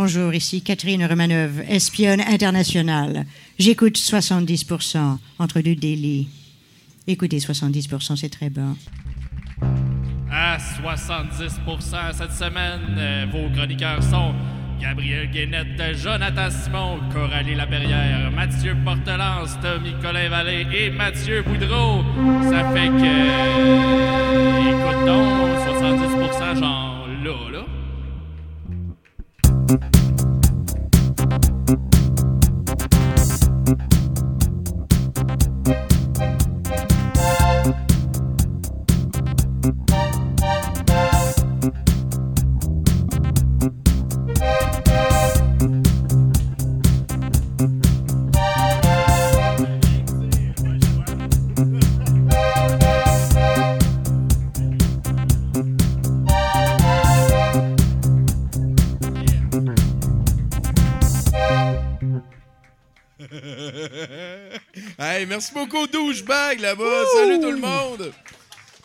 Bonjour, ici Catherine Romanov, espionne internationale. J'écoute 70% entre deux délits. Écoutez 70%, c'est très bon. À 70% cette semaine, euh, vos chroniqueurs sont Gabriel Guénette, Jonathan Simon, Coralie Laperrière, Mathieu Portelance, Tommy Colin Vallée et Mathieu Boudreau. Ça fait que. écoute donc, 70 genre là, là. Hey, merci beaucoup, douchebag là-bas. Salut tout le monde.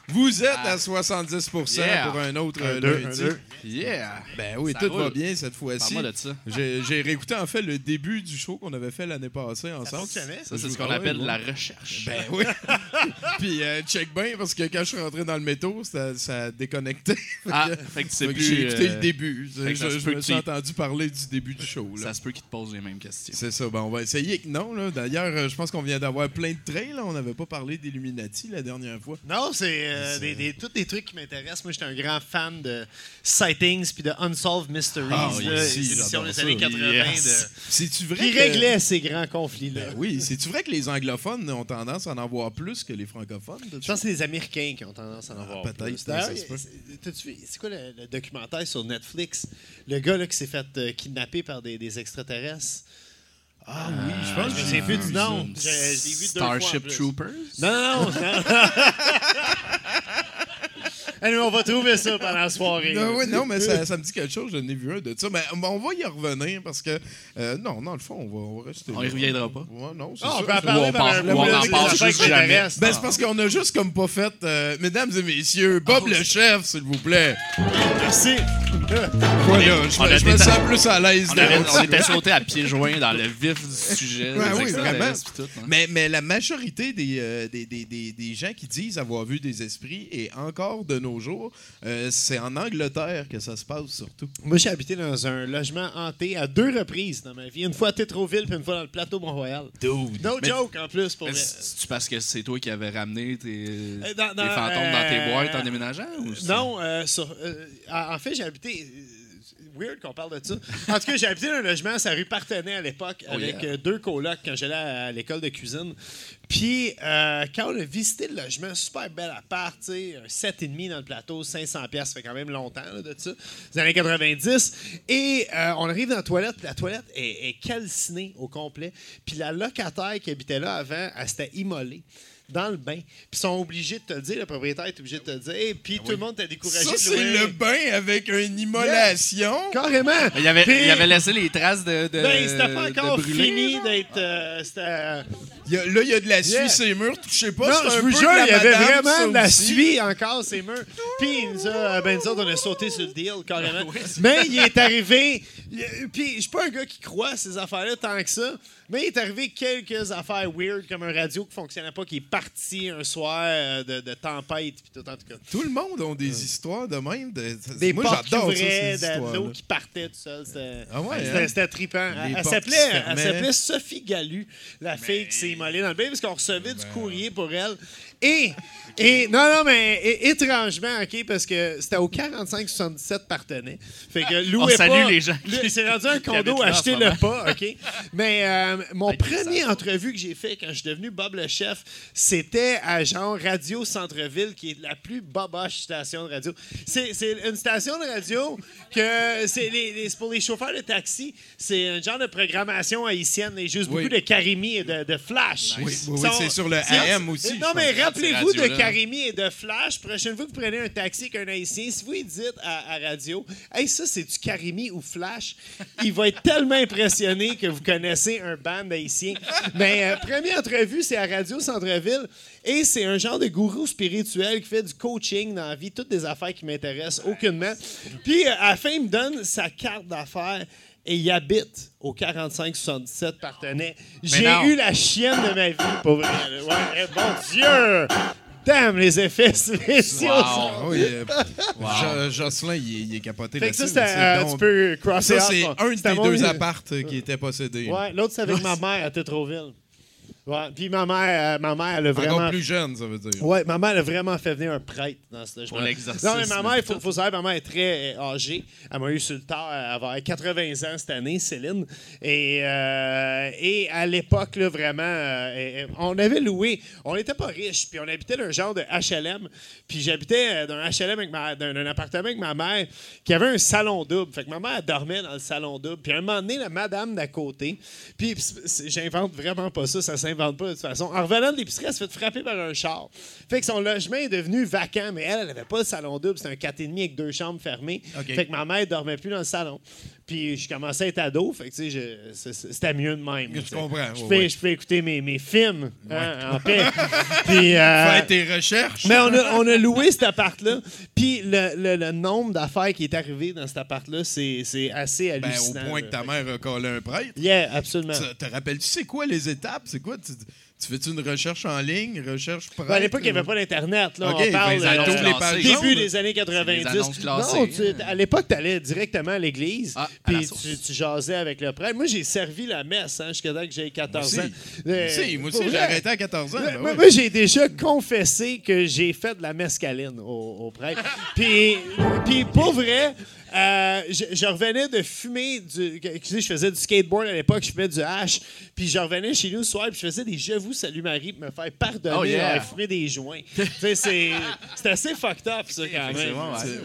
Vous êtes à 70 Yeah. pour un autre Un deux, lundi. un deux. Yeah. Ben oui, Ça tout va bien cette fois-ci. Ça. J'ai réécouté en fait le début du show qu'on avait fait l'année passée ensemble. fonctionnait, Ça, c'est ce qu'on appelle ouais, la recherche. Ben oui. Puis euh, check bien parce que quand je suis rentré dans le métro, ça, ça a déconnecté. Ah, fait que tu sais plus, J'ai écouté euh, le début. fait ça je me suis entendu parler du début du show. Là. Ça se peut qu'ils te posent les mêmes questions. C'est ça, ben on va essayer que non. là. D'ailleurs, euh, je pense qu'on vient d'avoir plein de trains. Là. On n'avait pas parlé d'Illuminati la dernière fois. Non, c'est euh, des, des- tous des trucs qui m'intéressent. Moi, j'étais un grand fan de Sightings puis de Unsolved Mysteries. Ah, là, émission j'adore des années 80 Yes. De... vrai qui que- réglait ces grands conflits-là. Ben oui, c'est-tu vrai que les anglophones ont tendance à en avoir plus que les francophones? Je pense que c'est les Américains qui ont tendance à en avoir peut-être, plus. ça, D'ailleurs, ça se peut. c'est- quoi le, le documentaire sur Netflix? Le gars là, qui s'est fait euh, kidnapper par des, des extraterrestres. Ah oui, je pense que vu du nom. Je- l'ai vu deux fois en Starship. Troopers? Non, non, non. Allez, on va trouver ça pendant la soirée. Non, oui, non, mais ça, ça me dit quelque chose, je n'ai vu un de ça. Mais on va y revenir parce que. euh, non, dans le fond, on va, on va rester. On y reviendra pas. Ouais, non, c'est Ah, on peut en Ou parler on ou on en parle juste jamais. Ben, c'est parce qu'on a juste comme pas fait. euh, mesdames et messieurs, Bob le chef, s'il vous plaît. Merci. Voilà, je, on a je me déta- sens plus à l'aise. On, là. avait- on était sauté à pieds joints dans le vif du sujet. Ouais, oui, vraiment. tout, hein. Mais, mais la majorité des, euh, des, des, des, des gens qui disent avoir vu des esprits, et encore de nos jours, euh, c'est en Angleterre que ça se passe surtout. Moi, j'ai habité dans un logement hanté à deux reprises dans ma vie. Une fois à Tétroville, puis une fois dans le plateau Mont-Royal. No Mais- joke, en plus, pour. C'est-tu parce que c'est toi qui avais ramené tes, Euh, dans- tes dans- fantômes dans tes euh, boîtes en déménageant? Ou Non, euh, sur- euh, en fait, j'ai habité. Weird qu'on parle de ça. En tout cas, j'ai habité dans un logement, sa rue Partenay à l'époque, Oh, avec yeah. euh, deux colocs quand j'allais à, à l'école de cuisine. Puis, euh, quand on a visité le logement, super bel appart, tu sais, un 7,5 dans le plateau, 500$, pièces, ça fait quand même longtemps là, de ça, les années 90. Et euh, on arrive dans la toilette, la toilette est, est calcinée au complet. Puis la locataire qui habitait là avant, elle s'était immolée dans le bain. Puis ils sont obligés de te le dire, le propriétaire est obligé de te le dire. Et puis tout le monde t'a découragé Ça, c'est le bain avec une immolation? Carrément! Il avait, Puis- il avait laissé les traces de. de Ben, c'était pas de encore brûler, fini d'être. euh, c'était- Il y a- là, il y a de la suie Yeah. sur les murs. Je sais pas, Non, c'est je un vous peu jure, de la il y avait madame, vraiment de la aussi. suie encore, ces murs. Puis, il nous a, ben, nous autres, on a sauté sur le deal, carrément. mais il est arrivé. Puis, je suis pas un gars qui croit à ces affaires-là tant que ça. Mais il est arrivé quelques affaires weird, comme un radio qui fonctionnait pas, qui est parti un soir euh, de, de tempête, puis tout, en tout cas. Tout le monde a des histoires de même. de- Des Moi, j'adore de l'eau qui partait tout seul. C'était Ah ouais, hein? trippant. Les Elle, s'appelait, Sophie Gallu, la fille qui s'est immolée dans le bain, parce qu'on recevait du courrier pour elle. Et, et non, non, mais étrangement, OK, parce que c'était au 45-77 partenay. Fait que louez On salue pas. les gens Le- qui- C'est rendu un qui habitent condo, là en ce achetez-le moment. pas, OK? Mais euh, mon Avec des premier entrevue que j'ai fait quand je suis devenu Bob le chef, c'était à genre Radio Centre-Ville, qui est la plus boboche station de radio. C'est c'est une station de radio que c'est les- les- c'est pour les chauffeurs de taxi. C'est un genre de programmation haïtienne. Ils jouent Oui. beaucoup de Karimi et de, de Flash. Oui, oui, Ils oui, sont- c'est sur le c'est- AM aussi, Non, je mais pense. Rappelez-vous de. Karimi et de Flash. Prochaine fois que vous prenez un taxi avec un haïtien, si vous dites à, à radio, hey, ça, c'est du Karimi ou Flash, il va être tellement impressionné que vous connaissez un band haïtien. Mais euh, première entrevue, c'est à Radio Centre-Ville et c'est un genre de gourou spirituel qui fait du coaching dans la vie, toutes des affaires qui m'intéressent aucunement. Puis euh, à la fin, il me donne sa carte d'affaires. Et il habite au 45-77 Partenay. J'ai eu la chienne de ma vie, pour vrai. Ouais, eh, bon Dieu! Damn, les effets spéciaux! Wow. Ah oui, euh, Jo- Jocelyn, il est, il est capoté Fait que ça, c'est euh, donc- tu peux crosser Ça, out, c'est moi. un de C'était tes deux appartes euh, qui était possédé. Ouais, l'autre, c'est avec ma mère à Tétroville. Ouais, puis ma mère, euh, ma mère, elle a Encore vraiment... plus jeune, ça veut dire. Ouais, ma mère elle a vraiment fait venir un prêtre dans ce. Pour l'exorcisme. Non, mais ma mère, il faut, faut savoir, ma mère est très euh, âgée. Elle m'a eu sur le tard, elle va avoir 80 ans cette année, Céline. Et, euh, et à l'époque, là, vraiment, euh, on avait loué, on n'était pas riches, puis on habitait dans un genre de HLM. Puis j'habitais euh, dans un HLM, avec ma, dans un appartement avec ma mère qui avait un salon double. Fait que ma mère elle dormait dans le salon double. Puis à un moment donné, la madame d'à côté, puis j'invente vraiment pas ça, ça pas de toute façon. En revenant de l'épicerie, elle se fait frapper par un char. Fait que son logement est devenu vacant, mais elle, elle avait pas le salon double, c'était un 4,5 avec deux chambres fermées. Fait que ma mère dormait plus dans le salon. Puis je commençais à être ado, fait que tu sais, je- c'était mieux de même. Je tu sais. comprends, Je ouais, peux, ouais. je peux écouter mes, mes films hein, en paix. Puis, euh, Fais tes recherches. mais on a, on a loué cet appart-là. Puis le, le- le nombre d'affaires qui est arrivé dans cet appart-là, c'est c'est assez Ben, au hallucinant. point là. que ta mère a collé un prêtre. Yeah, absolument. Ça- Te rappelles-tu, c'est quoi les étapes? C'est quoi? Tu, tu fais-tu une recherche en ligne, recherche prêtre? Ben, à l'époque, il n'y avait pas d'Internet. Là, on parle ben, euh, les pages début jaunes. des années 90. C'est les annonces classées. Non, tu- à l'époque, tu allais directement à l'église, Ah, puis tu, tu jasais avec le prêtre. Moi, j'ai servi la messe hein, jusqu'à temps que j'ai 14 Moi ans. Euh, Si, moi aussi, j'ai arrêté à 14 ans. Moi, ben ouais. moi, j'ai déjà confessé que j'ai fait de la mescaline au, au prêtre. puis, puis pour vrai, euh, je, je revenais de fumer du. sais, je faisais du skateboard à l'époque, je fumais du hash. Puis je revenais chez nous le soir, puis je faisais des Je vous salue Marie pour me faire pardonner Oh, yeah. fumé des joints. tu sais, c'est c'est assez fucked up, ça, quand même.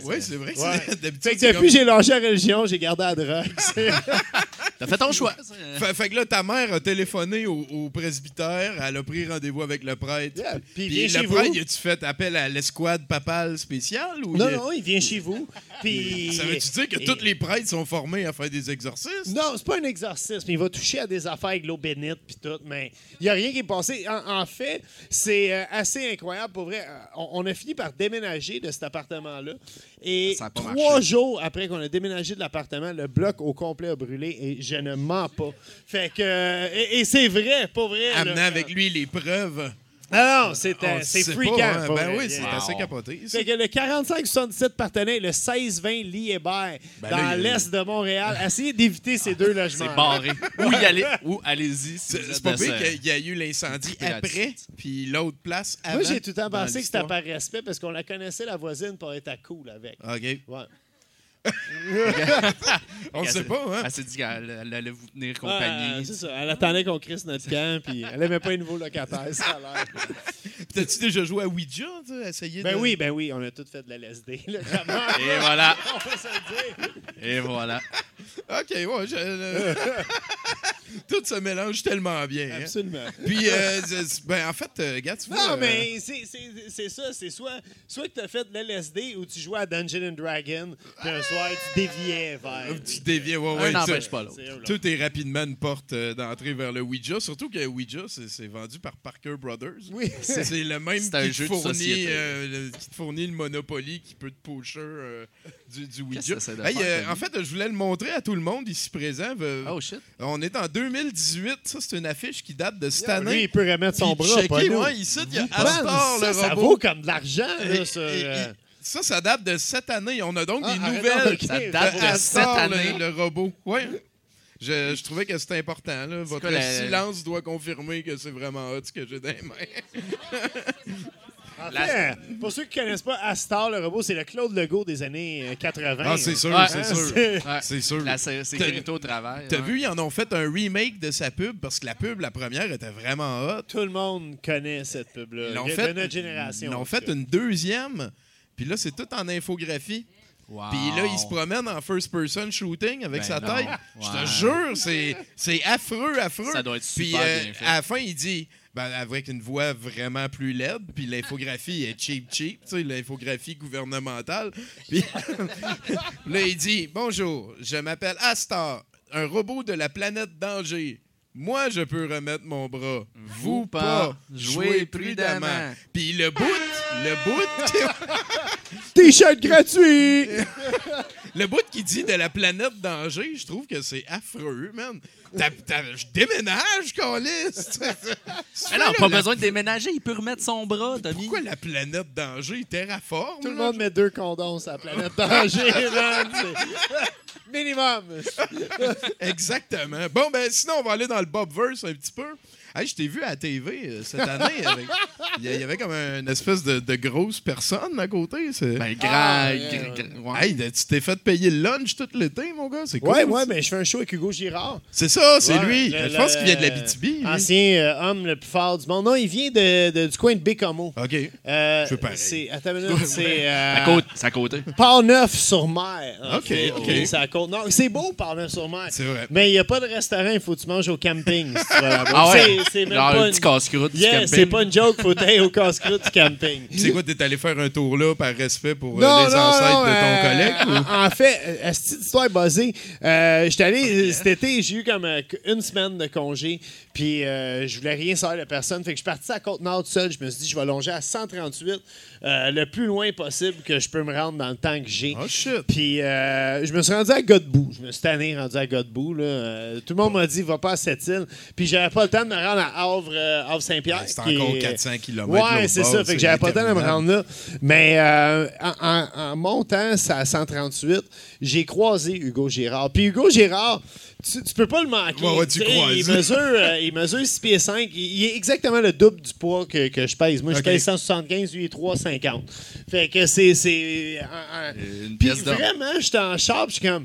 Oui, c'est vrai que Ouais. d'habitude. Depuis comme- j'ai lâché la religion, j'ai gardé la drogue. T'as fait ton choix. Fait, fait que là, ta mère a téléphoné au, au presbytère, elle a pris rendez-vous avec le prêtre. Yeah, puis le prêtre, a-tu fait appel à l'escouade papale spéciale? Ou non, il- non, il vient chez vous. Puis. Ça veut-tu dire que et- tous les prêtres sont formés à faire des exorcismes? Non, c'est pas un exorcisme. Il va toucher à des affaires avec l'eau bénite puis tout, mais il n'y a rien qui est passé. En, en fait, c'est euh, assez incroyable pour vrai. Euh, On, on a fini par déménager de cet appartement-là. Et trois marché. jours après qu'on a déménagé de l'appartement, le bloc au complet a brûlé et je ne mens pas. Fait que. euh, et et c'est vrai, pas vrai. là. Amenant avec lui les preuves. Ah non, c'est freakant. pas, hein. Ben vrai. oui, c'est assez capoté. Fait que le 45-77 partenaire, le 16-20 Liébert, Ben dans l'est de Montréal, essayez d'éviter ces deux logements. C'est barré. Où y aller? Où allez-y? si C'est c'est pas pire qu'il y a eu l'incendie après, puis l'autre place avant. Moi, j'ai tout le temps pensé que c'était par respect parce qu'on la connaissait, la voisine, pour être à cool avec. OK. Ouais. On Elle sait pas, hein? Elle s'est dit qu'elle elle allait vous tenir Ouais, compagnie. c'est ça. Elle attendait qu'on crisse notre camp, puis elle aimait pas les nouveaux locataires, ça a l'air. T'as-tu déjà joué à Ouija, tu essayer Ben de... oui, ben oui, on a tous fait de la LSD. là? Et voilà. on va se le dire. Et voilà. OK, ouais, je- euh, Tout se mélange tellement bien. hein. Absolument. Puis, euh, c'est- ben, en fait, euh, regarde, tu vois... Non, euh, mais c'est- c'est c'est ça. C'est soit, soit que tu as fait de l'LSD ou tu jouais à Dungeon and Dragon, puis un soir, tu déviais vers. Tu déviens, ouais, ouais. Un ça- n'empêche pas l'autre. C'est. Tout est rapidement une porte euh, d'entrée vers le Ouija. Surtout que Ouija, c'est c'est vendu par Parker Brothers. Oui. C'est c'est le même C'est qui, un te jeu de fournit, société. euh, le- qui te fournit le Monopoly qui peut te pusher euh, du, du Ouija. Qu'est-ce que ça doit Hey, faire, euh, Tommy? en fait, je voulais le montrer à tout le monde ici présent. Euh, Oh shit. On est en 2018. Ça, c'est une affiche qui date de cette année. il peut remettre son bras, checker, pas nous. ouais, ici, il y a Astor, ça, le ça robot. vaut comme de l'argent, là, Et- sur, et- euh, et- ça, ça date de cette année. On a donc Ah, des arrête nouvelles donc, ok. Ça date de de Astor, cette le- année. Le, robot. Ouais. je, je trouvais que c'était important. Là. Votre quoi la- silence doit confirmer que c'est vraiment hot ce que j'ai dans les mains. En La- fait, pour ceux qui ne connaissent pas Astor, le robot, c'est le Claude Legault des années euh, 80. Ah, c'est sûr, Ouais. c'est sûr. C'est- Ouais. C'est sûr. La sé- sécurité au travail. T'as ouais. vu, ils en ont fait un remake de sa pub parce que la pub, la première, était vraiment hot. Tout le monde connaît cette pub-là. Ils l'ont de fait, notre génération. Ils en tout fait cas. une deuxième. Puis là, c'est tout en infographie. Wow. Puis là, il se promène en first-person shooting avec Ben sa non. tête. Je te jure, c'est, c'est affreux, affreux. Ça doit être Puis super euh, bien fait. à la fin, il dit, ben, avec une voix vraiment plus laide, puis l'infographie est cheap, cheap, tu sais, l'infographie gouvernementale. Puis là, il dit, bonjour, je m'appelle Astor, un robot de la planète Danger. Moi, je peux remettre mon bras. Vous, pas. Jouez prudemment. Puis le bout, le bout, T-shirt gratuit! Le bout qui dit de la planète danger, je trouve que c'est affreux, man. T'as- t'as- Je déménage, Calis! Mais non, pas besoin de déménager, il peut remettre son bras, Tommy. Pourquoi la planète danger terraforme? Tout le là? monde met deux condoms sur la planète danger, man. C'est- Minimum. Exactement. Bon, ben sinon, on va aller dans le Bobverse un petit peu. Hey, je t'ai vu à la TV euh, cette année. avec- Il y a- il y avait comme une espèce de, de grosse personne à côté. c'est- Ben, grand. Ah, gr- ouais, gr- ouais. Hey, tu t'es fait payer le lunch tout l'été, mon gars. C'est cool. Ouais, ouais, mais je fais un show avec Hugo Girard. C'est ça, c'est Ouais, lui. le- je pense qu'il vient de la BTB. Ancien euh, homme le plus fort du monde. Non, il vient de, de- du coin de Bécomo. OK. Euh, Je veux pareil. c'est, attends une minute, c'est euh, À côté. C'est à côté. Port-Neuf-sur-Mer. en OK, fait, OK. qui est sur la côte nord. C'est beau, Port-Neuf-sur-Mer. C'est vrai. Mais il n'y a pas de restaurant, il faut que tu manges au camping. si tu vas là-bas. Ah ouais? C'est, c'est même Genre pas un une... petit casse-croûte du Yeah, camping. c'est pas une joke, faut aller au casse-croûte du camping. C'est quoi, t'es allé faire un tour là par respect pour euh, Non, les non, ancêtres non, de ton euh, collègue? ou- En, en fait, euh, cette histoire est buzzée? Euh, J'étais allé euh, cet été, j'ai eu comme euh, une semaine de congé, puis euh, je voulais rien savoir de personne. Fait que je suis parti à Côte-Nord tout seul. Je me suis dit, je vais longer à 138, euh, le plus loin possible que je peux me rendre dans le temps que j'ai. Oh shit. Puis euh, je me suis rendu à Godbout. Je me suis tanné rendu à Godbout. Là. Euh, tout le monde m'a dit, va pas à cette île. Puis j'avais pas le temps de me rendre à Havre, euh, Havre-Saint-Pierre. C'est qui encore est- 400 km. Ouais, c'est ça. Fait que j'avais pas le temps de me rendre là. Mais euh, en, en- en montant, c'est à 138, j'ai croisé Hugo Girard. Puis Hugo Girard, tu, tu peux pas le manquer. Ouais, ouais, tu sais, croises. il mesure, euh, il mesure 6 pieds 5. Il, il est exactement le double du poids que, que je pèse. Moi, je Ok. pèse 175, lui, il est 350. Fait que c'est. c'est un- un- Une puis pièce d'or. vraiment, j'étais en char, puis je suis comme.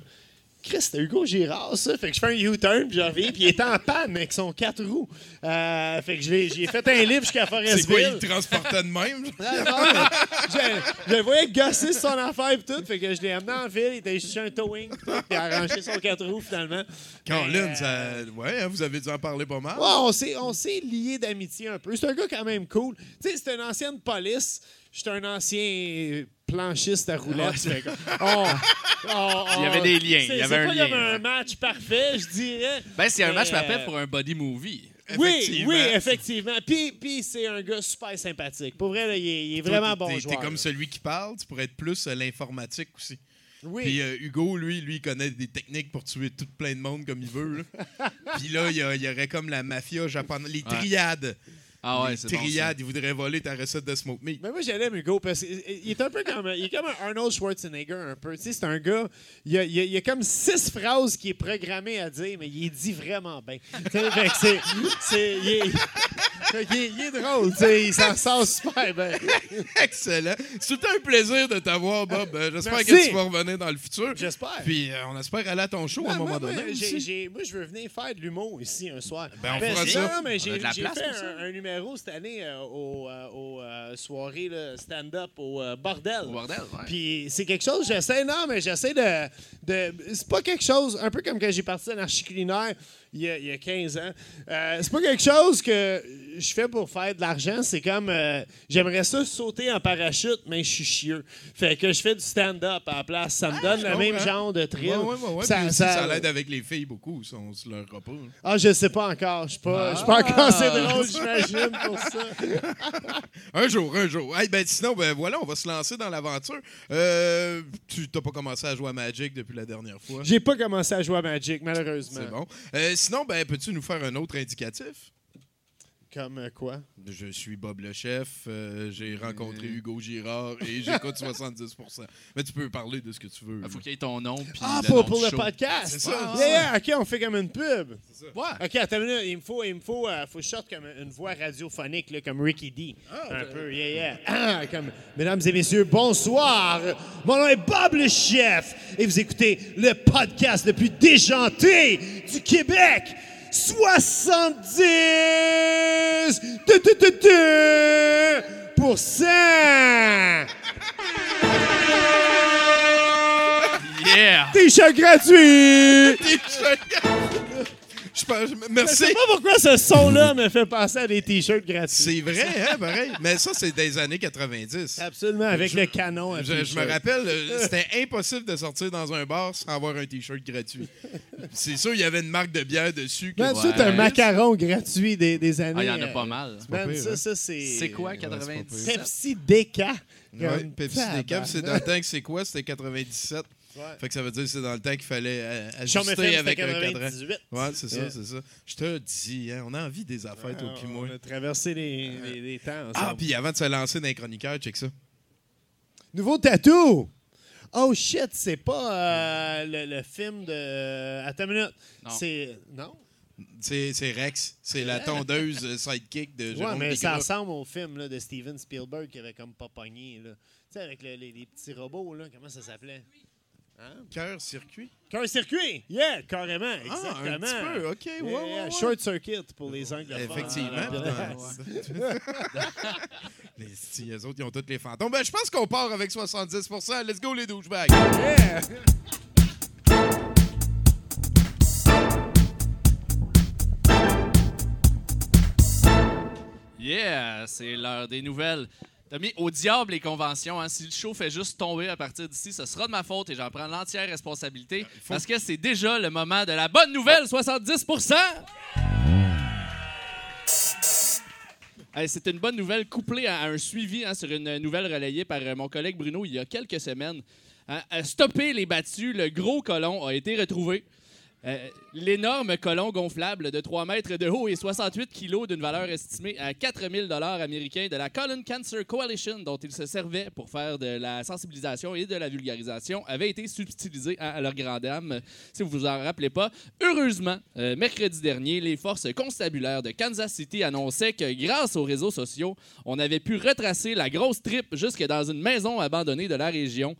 Chris, c'était Hugo Girard, ça. Fait que je fais un U-turn, puis je reviens, puis il était en panne avec son 4 roues. Euh, fait que je l'ai- j'ai fait un livre jusqu'à C'est quoi, Forestville. il transportait de même? Ah, non, je, je le voyais gosser sur son affaire et tout. Fait que je l'ai amené en ville, il était chercher un towing, puis il a arrangé son 4 roues finalement. Colin, euh, ça... Ouais, hein, vous avez dû en parler pas mal. Ouais, on s'est, on s'est liés d'amitié un peu. C'est un gars quand même cool. Tu sais, c'est une ancienne police. J'étais un ancien planchiste à roulettes. Fait que on- on- Il y avait des liens, il y avait un pas lien, comme un match parfait, je dirais. Ben, c'est un match parfait euh, pour un body movie. Oui, oui, effectivement. Puis, puis c'est un gars super sympathique. Pour vrai, là, il, est, il est Toi, vraiment t'es- bon t'es- joueur. T'es comme celui qui parle, tu pourrais être plus euh, l'informatique aussi. Oui. Puis euh, Hugo, lui, lui, il connaît des techniques pour tuer tout plein de monde comme il veut. Puis là, il y, aurait comme la mafia japonaise, les Ouais. Ah ouais, c'est bon. triades, il voudrait voler ta recette de smoke meat. Mais moi, j'aime Hugo parce qu'il est un peu comme, il est comme un Arnold Schwarzenegger, un peu. Tu sais, c'est un gars, il y a, il a- il y a comme six phrases qu'il est programmé à dire, mais il est dit vraiment bien. C'est, c'est, il, est, fait qu'il est- il est drôle, tu sais, il s'en sort super bien. Excellent. C'est tout un plaisir de t'avoir, Bob. Euh, J'espère que tu vas revenir dans le futur. J'espère. Puis euh, on espère aller à ton show à un Ah, moment moi, donné. moi, je veux venir faire de l'humour ici un soir. Ben, on Ben, fera j'ai- ça. Non, mais j'ai de la j'ai place fait pour ça. un, un numéro cette année euh, au, euh, euh, soirée là, stand-up au euh, bordel. Au bordel, ouais. Puis c'est quelque chose, j'essaie, non, mais j'essaie de. de c'est pas quelque chose, un peu comme quand j'ai parti à l'anarchie culinaire il y, a, il y a 15 ans. Euh, c'est pas quelque chose que je fais pour faire de l'argent. C'est comme. euh, J'aimerais ça sauter en parachute, mais je suis chieux. Fait que je fais du stand-up à la place. Ça me donne je le même genre de thrill. Ouais, ouais, ouais, ouais. Ça- ça- ça, l'aide avec les filles beaucoup, ça, on se leur pas. Ah, je sais pas encore. Je suis pas, je suis pas encore assez drôle, j'imagine, pour ça. Un jour, un jour. Hey, ben, sinon, ben voilà, on va se lancer dans l'aventure. Euh, tu t'as pas commencé à jouer à Magic depuis la dernière fois? J'ai pas commencé à jouer à Magic, malheureusement. C'est bon. Euh, sinon, ben, peux-tu nous faire un autre indicatif? Comme euh, quoi? Je suis Bob le chef, euh, j'ai rencontré Hugo Girard et j'écoute 70% Mais tu peux parler de ce que tu veux. Il là. faut qu'il y ait ton nom. Puis Ah, le pour, nom pour du le show. podcast! C'est ça, Yeah, yeah, OK, on fait comme une pub. Ouais. OK, attends une minute. Il me faut, il me faut, euh, faut comme une voix radiophonique, là, comme Ricky D. un peu, yeah, yeah. Ah, comme, Mesdames et messieurs, bonsoir. Mon nom est Bob le Chef et vous écoutez le podcast le plus déjanté du Québec. 70 de, de, de, de pour cent. Yeah! T-shirt gratuit. Je pense- Je sais pas pourquoi ce son-là me fait penser à des t-shirts gratuits. C'est vrai, hein, pareil. Mais ça, c'est des années 90. Absolument, avec le canon. à Je, je me rappelle, euh, c'était impossible de sortir dans un bar sans avoir un T-shirt gratuit. C'est sûr, il y avait une marque de bière dessus. Man, ça, Ouais. c'est un macaron gratuit des, des années. Ah, il y en a pas mal. Pire, ça, hein? ça, c'est. C'est quoi, c'est pas 97? Pepsi Deca. Ouais, Comme Pepsi Décap, c'est dans le temps que c'est quoi? C'était 97. Ouais. Fait que ça veut dire que c'est dans le temps qu'il fallait euh, ajuster avec un cadran. 98. Ouais, c'est ça, Yeah. c'est ça. Je te dis, hein, on a envie des affaires, toi puis moi. On a traversé les, les- les temps ensemble. Ah, puis avant de se lancer dans les chroniqueurs, check ça. Nouveau tatou! Oh shit, c'est pas euh, le, le film de. Attends une minute. Non. C'est. Non? C'est Rex. C'est la tondeuse euh, sidekick de Ouais, Jérôme mais ça ressemble au film là, de Steven Spielberg qui avait comme pas pogné. là. Tu sais, avec le- les, les petits robots, là, comment ça s'appelait? Hein? Cœur circuit. Cœur circuit! Yeah, carrément, Ah, exactement. un petit peu, OK, ouais, Yeah, ouais, yeah, ouais. Short circuit pour les anglophones. Effectivement. Ah, les petits, eux autres, ils ont tous les fantômes. Ben, je pense qu'on part avec 70 Let's go, les douchebags. Yeah! Yeah, c'est l'heure des nouvelles. T'as mis au diable les conventions. Hein. Si le show fait juste tomber à partir d'ici, ce sera de ma faute et j'en prends l'entière responsabilité parce que c'est déjà le moment de la bonne nouvelle, 70 Hey, c'est une bonne nouvelle couplée à un suivi hein, sur une nouvelle relayée par euh, mon collègue Bruno il y a quelques semaines. Hein, à stopper les battus, le gros colon a été retrouvé. Euh, L'énorme colon gonflable de 3 mètres de haut et 68 kilos d'une valeur estimée à 4000 dollars américains de la Colon Cancer Coalition dont il se servait pour faire de la sensibilisation et de la vulgarisation avait été subtilisé à, leur grande dame, si vous vous en rappelez pas. Heureusement, euh, mercredi dernier, les forces constabulaires de Kansas City annonçaient que grâce aux réseaux sociaux, on avait pu retracer la grosse trip jusque dans une maison abandonnée de la région.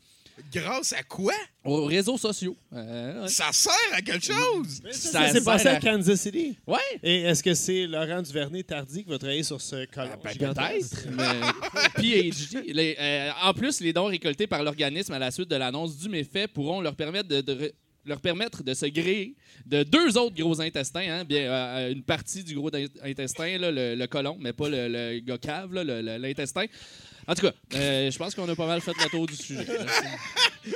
Grâce à quoi? Aux réseaux sociaux. Euh, ouais. Ça sert à quelque chose? Ça, Ça ça s'est passé à- à Kansas City. Ouais. Et est-ce que c'est Laurent Duvernay-Tardy qui va travailler sur ce colon Ben, gigantesque? Peut-être. mais PhD. Les, euh, en plus, les dons récoltés par l'organisme à la suite de l'annonce du méfait pourront leur permettre de, leur permettre de se gréer de deux autres gros intestins, hein, bien euh, une partie du gros in- intestin, là, le, le côlon, mais pas le, le gars cave, là, le- le- l'intestin. En tout cas, euh, je pense qu'on a pas mal fait le tour du sujet.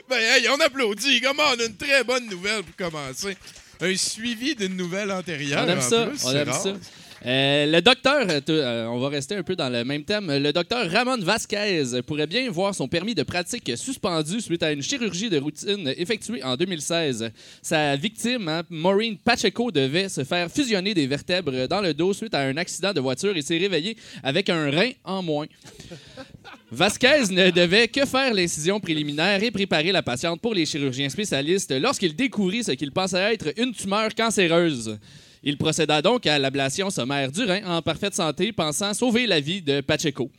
Ben, hey, on applaudit. Comment on a une très bonne nouvelle pour commencer. Un suivi d'une nouvelle antérieure. On aime ça. plus, on aime rare. ça. Euh, le docteur, euh, on va rester un peu dans le même thème. Le docteur Ramon Vasquez pourrait bien voir son permis de pratique suspendu suite à une chirurgie de routine effectuée en 2016. Sa victime, hein, Maureen Pacheco, devait se faire fusionner des vertèbres dans le dos suite à un accident de voiture et s'est réveillée avec un rein en moins. Vasquez ne devait que faire l'incision préliminaire et préparer la patiente pour les chirurgiens spécialistes lorsqu'il découvrit ce qu'il pensait être une tumeur cancéreuse. Il procéda donc à l'ablation sommaire du rein en parfaite santé, pensant sauver la vie de Pacheco.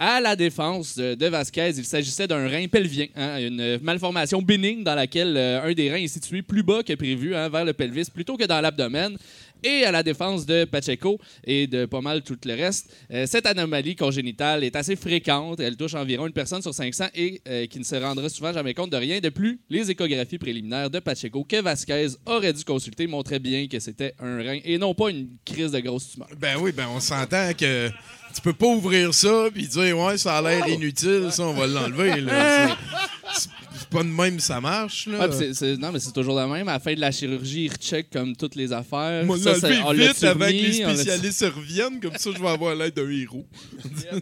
À la défense de Vasquez, il s'agissait d'un rein pelvien, hein, une malformation bénigne dans laquelle euh, un des reins est situé plus bas que prévu, hein, vers le pelvis, plutôt que dans l'abdomen. Et à la défense de Pacheco et de pas mal tout le reste, euh, cette anomalie congénitale est assez fréquente. Elle touche environ une personne sur 500 et euh, qui ne se rendra souvent jamais compte de rien. De plus, les échographies préliminaires de Pacheco que Vasquez aurait dû consulter montraient bien que c'était un rein et non pas une crise de grosse tumeur. Ben oui, ben on s'entend que tu peux pas ouvrir ça puis dire ouais, ça a l'air inutile, ça on va l'enlever. C'est- pas de même ça marche, là. Ouais, puis c'est- c'est- non, mais c'est toujours la même. À la fin de la chirurgie, ils recheckent comme toutes les affaires. Moi, Ça, ça- on l'a vite avant que les remis, on l'a- spécialistes reviennent, comme ça, je vais avoir l'aide d'un héros.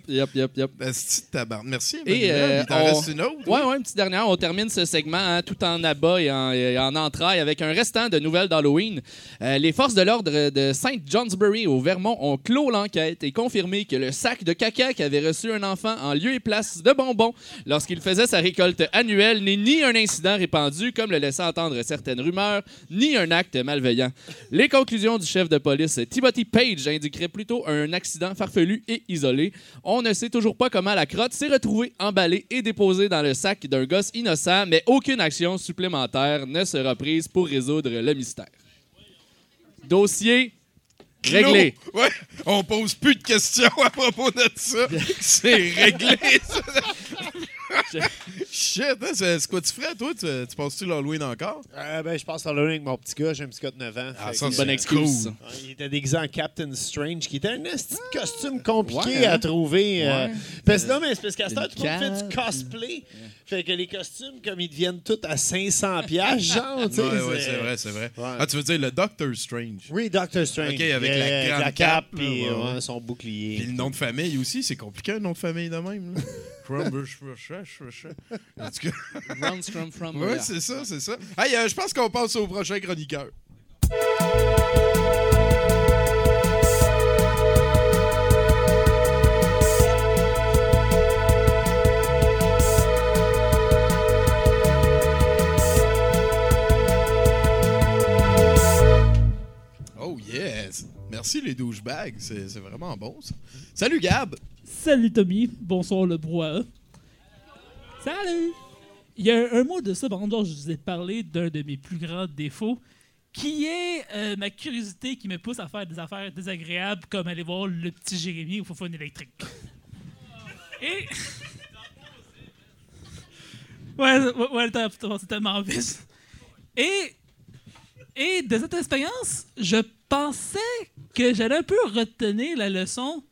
Yep, yep, yep. Tabarnak. Merci, Et, Emmanuel. euh, Il t'en on- reste une autre? Ouais, ouais, une petite dernière. On termine ce segment hein, tout en abat et en, et en entrailles avec un restant de nouvelles d'Halloween. Euh, les forces de l'ordre de Saint Johnsbury au Vermont ont clos l'enquête et confirmé que le sac de caca qu'avait reçu un enfant en lieu et place de bonbons lorsqu'il faisait sa récolte annuelle n'est ni un incident répandu, comme le laissaient entendre certaines rumeurs, ni un acte malveillant. Les conclusions du chef de police Timothy Page indiqueraient plutôt un accident farfelu et isolé. On ne sait toujours pas comment la crotte s'est retrouvée emballée et déposée dans le sac d'un gosse innocent, mais aucune action supplémentaire ne sera prise pour résoudre le mystère. Dossier réglé. Ouais, on pose plus de questions à propos de ça. C'est réglé. Shit, hein, c'est quoi tu ferais, toi? Tu, tu passes-tu l'Halloween encore? Euh, ben, je passe à l'Halloween avec mon petit gars. J'ai un petit gars de 9 ans. Ah, ça, c'est Bonne euh, excuse. ça. Ouais, Il était déguisé en Captain Strange, qui était un petit costume compliqué Ouais, hein? à trouver. euh, Ouais. parce que non, mais c'est parce qu'à cette heure, Une tout le monde fait du cosplay. Fait que les costumes, comme ils deviennent tous à 500 piastres, genre, tu sais. Ouais, ouais, c'est vrai, c'est vrai. Ouais. Ah, tu veux dire le Doctor Strange? Oui, Doctor Strange. Ok, avec la grande la cape, et là, ouais, ouais, ouais. son Puis bouclier. le nom de famille aussi, c'est compliqué un nom de famille de même. là. Crumbush- En tout cas, scrum from ouais, yeah. c'est ça, c'est ça. Hey, euh, je pense qu'on passe au prochain chroniqueur. Merci les douchebags, c'est c'est vraiment bon ça. Salut Gab! Salut Tommy, bonsoir le brouhaha. Salut! Il y a un mot de ça, dont je vous ai parlé d'un de mes plus grands défauts, qui est euh, ma curiosité qui me pousse à faire des affaires désagréables comme aller voir le petit Jérémy au Fofone électrique. Et. Ouais, ouais, ouais, c'est tellement vite. Et. Et de cette expérience, je pensais que j'allais un peu retenir la leçon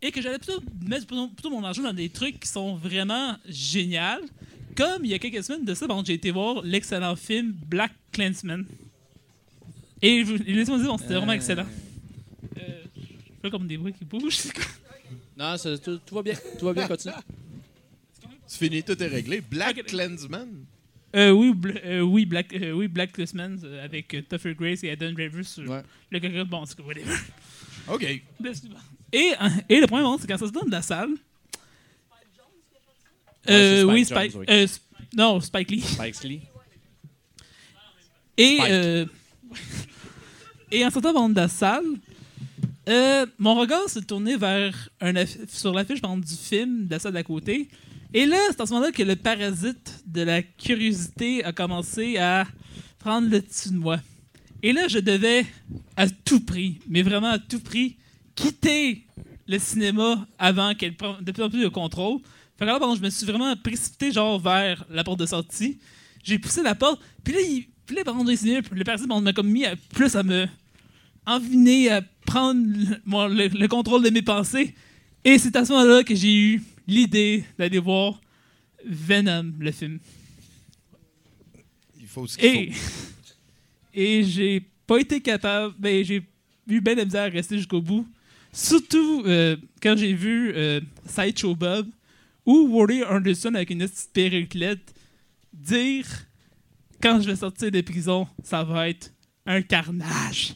et que j'allais plutôt mettre plutôt, plutôt mon argent dans des trucs qui sont vraiment géniaux. Comme il y a quelques semaines de ça, bon, j'ai été voir l'excellent film Black Clansman. Et laissez-moi dire, bon, c'était vraiment excellent. Euh, je fais comme des bruits qui bougent. c'est quoi? Non, ça- tout, tout va bien. Tout va bien, continue. C'est fini, tout est réglé. Black Ok. Clansman. Euh, oui, euh, oui, Black, euh, oui, Black Clansman euh, avec Topher Grace et Adam Driver sur Ouais. le coca. Bon, c'est quoi, whatever. OK. Et, et le point, bon, c'est quand ça se donne de la salle. Euh, Spike oui, Spike. oui. euh, Sp- non, Spike Lee. Spike Lee. Et, Spike. et en sortant de la salle, mon regard s'est tourné vers un sur l'affiche du film de la salle d'à côté. Et là, c'est à ce moment-là que le parasite de la curiosité a commencé à prendre le dessus de moi. Et là, je devais à tout prix, mais vraiment à tout prix, quitter le cinéma avant qu'elle prenne de plus en plus le contrôle. Fait que alors, pardon, je me suis vraiment précipité genre vers la porte de sortie. J'ai poussé la porte, puis là, il, puis là, contre, le parasite bon, m'a comme mis plus à me enviner à prendre le- le contrôle de mes pensées. Et c'est à ce moment-là que j'ai eu l'idée d'aller voir Venom, le film. Il faut ce qu'il Et, faut. et j'ai pas été capable, ben, j'ai eu bien misère à rester jusqu'au bout. Surtout euh, quand j'ai vu euh, Sideshow Bob ou Wally Anderson avec une petite perruquelette dire quand je vais sortir de prison, ça va être un carnage.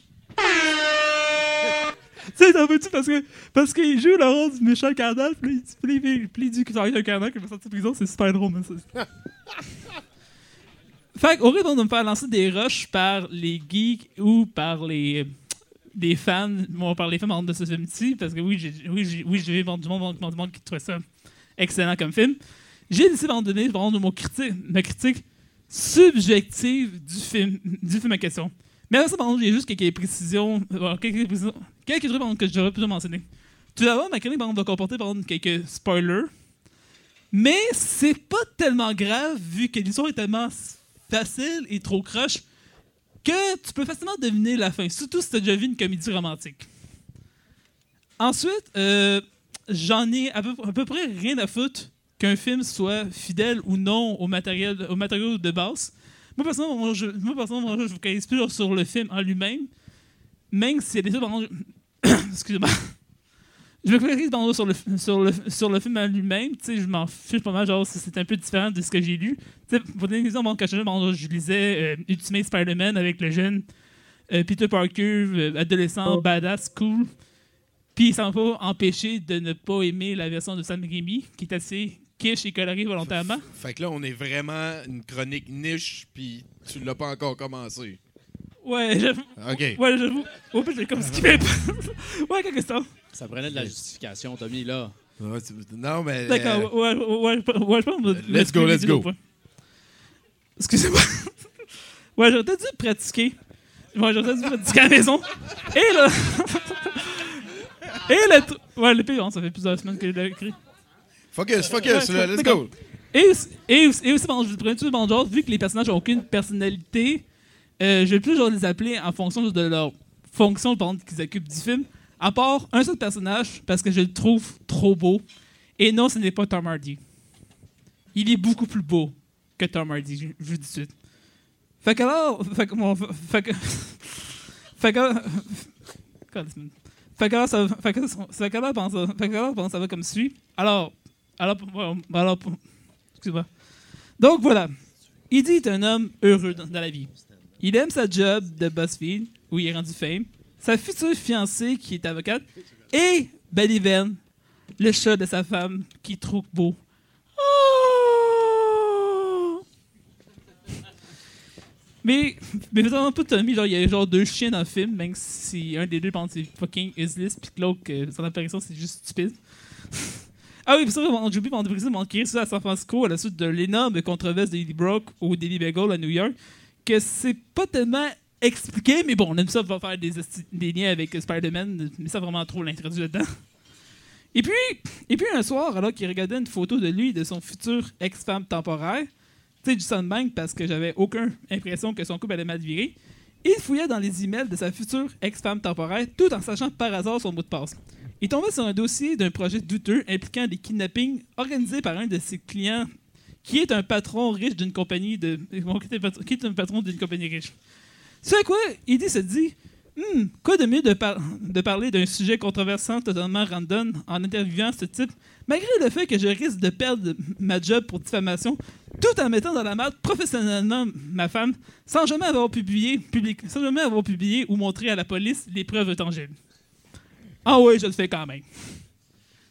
Tu sais, t'en veux-tu parce que parce qu'il joue le rôle du méchant carnage, puis il dit- puis il- dit être un carnage, qu'il va sortir de prison, c'est super drôle, mais. Fait qu'au lieu de me faire lancer des rushs par les geeks ou par les, des fans, bon, par les fans de ce film-ci, parce que oui, j'ai oui, oui, vu du monde, du monde qui trouvait ça excellent comme film, j'ai décidé de donner exemple, mon critique, ma critique subjective du film, du film en question. Mais avant ça, par exemple, j'ai juste quelques précisions, euh, quelques précisions, quelques trucs par exemple, que j'aurais pu mentionner. Tout d'abord, ma chronique par va comporter par quelques spoilers. Mais c'est pas tellement grave vu que l'histoire est tellement facile et trop croche que tu peux facilement deviner la fin, surtout si tu as déjà vu une comédie romantique. Ensuite, euh, j'en ai à peu, à peu près rien à foutre qu'un film soit fidèle ou non au matériel, au matériau de base. Moi, personnellement, je, moi, personnellement, je me focalise plus sur le film en lui-même, même s'il y a des choses, je- excusez-moi. Je me focalise par sur le, sur, le, sur le film en lui-même. Tu sais, je m'en fiche pas mal, genre, c'est un peu différent de ce que j'ai lu. Tu sais, pour donner un exemple, bon, quand exemple, je lisais euh, Ultimate Spider-Man avec le jeune euh, Peter Parker, euh, adolescent, badass, cool. Puis ça m'a pas empêché de ne pas aimer la version de Sam Raimi, qui est assez quiche et colorée volontairement? Fait que là, on est vraiment une chronique niche, puis tu l'as pas encore commencé. Ouais, j'avoue. OK. Ouais, j'avoue. Oh, j'ai comme skippé. ouais, quelque question. Ça prenait de la justification, Tommy, là. Ouais, tu- Non, mais... D'accord, ouais, ouais, ouais, ouais, ouais, je pense Let's go, let's go. au. Excusez-moi. ouais, j'aurais peut-être dû pratiquer. Ouais, j'aurais peut-être dû pratiquer à la maison. Et là. Et le. Ouais, le pire, hein, ça fait plusieurs semaines que je l'ai écrit. Focus, focus, Ouais, let's go. Et aussi, et et aussi tout le vu que les personnages n'ont aucune personnalité, euh, je vais plus genre les appeler en fonction de leur fonction exemple, qu'ils occupent du film. À part un seul personnage, parce que je le trouve trop beau. Et non, ce n'est pas Tom Hardy. Il est beaucoup plus beau que Tom Hardy, je, je vous dis tout de suite. Fait que alors. Fait que. Bon, fait que. Fait que. Fait que fait que, fait fait alors, excuse-moi. Donc voilà, Eddie est un homme heureux dans, la vie. Il aime sa job de BuzzFeed, où il est rendu fame, sa future fiancée qui est avocate, et Van, le chat de sa femme qui trouve beau. Oh! Mais, mais faisant pas Tommy, genre, il y a genre deux chiens dans le film, même si un des deux pense c'est fucking useless, puis que l'autre, que son apparition, c'est juste stupide. Ah oui, puis ça, on- j'ai oublié de préciser, mon écrit ça à San Francisco à la suite de l'énorme controverse de Eddie Brock au Daily Bagel à New York, que c'est pas tellement expliqué, mais bon, on aime ça va faire des, liens avec Spider-Man, mais ça vraiment trop l'introduit là-dedans. Et puis, et puis un soir, alors qu'il regardait une photo de lui et de son futur ex-femme temporaire, tu sais, du Sunbank parce que j'avais aucune impression que son couple allait mal virer. Il fouillait dans les emails de sa future ex-femme temporaire tout en sachant par hasard son mot de passe. Il tombait sur un dossier d'un projet douteux impliquant des kidnappings organisés par un de ses clients qui est un patron riche d'une compagnie de. qui est un patron- d'une compagnie riche. C'est à quoi Eddie se dit Hmm, quoi de mieux de parler d'un sujet controversant totalement random en interviewant ce type, malgré le fait que je risque de perdre ma job pour diffamation, tout en mettant dans la merde professionnellement ma femme, sans jamais avoir publié, public- sans jamais avoir publié ou montré à la police les preuves tangibles. Ah oui, je le fais quand même.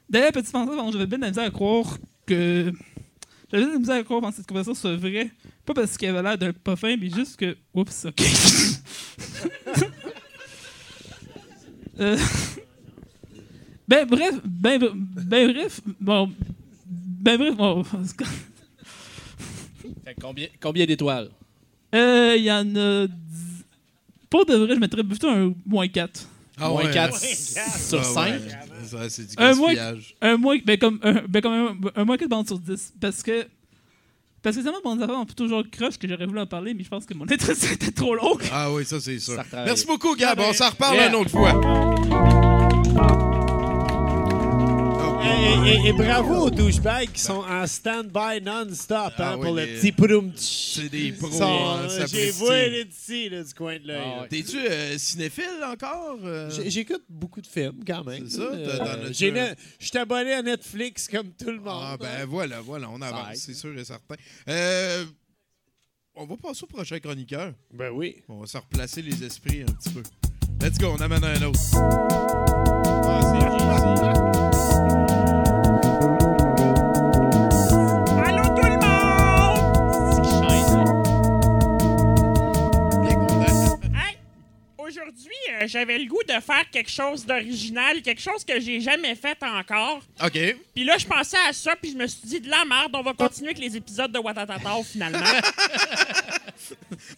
D'ailleurs, petit penseur, j'avais bien de la misère à croire que. J'avais bien de la misère à croire que cette conversation soit vraie. Pas parce qu'il avait l'air d'un pas fin, mais juste que. Oups, ok. Euh, Ben bref, ben, ben bref, bon. Ben bref, bon. Fait combien, combien d'étoiles? Euh, Il y en a. Pour de vrai, je mettrais plutôt un moins 4. Ah Moins ouais, 4 hein? sur Ah 5. ouais. Ça, c'est du Un mois- gaspillage. Un moins. Ben comme un, ben comme un, un moins 4 bandes sur 10. Parce que. Parce que tellement bon affaires ont toujours crush que j'aurais voulu en parler, mais je pense que mon intérêt était trop long. Ah oui, ça, c'est sûr. Ça. Merci beaucoup, Gab. On s'en reparle Yeah. une autre fois. Et, et- et bravo aux douchebags qui sont en stand-by non-stop Ah hein, oui, pour le les- petit poum C'est des pros. Hein, J'ai vu d'ici, là, du coin de l'œil. Ah. T'es-tu euh, cinéphile encore? euh? J'écoute beaucoup de films quand même. C'est ça, ne- Je suis abonné à Netflix comme tout le monde. Ah, ben voilà, voilà, on avance, c'est sûr et certain. Euh, on va passer au prochain chroniqueur. Ben oui. On va se replacer les esprits un petit peu. Let's go, on amène un autre. Allô j'avais le goût de faire quelque chose d'original, quelque chose que j'ai jamais fait encore. OK. Puis là, je pensais à ça, puis je me suis dit de la merde, on va continuer avec les épisodes de Watatata finalement.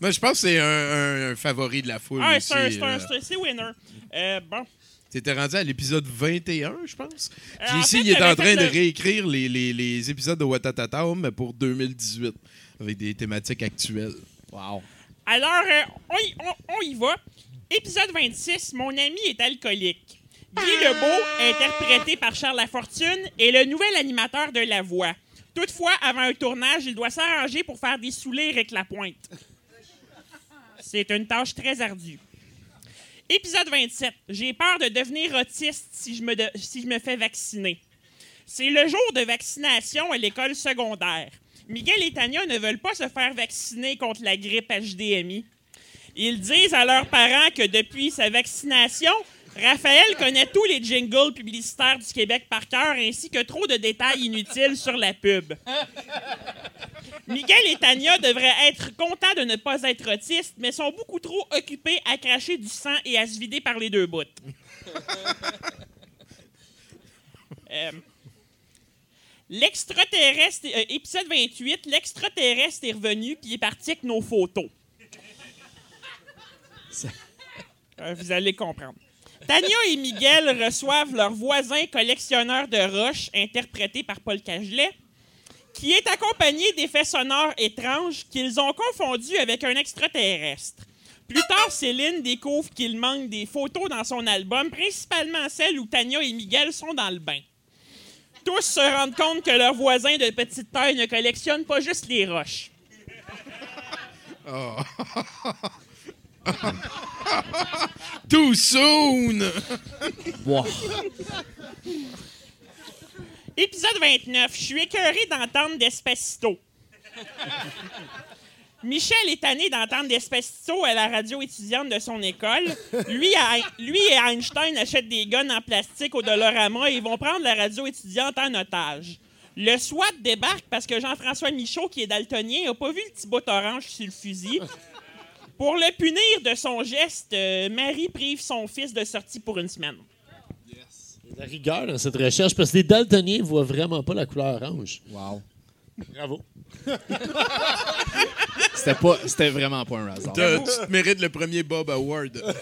Mais je pense que c'est un, un- un favori de la foule. ah, c'est un- c'est un- euh. c'est- winner. Euh, bon. T'étais rendu à l'épisode 21, je pense. Euh, J'ai en ici, fait, il est en train de le- réécrire les, les- les épisodes de Watatata, mais pour 2018, avec des thématiques actuelles. Wow. Alors, euh, on, y, on- on y va. Épisode 26, Mon ami est alcoolique. Guy Lebeau, interprété par Charles Lafortune, est le nouvel animateur de La Voix. Toutefois, avant un tournage, il doit s'arranger pour faire des soulires avec la pointe. C'est une tâche très ardue. Épisode 27. J'ai peur de devenir autiste si je me, si je me fais vacciner. C'est le jour de vaccination à l'école secondaire. Miguel et Tania ne veulent pas se faire vacciner contre la grippe HDMI. Ils disent à leurs parents que depuis sa vaccination, Raphaël connaît tous les jingles publicitaires du Québec par cœur ainsi que trop de détails inutiles sur la pub. Miguel et Tania devraient être contents de ne pas être autistes, mais sont beaucoup trop occupés à cracher du sang et à se vider par les deux bouts. Euh, L'extraterrestre, euh, épisode 28, l'extraterrestre est revenu puis est parti avec nos photos. Euh, vous allez comprendre. Tania et Miguel reçoivent leur voisin collectionneur de roches, interprété par Paul Cagelet, qui est accompagné d'effets sonores étranges qu'ils ont confondus avec un extraterrestre. Plus tard, Céline découvre qu'il manque des photos dans son album, principalement celles où Tania et Miguel sont dans le bain. Tous se rendent compte que leur voisin de petite taille ne collectionne pas juste les roches. Too soon! Épisode 29. Je suis écœuré d'entendre Despacito. Michel est tanné d'entendre Despacito à la radio étudiante de son école. Lui, à- lui et Einstein achètent des guns en plastique au Dolorama et ils vont prendre la radio étudiante en otage. Le SWAT débarque parce que Jean-François Michaud, qui est daltonien, n'a pas vu le petit bout orange sur le fusil. Pour le punir de son geste, euh, Marie prive son fils de sortie pour une semaine. La rigueur dans cette recherche, parce que les daltoniens voient vraiment pas la couleur orange. Wow. Bravo. C'était pas, c'était vraiment pas un hasard. Tu te mérites le premier Bob Award.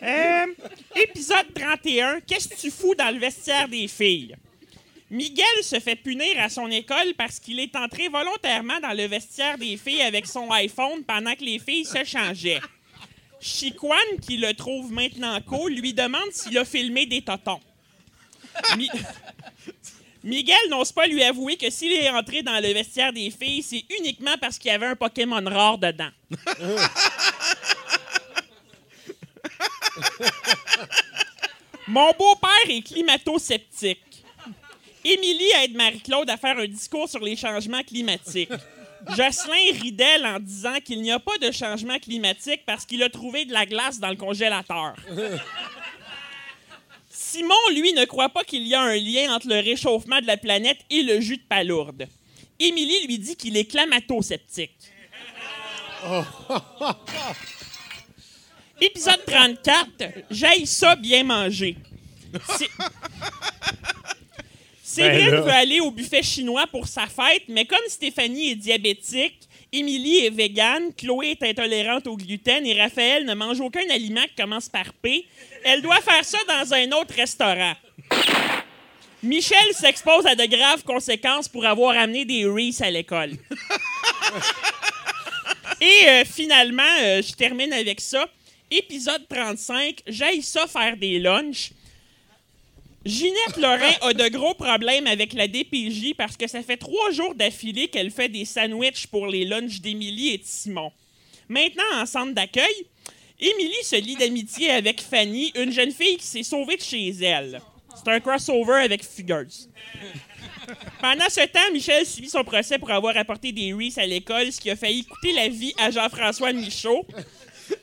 Euh, épisode 31. Qu'est-ce que tu fous dans le vestiaire des filles? Miguel se fait punir à son école parce qu'il est entré volontairement dans le vestiaire des filles avec son iPhone pendant que les filles se changeaient. Chiquan, qui le trouve maintenant cool, lui demande s'il a filmé des totons. Mi- Miguel n'ose pas lui avouer que s'il est entré dans le vestiaire des filles, c'est uniquement parce qu'il y avait un Pokémon rare dedans. Mon beau-père est climato-sceptique. Émilie aide Marie-Claude à faire un discours sur les changements climatiques. Jocelyn rit d'elle en disant qu'il n'y a pas de changement climatique parce qu'il a trouvé de la glace dans le congélateur. Simon, lui, ne croit pas qu'il y a un lien entre le réchauffement de la planète et le jus de palourde. Émilie lui dit qu'il est clamato-sceptique. Épisode 34, j'aille ça bien manger. Ben là. veut aller au buffet chinois pour sa fête, mais comme Stéphanie est diabétique, Émilie est végane, Chloé est intolérante au gluten et Raphaël ne mange aucun aliment qui commence par P, elle doit faire ça dans un autre restaurant. Michel s'expose à de graves conséquences pour avoir amené des Reese à l'école. Et euh, finalement, euh, je termine avec ça. Épisode 35, j'aille ça faire des lunchs. Ginette Lorrain a de gros problèmes avec la DPJ parce que ça fait trois jours d'affilée qu'elle fait des sandwichs pour les lunchs d'Émilie et de Simon. Maintenant, en centre d'accueil, Émilie se lie d'amitié avec Fanny, une jeune fille qui s'est sauvée de chez elle. C'est un crossover avec Figures. Pendant ce temps, Michel subit son procès pour avoir apporté des Reese à l'école, ce qui a failli coûter la vie à Jean-François Michaud.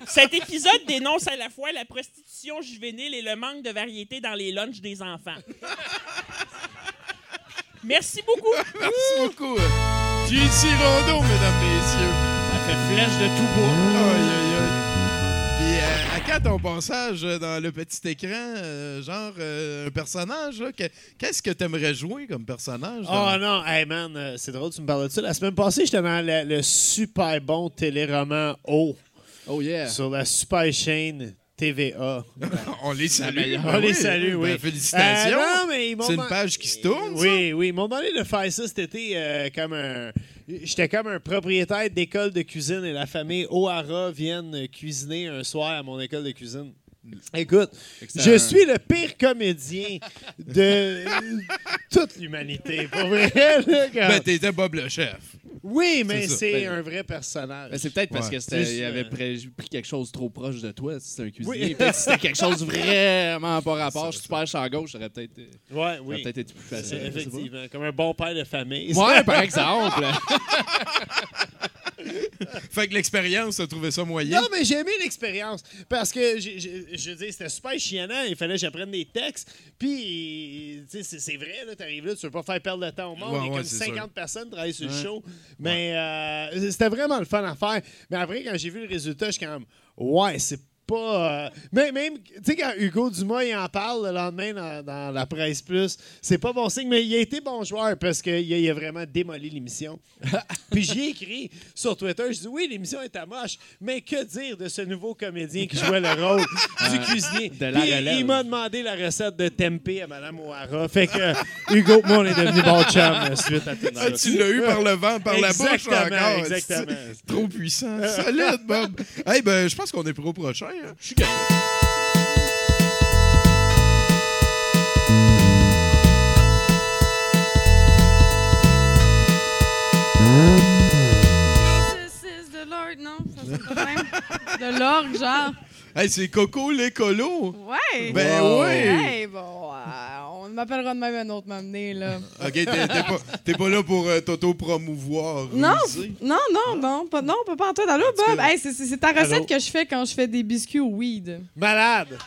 Cet épisode dénonce à la fois la prostitution juvénile et le manque de variété dans les lunchs des enfants. Merci beaucoup. Merci beaucoup. J.C. Rondeau, mesdames, messieurs. Ça fait flèche de tout bois. Aïe, aïe, aïe. Puis, euh, à quand ton passage dans le petit écran, euh, genre euh, un personnage, qu'est-ce que t'aimerais jouer comme personnage? dans- Oh non, hey man, euh, c'est drôle, tu me parles de ça. La semaine passée, j'étais dans le, le super bon téléroman O Oh yeah. sur la super chaîne TVA. On les salue. On les salue, oui. Ben, félicitations. Euh, non, mais ils m'ont C'est une page qui se tourne, ça? Oui, oui. Ils m'ont demandé de faire ça cet été euh, comme un. J'étais comme un propriétaire d'école de cuisine et la famille O'Hara viennent cuisiner un soir à mon école de cuisine. Écoute, je un- suis le pire comédien de toute l'humanité. Pour vrai, là, Ben, t'étais Bob le chef. Oui, mais c'est Ben, un vrai personnage. Ben, c'est peut-être parce Ouais. que c'était, C'est il avait ça. pris, pris quelque chose trop proche de toi, si c'est un cuisinier. Oui. Peut-être si c'était quelque chose vraiment pas rapport. Je suis super champ gauche, ça aurait peut-être, euh, ouais, ça aurait oui. peut-être été plus facile. Effectivement, comme un bon père de famille. Ouais, par exemple. Fait que l'expérience, t'as trouvé ça moyen. Non, mais j'ai aimé l'expérience. Parce que, je veux dire, c'était super chiannant. Il fallait que j'apprenne des textes. Puis, tu sais, c'est- vrai, là, t'arrives là, tu veux pas faire perdre le temps au monde. Ouais, Il y a ouais, comme c'est 50 sûr. personnes qui travaillent sur Ouais. le show. Mais euh, c'était vraiment le fun à faire. Mais après, quand j'ai vu le résultat, je suis quand même, ouais, c'est pas. euh, mais même, tu sais, quand Hugo Dumas il en parle le lendemain dans, dans la presse plus, c'est pas bon signe, mais il a été bon joueur parce qu'il a, il a vraiment démoli l'émission. Puis j'y ai écrit sur Twitter, je dis oui, l'émission était moche, mais que dire de ce nouveau comédien qui jouait le rôle du cuisinier? de la Puis relève. il m'a demandé la recette de tempeh à Mme O'Hara. Fait que Hugo, moi, on est devenu bon chum euh, suite à tout ça. Ah, tu l'as eu par le vent, par la bouche Exactement, encore. exactement. C'est Trop puissant. Solide, Bob. hey, ben, je pense qu'on est pro prochain. Hein. Je suis correct. Jesus is the Lord, non? Ça, c'est pas même. De l'orgue, genre. Hey, c'est Coco l'écolo. Ouais! Ben Wow. oui. Hey, bon, euh, on m'appellera de même un autre m'amener, là. OK, t'es t'es pas, t'es pas là pour euh, t'auto-promouvoir. Non, non, non, non, pas, non, pas, pas en toi. Allô, Bob? Hey, c'est- c'est c'est ta recette Allô? que je fais quand je fais des biscuits au weed. Malade.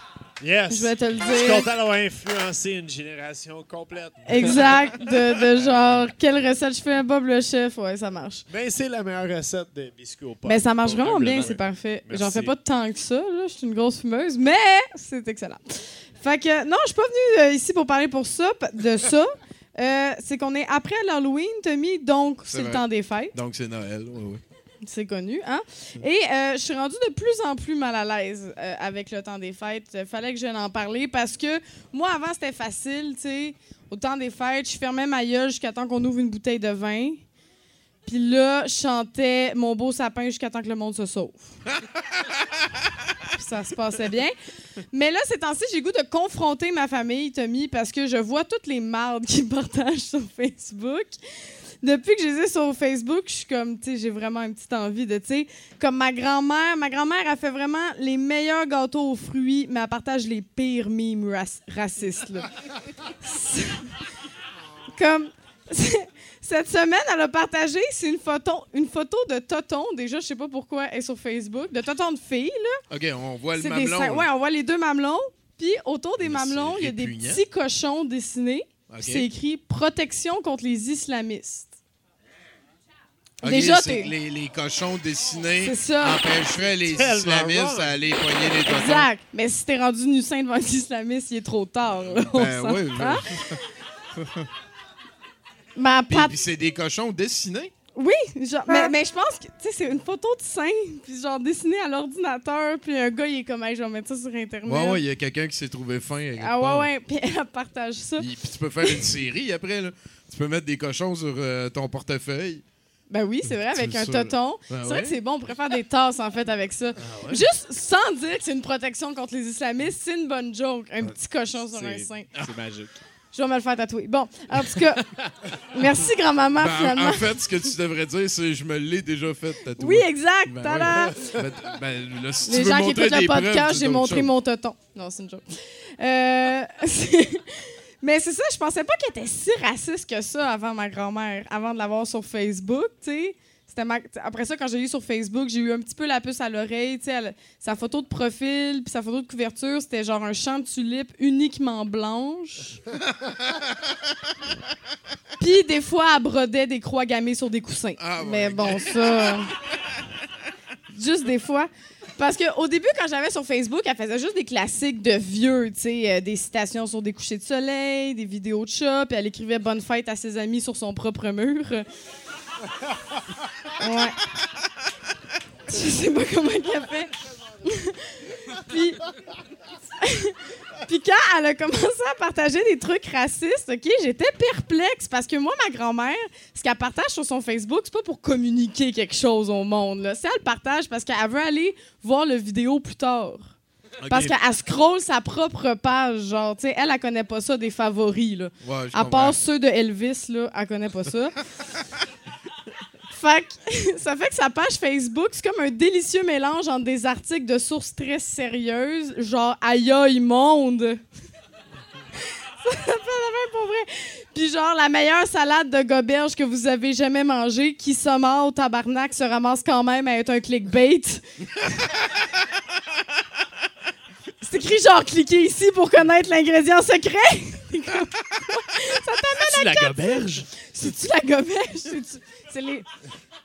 Yes. Je vais te le Je suis dire. content d'avoir influencé une génération complète. Exact, de, de genre, quelle recette je fais un Bob le chef, ouais, ça marche. Ben, c'est la meilleure recette de biscuits au pot. Mais ça marche vraiment bien, c'est parfait. J'en fais pas tant que ça, là. Je suis une grosse fumeuse, mais c'est excellent. Fait que, non, je suis pas venue euh, ici pour parler pour ça, de ça. Euh, c'est qu'on est après l'Halloween, Tommy, donc C'est le temps des fêtes. Donc, c'est Noël. Ouais, ouais. C'est connu, hein? Et euh, je suis rendue de plus en plus mal à l'aise euh, avec le temps des fêtes. Euh, fallait que je vienne en parler parce que moi, avant, c'était facile, tu sais. Au temps des fêtes, je fermais ma gueule jusqu'à temps qu'on ouvre une bouteille de vin. Puis là, je chantais Mon beau sapin jusqu'à temps que le monde se sauve. Puis ça se passait bien. Mais là, ces temps-ci, j'ai goût de confronter ma famille, Tommy, parce que je vois toutes les mardes qu'ils partagent sur Facebook depuis que je les ai sur Facebook, je suis comme, tu sais, j'ai vraiment une petite envie de, tu sais, comme ma grand-mère. Ma grand-mère a fait vraiment les meilleurs gâteaux aux fruits, mais elle partage les pires mimes rac- racistes, là. Comme, cette semaine, elle a partagé, c'est une photo, une photo de Toton. Déjà, je sais pas pourquoi elle est sur Facebook, de Toton de fille, là. OK, on voit le des mamelon. là. ouais, on voit les deux mamelons. Puis autour des Mais mamelons, il y a des petits cochons dessinés. C'est écrit protection contre les islamistes. Déjà, t'es- les, les cochons dessinés empêcheraient les islamistes à aller poigner les totons. Exact. Mais si t'es rendu nu sein devant un islamiste, il est trop tard. là. Ben oui. Ma Puis, pat- puis c'est des cochons dessinés. Oui, genre, mais, mais je pense que c'est une photo de sein, puis genre dessinée à l'ordinateur, puis un gars, il est comme, hey, je vais mettre ça sur Internet. Ouais, ouais, il y a quelqu'un qui s'est trouvé fin. Ah part. ouais, ouais, puis elle partage ça. Puis, puis tu peux faire une série après, là. Tu peux mettre des cochons sur euh, ton portefeuille. Ben oui, c'est vrai, avec un toton. Ben c'est vrai ouais. que c'est bon, on pourrait faire des tasses, en fait, avec ça. Ah Juste sans dire que c'est une protection contre les islamistes, c'est une bonne joke. Un petit cochon sur un sein. C'est magique. Je vais me le faire tatouer. Bon, en tout cas, merci grand-maman, Ben, en- finalement. en fait, ce que tu devrais dire, c'est je me l'ai déjà fait tatouer. Oui, exact. Ben tada! ouais. Ben, ben, là, si Les gens qui écoutent le podcast, j'ai montré mon tonton. Non, c'est une joke. Euh, Mais c'est ça, je pensais pas qu'elle était si raciste que ça avant ma grand-mère, avant de l'avoir sur Facebook, tu sais. Ma- Après ça, quand j'ai eu sur Facebook, j'ai eu un petit peu la puce à l'oreille. tu sais, elle- Sa photo de profil puis sa photo de couverture, c'était genre un champ de tulipes uniquement blanche. puis des fois, elle brodait des croix gammées sur des coussins. Ah, Mais bon, ça... Juste des fois. Parce qu'au début, quand j'avais sur Facebook, elle faisait juste des classiques de vieux, tu sais, euh, des citations sur des couchers de soleil, des vidéos de chats, puis elle écrivait bonne fête à ses amis sur son propre mur. Ouais. Je sais pas comment elle fait. puis, puis quand elle a commencé à partager des trucs racistes, OK, j'étais perplexe parce que moi, ma grand-mère, ce qu'elle partage sur son Facebook, c'est pas pour communiquer quelque chose au monde. Là. C'est elle partage parce qu'elle veut aller voir le vidéo plus tard. Parce qu'elle scroll sa propre page. Genre, tu sais, elle, elle connaît pas ça des favoris, là. Ouais, À part ceux de Elvis, là, elle connaît pas ça. fait que, ça fait que sa page Facebook, c'est comme un délicieux mélange entre des articles de sources très sérieuses, genre aïe aïe monde. ça fait la même pour vrai. Puis genre la meilleure salade de goberge que vous avez jamais mangée, qui sommaire au tabarnak se ramasse quand même à être un clickbait. C'est écrit genre cliquez ici pour connaître l'ingrédient secret. Tu la goberge? C'est-tu la goberge?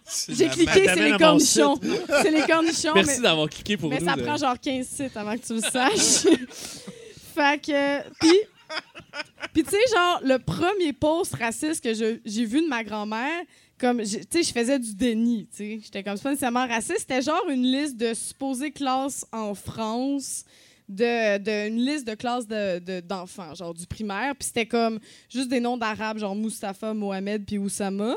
C'est les... J'ai cliqué, c'est les cornichons. C'est les cornichons, Merci mais, d'avoir cliqué pour mais nous. ça de- prend genre 15 sites avant que tu le saches. fait que... Puis, puis tu sais, genre, le premier post raciste que j'ai vu de ma grand-mère, comme, tu sais, je faisais du déni, tu sais. J'étais comme, c'est pas nécessairement raciste. C'était genre une liste de supposées classes en France, de, de- une liste de classes de- de- d'enfants, genre du primaire. Puis c'était comme juste des noms d'arabes, genre Mustapha, Mohamed, puis Oussama.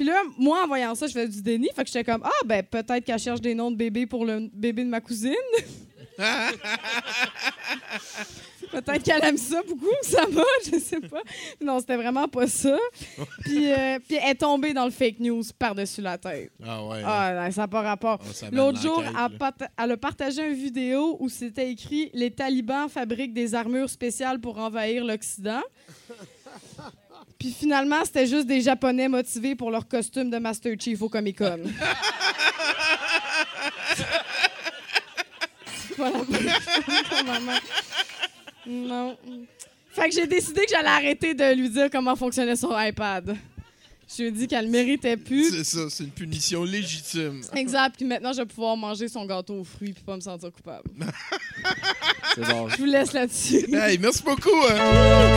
Puis là, moi, en voyant ça, je faisais du déni. Fait que j'étais comme, ah, ben, peut-être qu'elle cherche des noms de bébés pour le bébé de ma cousine. peut-être qu'elle aime ça beaucoup, ça va, je sais pas. Non, c'était vraiment pas ça. Puis, euh, puis elle est tombée dans le fake news par-dessus la tête. Ah ouais. Ah, non, ça n'a pas rapport. L'autre jour, elle, elle a partagé une vidéo où c'était écrit Les talibans fabriquent des armures spéciales pour envahir l'Occident. Puis finalement, c'était juste des Japonais motivés pour leur costume de Master Chief au Comic Con. voilà. Non. Fait que j'ai décidé que j'allais arrêter de lui dire comment fonctionnait son iPad. Je lui ai dit qu'elle le méritait plus. C'est ça, c'est une punition légitime. Exact. Puis maintenant, je vais pouvoir manger son gâteau aux fruits puis pas me sentir coupable. C'est bon. Je vous laisse là-dessus. Hey, merci beaucoup, hein.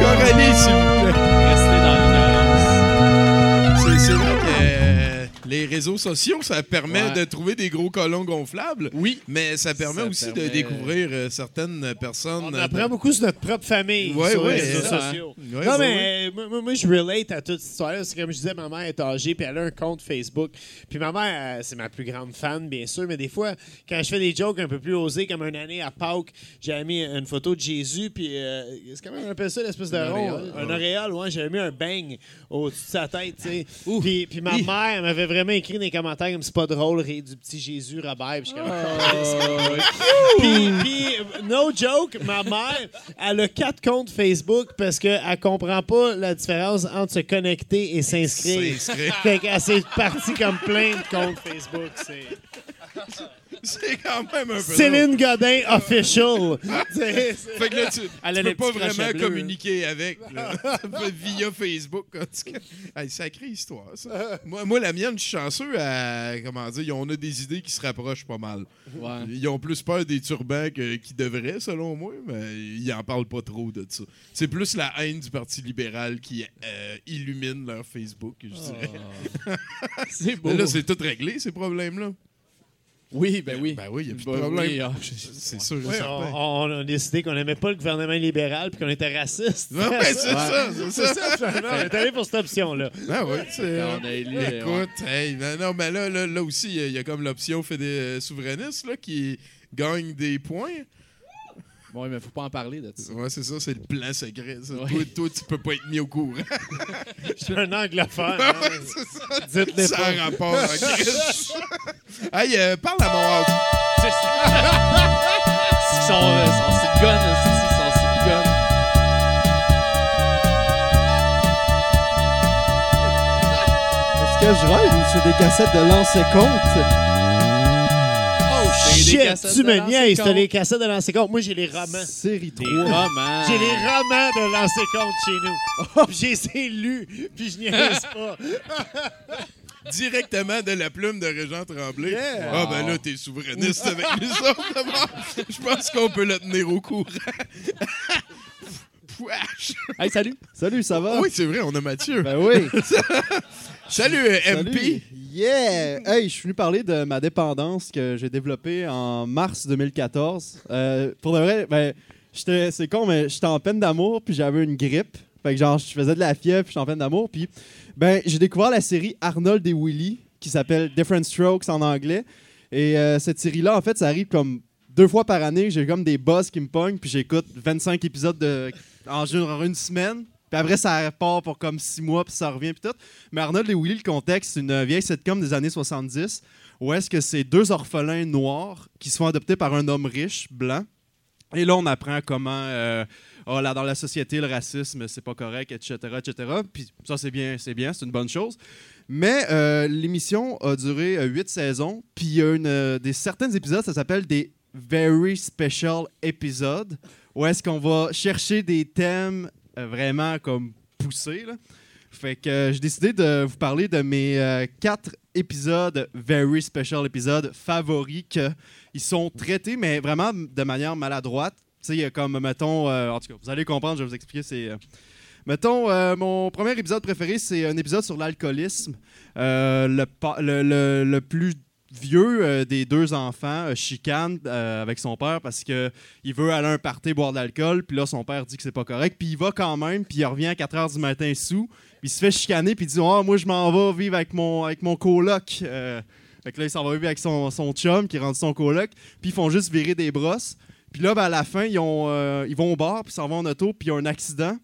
Coralie, s'il vous plaît. Restez dans l'ignorance. C'est c'est vrai que euh, les réseaux sociaux, ça permet Ouais. de trouver des gros colons gonflables. Oui. Mais ça permet Ça aussi de découvrir euh, certaines personnes. On euh, apprend beaucoup sur notre propre famille Ouais, sur ouais, les réseaux ça, sociaux. Ouais, non, mais euh, moi- moi, moi, je relate à toute cette histoire-là. C'est comme je disais, ma mère est âgée, puis elle a un compte Facebook. Puis ma mère, euh, c'est ma plus grande fan, bien sûr, mais des fois, quand je fais des jokes un peu plus osés, comme une année à Pâques, j'avais mis une photo de Jésus, puis euh, c'est comment on appelle ça, l'espèce de Un rond? auréole, Un ouais. auréole, ouais. J'avais mis un bang au-dessus de sa tête, tu sais. Puis, puis ma mère, elle m'avait vraiment écrit dans les commentaires comme c'est pas drôle, rire du petit Jésus Robert. Puis je suis comme, Oh, puis, puis, no joke, ma mère, elle a quatre comptes Facebook parce qu'elle comprend pas la différence entre se connecter et s'inscrire. S'inscrire. Fait qu'elle s'est partie comme plein de comptes Facebook. C'est C'est quand même un peu. Céline Godin official. Fait que là, tu, Elle tu peux pas vraiment communiquer avec. là. Via Facebook, en tout cas. Hey, sacrée histoire, ça. Moi, moi, la mienne, je suis chanceux à. Comment dire, on a des idées qui se rapprochent pas mal. Ouais. Ils ont plus peur des turbans qu'ils devraient, selon moi, mais ils en parlent pas trop de ça. C'est plus la haine du Parti libéral qui euh, illumine leur Facebook, je dirais. C'est beau. Mais là, c'est tout réglé, ces problèmes-là. Oui, ben oui. Ben oui, il n'y a plus de Ben problème. oui, ah, C'est sûr, on, on a décidé qu'on n'aimait pas le gouvernement libéral puis qu'on était raciste. Non, mais c'est ça, c'est ça. On est allé pour cette option-là. Ah oui, c'est. On a élu, Écoute, hey, ben non, mais là, là, là aussi, il y a- il y, a comme l'option fédé- euh, souverainiste là, qui gagne des points. Bon, mais faut pas en parler de ça. Ouais, c'est ça, c'est le plan secret. ça. Ouais. Toi, toi, tu peux pas être mis au courant. Je suis un anglophone. Hein. ouais, c'est ça. Dites-le Sans pas. rapport en crise. hey, euh, parle à mon house. C'est ça. Ils sont, euh, sont ils sont gun. Est-ce que je rêve ou c'est des cassettes de lancer compte? Oh, Shit, tu me niaises, t'as les cassettes de lancer compte. Moi, j'ai les romans. Série 3. Des romans. J'ai les romans de lancer compte chez nous. Puis j'ai essayé de lus, puis je niaise pas. Directement de la plume de Régent Tremblay. Yeah. Ah, ben là, t'es souverainiste avec nous autres. Je pense qu'on peut le tenir au courant. Pouache. Hey, salut. Salut, ça va? Ah oui, c'est vrai, on a Mathieu. Ben oui. Salut, euh, Salut. MP. Yeah! Hey, je suis venu parler de ma dépendance que j'ai développée en mars 2014. Euh, pour de vrai, ben, j'étais- c'est con, mais j'étais en peine d'amour, puis j'avais une grippe. Fait que genre, je faisais de la fièvre, puis j'étais en peine d'amour. Puis, ben, j'ai découvert la série Arnold et Willy, qui s'appelle Different Strokes en anglais. Et euh, cette série-là, en fait, ça arrive comme deux fois par année, j'ai comme des buzz qui me pognent, puis j'écoute 25 épisodes de, en genre une semaine. Puis après, ça part pour comme six mois, puis ça revient, puis tout. Mais Arnold et Willy, le contexte, c'est une vieille sitcom des années 70, où est-ce que c'est deux orphelins noirs qui sont adoptés par un homme riche, blanc. Et là, on apprend comment, euh, oh, là, dans la société, le racisme, c'est pas correct, etc., etc. Puis ça, c'est bien, c'est bien, c'est une bonne chose. Mais euh, l'émission a duré euh, huit saisons, puis il y a une, des certains épisodes, ça s'appelle des very special episodes, où est-ce qu'on va chercher des thèmes euh, vraiment comme poussés. Fait que euh, j'ai décidé de vous parler de mes euh, quatre épisodes very special épisodes favoris que ils sont traités, mais vraiment de manière maladroite. Tu sais, comme, mettons, en tout cas, vous allez comprendre, je vais vous expliquer. Mettons, mon premier épisode préféré, c'est un épisode sur l'alcoolisme. Le plus vieux euh, des deux enfants euh, chicane euh, avec son père parce que il veut aller un party boire de l'alcool, puis là, son père dit que c'est pas correct, puis il va quand même, puis il revient à 4 h du matin sous, puis il se fait chicaner, puis il dit Ah, moi, je m'en vais vivre avec mon, avec mon coloc. Fait que là, il s'en va vivre avec son, son chum qui rentre son coloc, puis ils font juste virer des brosses. Puis là, ben, à la fin, ils, ils vont au bar, puis s'en vont en auto, puis il y a un accident,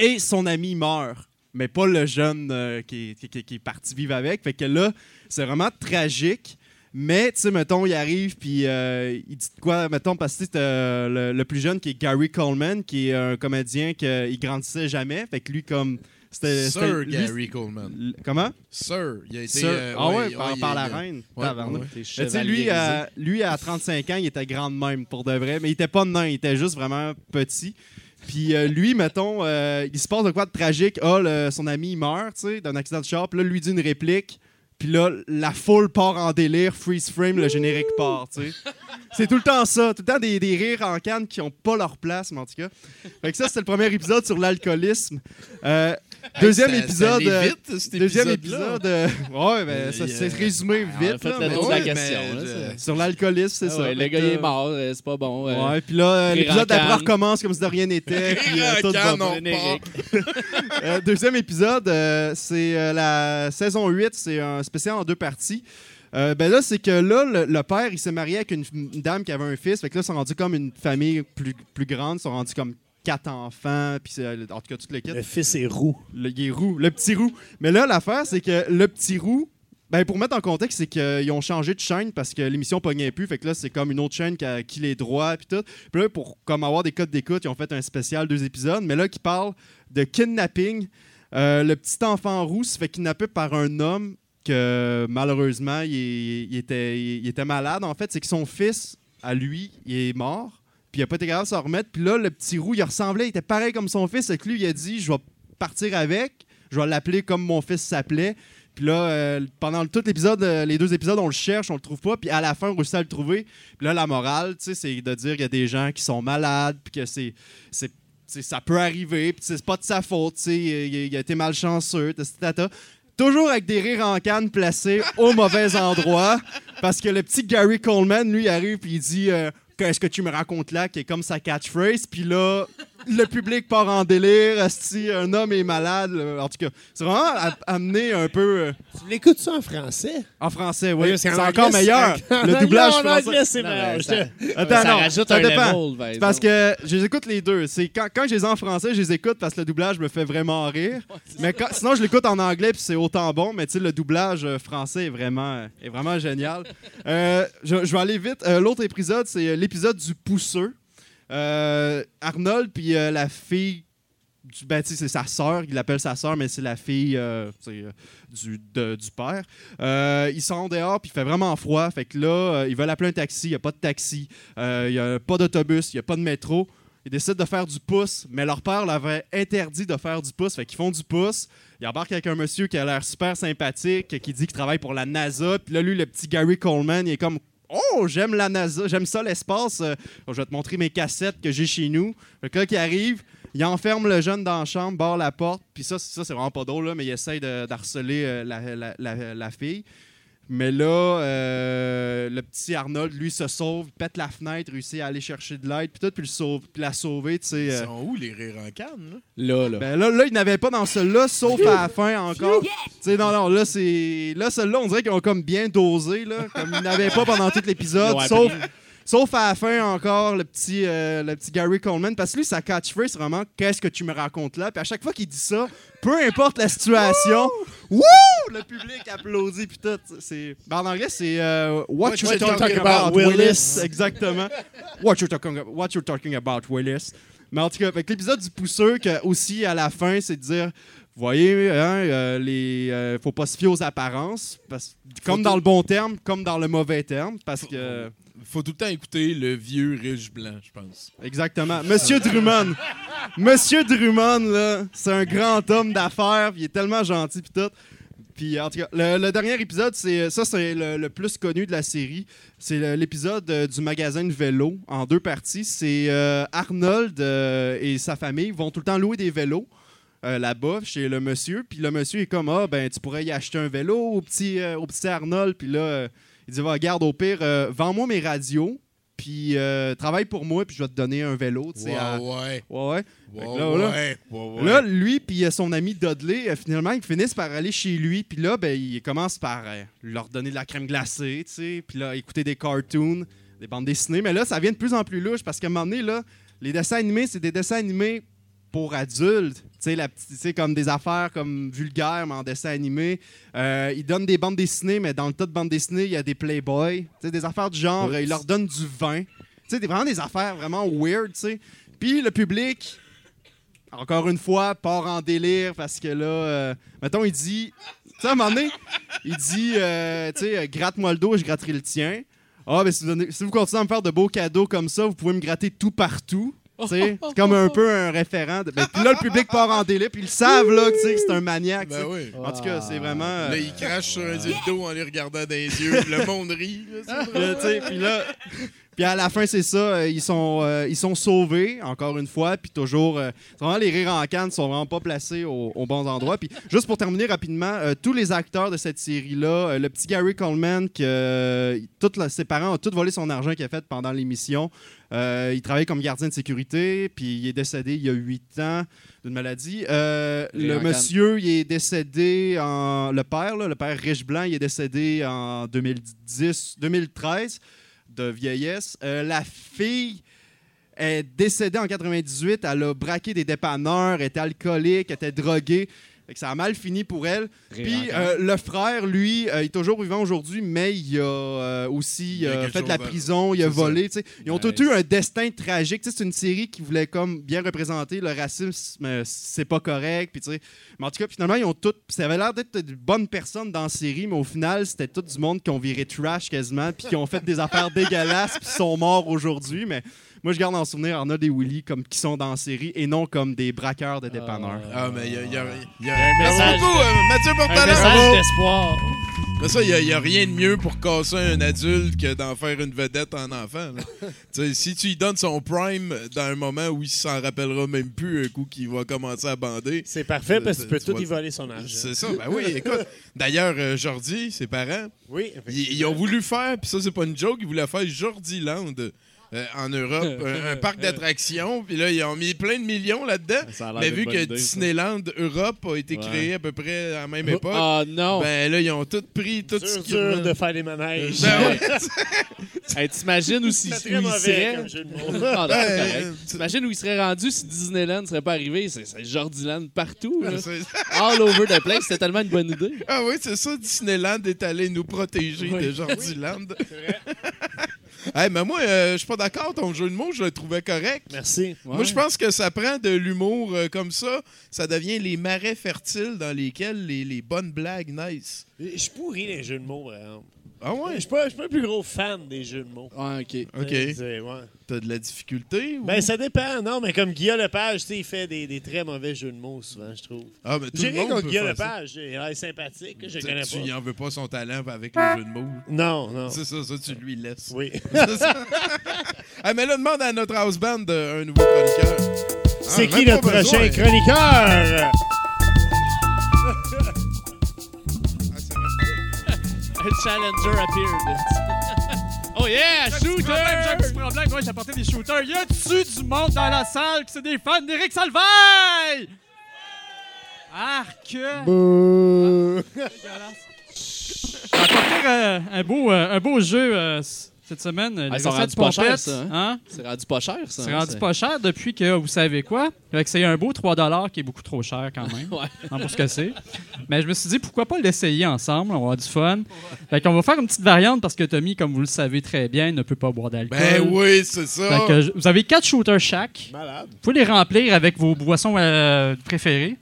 et son ami meurt. Mais pas le jeune qui- qui est parti vivre avec. Fait que là, c'est vraiment tragique. Mais, tu sais, mettons, il arrive, puis euh, il dit de quoi, mettons, parce que c'est euh, le, le plus jeune qui est Gary Coleman, qui est un comédien qui il grandissait jamais. Fait que lui, comme. C'était. Sir lui, Gary Coleman. l- Comment? Sir. Il a été. Sir. euh, ah ouais, il- par, il- par la il- reine. Ouais, ouais. Tu sais, lui, euh, lui, à 35 ans, il était grand de même, pour de vrai. Mais il était pas nain, il était juste vraiment petit. Puis euh, lui, mettons, euh, il se passe de quoi de tragique. Ah, le- son ami, il meurt, tu sais, d'un accident de char. Puis là, lui dit une réplique. Puis là, la foule part en délire, freeze frame, le générique part, tu sais. C'est tout le temps ça. Tout le temps des, des rires en canne qui ont pas leur place, mais en tout cas. Fait que ça, c'était le premier épisode sur l'alcoolisme. Euh, deuxième ça- ça épisode... allait euh, vite, cet Deuxième épisode. euh, ouais, ben, ça s'est euh, résumé vite. fait là, mais la question, mais là, Sur l'alcoolisme, c'est Ah ça. ouais, le gars il est mort, c'est pas bon. euh, Ouais, puis là, l'épisode d'après recommence comme si de rien n'était. puis, euh, tout va deuxième épisode, c'est la saison 8, c'est un spécial en deux parties. Euh, ben là, c'est que là, le, le père, il s'est marié avec une, une dame qui avait un fils. Fait que là, ils sont rendus comme une famille plus, plus grande. Ils sont rendus comme quatre enfants. Puis c'est- en tout cas, l'équipe. Le fils est roux. Le, il est roux, le petit roux. Mais là, l'affaire, c'est que le petit roux, ben, pour mettre en contexte, c'est qu'ils ont changé de chaîne parce que l'émission pognait plus. Fait que là, c'est comme une autre chaîne qui a qui les droits puis tout. Puis là, pour comme avoir des codes d'écoute, ils ont fait un spécial, deux épisodes, mais là, qui parle de kidnapping. Euh, le petit enfant roux se fait kidnapper par un homme que malheureusement, il était, il était malade. En fait, c'est que son fils, à lui, il est mort. Puis il a pas été capable de s'en remettre. Puis là, le petit roux, il ressemblait, il était pareil comme son fils. Et que lui, il a dit Je vais partir avec, je vais l'appeler comme mon fils s'appelait. Puis là, euh, pendant tout l'épisode, euh, les deux épisodes, on le cherche, on le trouve pas. Puis à la fin, on réussit à le trouver. Puis là, la morale, tu sais, c'est de dire qu'il y a des gens qui sont malades, puis que c'est. c'est ça peut arriver, puis c'est pas de sa faute, tu sais, il, a été malchanceux, tata. Toujours avec des rires en canne placés au mauvais endroit, parce que le petit Gary Coleman, lui, arrive puis il dit euh, Qu'est-ce que tu me racontes là qui est comme sa catchphrase, puis là, le public part en délire, asti, un homme est malade. En tout cas, c'est vraiment a- amené un peu euh, Tu l'écoutes ça en français? en français, oui. C'est qu'en encore meilleur. en Le doublage en français. anglais, c'est Non, meilleur. Attends, ça non, rajoute ça un dépend. level, parce que je les écoute les deux. C'est quand, quand je les ai en français, je les écoute parce que le doublage me fait vraiment rire. mais quand- sinon, je l'écoute en anglais puis c'est autant bon. Mais tu sais, le doublage euh, français est vraiment, est vraiment génial. Euh, je, je vais aller vite. Euh, L'autre épisode, c'est euh, l'épisode du pousseux. Euh, Arnold puis euh, la fille. Du, ben, c'est sa sœur, il l'appelle sa sœur, mais c'est la fille euh, du, père. Ils sont dehors, puis il fait vraiment froid. Fait que là, ils veulent appeler un taxi, il n'y a pas de taxi, il n'y a pas d'autobus, il n'y a pas de métro. Ils décident de faire du pouce, mais leur père leur avait interdit de faire du pouce. Fait qu'ils font du pouce. Ils embarquent avec un monsieur qui a l'air super sympathique, qui dit qu'il travaille pour la NASA. Puis là, lui, le petit Gary Coleman, il est comme Oh, j'aime la NASA, j'aime ça l'espace. Euh, je vais te montrer mes cassettes que j'ai chez nous. Que là, qui arrive, il enferme le jeune dans la chambre, barre la porte. Puis ça, ça c'est vraiment pas drôle, mais il essaye d'harceler euh, la fille. Mais là, euh, le petit Arnold, lui, se sauve, pète la fenêtre, réussit à aller chercher de l'aide, puis tout, puis, le sauve, puis la sauver, tu sais. Ils euh. sont où les rires en canne, là? Là, là. Ben là, là, il n'avait pas dans celui-là, sauf à la fin encore. Tu sais, non, non, là, c'est. Là, celui-là, on dirait qu'ils ont comme bien dosé, là. Comme ils n'avaient pas pendant tout l'épisode, sauf. Sauf à la fin encore, le petit, euh, le petit Gary Coleman, parce que lui, sa catchphrase, c'est vraiment « Qu'est-ce que tu me racontes là? » Puis à chaque fois qu'il dit ça, peu importe la situation, Wouh! Le public applaudit, puis tout. C'est... Ben, en anglais, c'est euh, What, you talking, about, Willis? Exactement. What you talking, what you talking about, Willis? Mais en tout cas, avec l'épisode du pousseux, que aussi à la fin, c'est de dire vous voyez, hein, euh, les, euh, faut pas se fier aux apparences, parce, comme dans le bon terme, comme dans le mauvais terme, parce que. Faut tout le temps écouter le vieux riche blanc, je pense. Exactement. Monsieur Drummond. Monsieur Drummond, là, c'est un grand homme d'affaires, il est tellement gentil, puis tout. Puis en tout cas, le, dernier épisode, c'est ça, c'est le, plus connu de la série. C'est l'épisode euh, du magasin de vélo en deux parties. C'est euh, Arnold euh, et sa famille vont tout le temps louer des vélos. là-bas chez le monsieur puis le monsieur est comme ah ben tu pourrais y acheter un vélo au petit au petit Arnold puis là il dit va garde au pire euh, vends-moi mes radios puis euh, travaille pour moi puis je vais te donner un vélo tu sais Ouais, à- ouais. ouais ouais Ouais, Fait que là, là, ouais, ouais, ouais. Là, lui puis euh, son ami Dudley, euh, finalement, ils finissent par aller chez lui. Puis là, ben, il commence par euh, leur donner de la crème glacée, tu sais. Puis là, écouter des cartoons, des bandes dessinées. Mais là, ça vient de plus en plus louche parce qu'à un moment donné, là, les dessins animés, c'est des dessins animés pour adultes. Sais, comme des affaires comme vulgaires, mais en dessin animé. Euh, ils donnent des bandes dessinées, mais dans le tas de bandes dessinées, il y a des Playboy. Tu sais, des affaires du genre. euh, ils leur donnent du vin. Tu sais, des- vraiment des affaires vraiment weird, tu sais. Puis le public, encore une fois, part en délire parce que là, euh, mettons, il dit, tu sais, à un moment donné, il dit, euh, tu sais, euh, gratte-moi le dos, je gratterai le tien. Ah, ben si vous, donnez- si vous continuez à me faire de beaux cadeaux comme ça, vous pouvez me gratter tout partout. C'est comme un peu un référent. de- ben, puis là, le public part en délire, puis ils savent là, que c'est un maniaque. Ben oui. En tout cas, c'est vraiment. euh, Là, il crache sur un dildo en les regardant dans les yeux. Le monde rit. Puis là, puis à la fin, c'est ça, euh, ils sont, euh, ils sont sauvés, encore une fois, puis toujours, euh, vraiment les rires en canne sont vraiment pas placés au- aux bons endroits. Puis juste pour terminer rapidement, euh, tous les acteurs de cette série-là, le petit Gary Coleman, que la- ses parents ont tous volé son argent qu'il a fait pendant l'émission. Euh, il travaille comme gardien de sécurité, puis il est décédé il y a huit ans d'une maladie. Euh, le canne. monsieur, il est décédé en. Le père, là, le père riche blanc, il est décédé en 2010, 2013 de vieillesse. Euh, la fille est décédée en 98. Elle a braqué des dépanneurs, était alcoolique, était droguée. Fait que ça a mal fini pour elle. Puis euh, le frère, lui, euh, il est toujours vivant aujourd'hui, mais il a euh, aussi Il a quelque fait de la prison, il a volé. Ils ont Nice. tous eu un destin tragique. C'est une série qui voulait comme bien représenter le racisme, euh, c'est pas correct. Puis, mais en tout cas, finalement, ils ont tous. Ça avait l'air d'être de bonnes personnes dans la série, mais au final, c'était tout du monde qui ont viré trash quasiment, puis qui ont fait des affaires dégueulasses, puis sont morts aujourd'hui. Mais moi, je garde en souvenir Arnold et Willy comme qui sont dans la série et non comme des braqueurs de dépanneurs. Ah, mais il y a, il y a- il y a- Un Merci message- beaucoup, euh, Mathieu Un Portalin. message d'espoir. Mais ça, il n'y a, rien de mieux pour casser un adulte que d'en faire une vedette en enfant. si tu lui donnes son prime dans un moment où il s'en rappellera même plus un coup qu'il va commencer à bander. C'est parfait parce que tu peux tout y voler son argent. C'est ça, ben oui, écoute. D'ailleurs, euh, Jordi, ses parents, Oui, ils, ils ont voulu faire, puis ça, c'est pas une joke, ils voulaient faire Jordiland euh, en Europe, un, un parc d'attractions, puis là, ils ont mis plein de millions là-dedans. Mais vu que idée, ça. Disneyland Europe a été Ouais. créé à peu près à la même époque, Ah non! ben là, ils ont tout pris, tout ce qu'ils dur de faire des manèges. Ben ouais. Hey, T'imagines où, si- C'est où très il mauvais serait? comme jeu de mots. Ah, Ben, c'est T'imagines où il serait rendu si Disneyland serait pas arrivé? C'est c'est Jordiland partout. là. c'est- All over the place. C'était tellement une bonne idée. Ah oui, c'est ça, Disneyland est allé nous protéger Oui. de Jordiland. Hey, mais moi, euh, je suis pas d'accord, ton jeu de mots, je le trouvais correct. Merci. Moi, je pense que ça prend de l'humour euh, comme ça. Ça devient les marais fertiles dans lesquels les, les bonnes blagues naissent. Je suis pourri les jeux de mots, par exemple. Ah Je ouais? suis pas, je suis pas le plus gros fan des jeux de mots. Ouais, ok. OK. C'est- ouais. T'as de la difficulté? ou- Ben, ça dépend. Non, mais comme Guillaume Lepage, tu sais, il fait des, des très mauvais jeux de mots, souvent, je trouve. Ah, mais tout J'ai le rien monde contre peut Guillaume faire ça. Lepage. Il a l'air sympathique, je Tu- connais Tu pas. y en veux pas son talent avec le jeu de mots. Non, non. C'est ça, ça, tu lui laisses. Oui. C'est ça. ah, mais là, demande à notre house band euh, un nouveau chroniqueur. C'est Ah, qui même notre pas besoin. prochain chroniqueur? Challenger appeared. oh yeah! Problème, j'ai un petit Shooter! problème. Moi, j'ai apporté des shooters. Y a-tu du monde dans la salle qui c'est des fans d'Éric Salvaille? Arc! Apporté euh, un, beau, euh, un beau jeu. Cette semaine. Ah, les c'est rendu recettes pas cher, pompettes. ça, hein? Hein? C'est rendu pas cher, ça. C'est hein, rendu pas cher depuis que vous savez quoi? Fait que c'est un beau 3 qui est beaucoup trop cher quand même. Ouais. pour ce que c'est. Mais je me suis dit pourquoi pas l'essayer ensemble, on va avoir du fun. Fait qu'on va faire une petite variante parce que Tommy, comme vous le savez très bien, ne peut pas boire d'alcool. Ben oui, c'est ça. Fait que vous avez quatre shooters chaque. Malade. Vous pouvez les remplir avec vos boissons euh, préférées.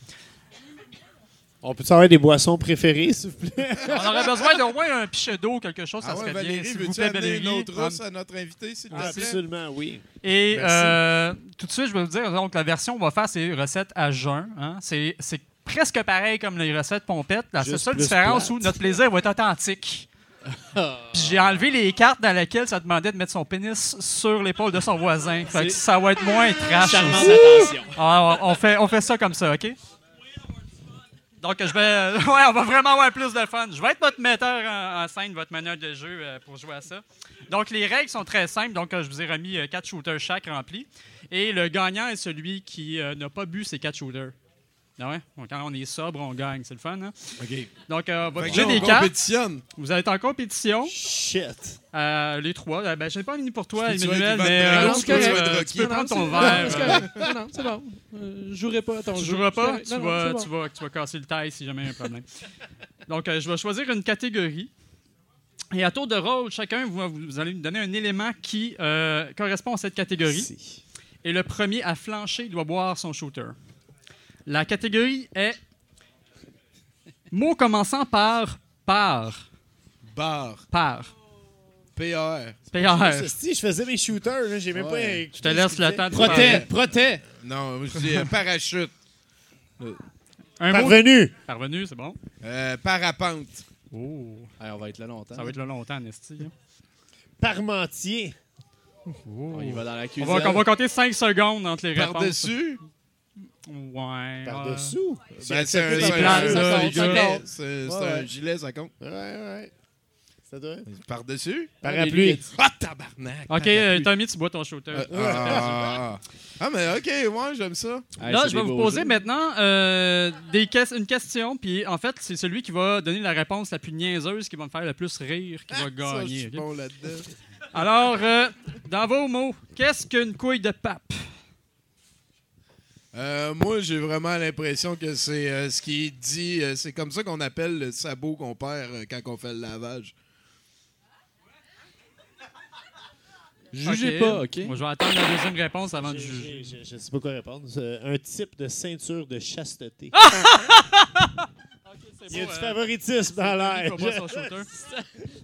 On peut savoir des boissons préférées, s'il vous plaît? On aurait besoin d'au moins un pichet d'eau, quelque chose, ça Ah ouais, serait bien. S'il vous plaît, une autre rousse à notre invité, s'il te plaît? Absolument, oui. Et euh, tout de suite, je vais vous dire, donc la version qu'on va faire, c'est recettes à jeun. hein. C'est c'est presque pareil comme les recettes pompettes. La Juste seule différence plate. où notre plaisir va être authentique. Puis j'ai enlevé les cartes dans lesquelles ça demandait de mettre son pénis sur l'épaule de son voisin. Fait que C'est- ça va être moins trash. Attention. Ah, on, on fait, on fait ça comme ça, OK? Donc, je vais. Ouais, on va vraiment avoir plus de fun. Je vais être votre metteur en, en scène, votre meneur de jeu euh, pour jouer à ça. Donc, les règles sont très simples. Donc, euh, je vous ai remis euh, quatre shooters chaque remplis. Et le gagnant est celui qui euh, n'a pas bu ces quatre shooters. Ah ouais? Donc, quand on est sobre, on gagne. C'est le fun, hein? OK. Donc, euh, votre jeu des cartes, vous êtes en compétition. Shit. Euh, les trois. Euh, ben, je n'ai pas mis pour toi, Emmanuel, mais euh, tu tu peux prendre ton verre. Non, non, c'est bon. Euh, je jouerai pas à ton Tu jeu. joueras pas, tu. Non, non, vas, bon. tu, vas, tu vas casser le taille si jamais il y a un problème. Donc, euh, je vais choisir une catégorie. Et à tour de rôle, chacun, vous, vous allez me donner un élément qui euh, correspond à cette catégorie. Et le premier à flancher doit boire son shooter. La catégorie est mot commençant par par. Bar. Par. PR. PR. Si je faisais mes shooters, là, j'ai même Ouais. pas. Je te laisse le temps de parler. protet. Non, je dis euh, parachute. Un mot Parvenu. parvenu, c'est bon. Euh, parapente. Oh, Hey, on va être là longtemps. ça va être là longtemps, Nesty. hein. Parmentier. Oh. Il va dans la On cuisine. va, on va compter 5 secondes entre les réponses. Par-dessus? Ouais. Par-dessous. Ben, c'est un, par un- gilet. C'est un gilet, ça compte. Ouais, ouais. Ça doit. Par-dessus? Parapluie. Ah, tabarnak. Ok, euh, Tommy, tu bois ton shooter. Euh, ah, ah, mais ok, ouais, j'aime ça. Là, je vais vous poser jeux. maintenant euh, une question, puis en fait, c'est celui qui va donner la réponse la plus niaiseuse, qui va me faire le plus rire, qui va Ça, je gagner. bon là-dedans. Alors, euh, dans vos mots, qu'est-ce qu'une couille de pape? Euh, moi, j'ai vraiment l'impression que c'est euh, ce qui est dit. euh, c'est comme ça qu'on appelle le sabot qu'on perd euh, quand on fait le lavage. Jugez Ok. pas, OK? Moi, je vais attendre la deuxième réponse avant de juger. Je ne sais pas quoi répondre. C'est Un type de ceinture de chasteté. Il y a du euh, favoritisme dans l'air.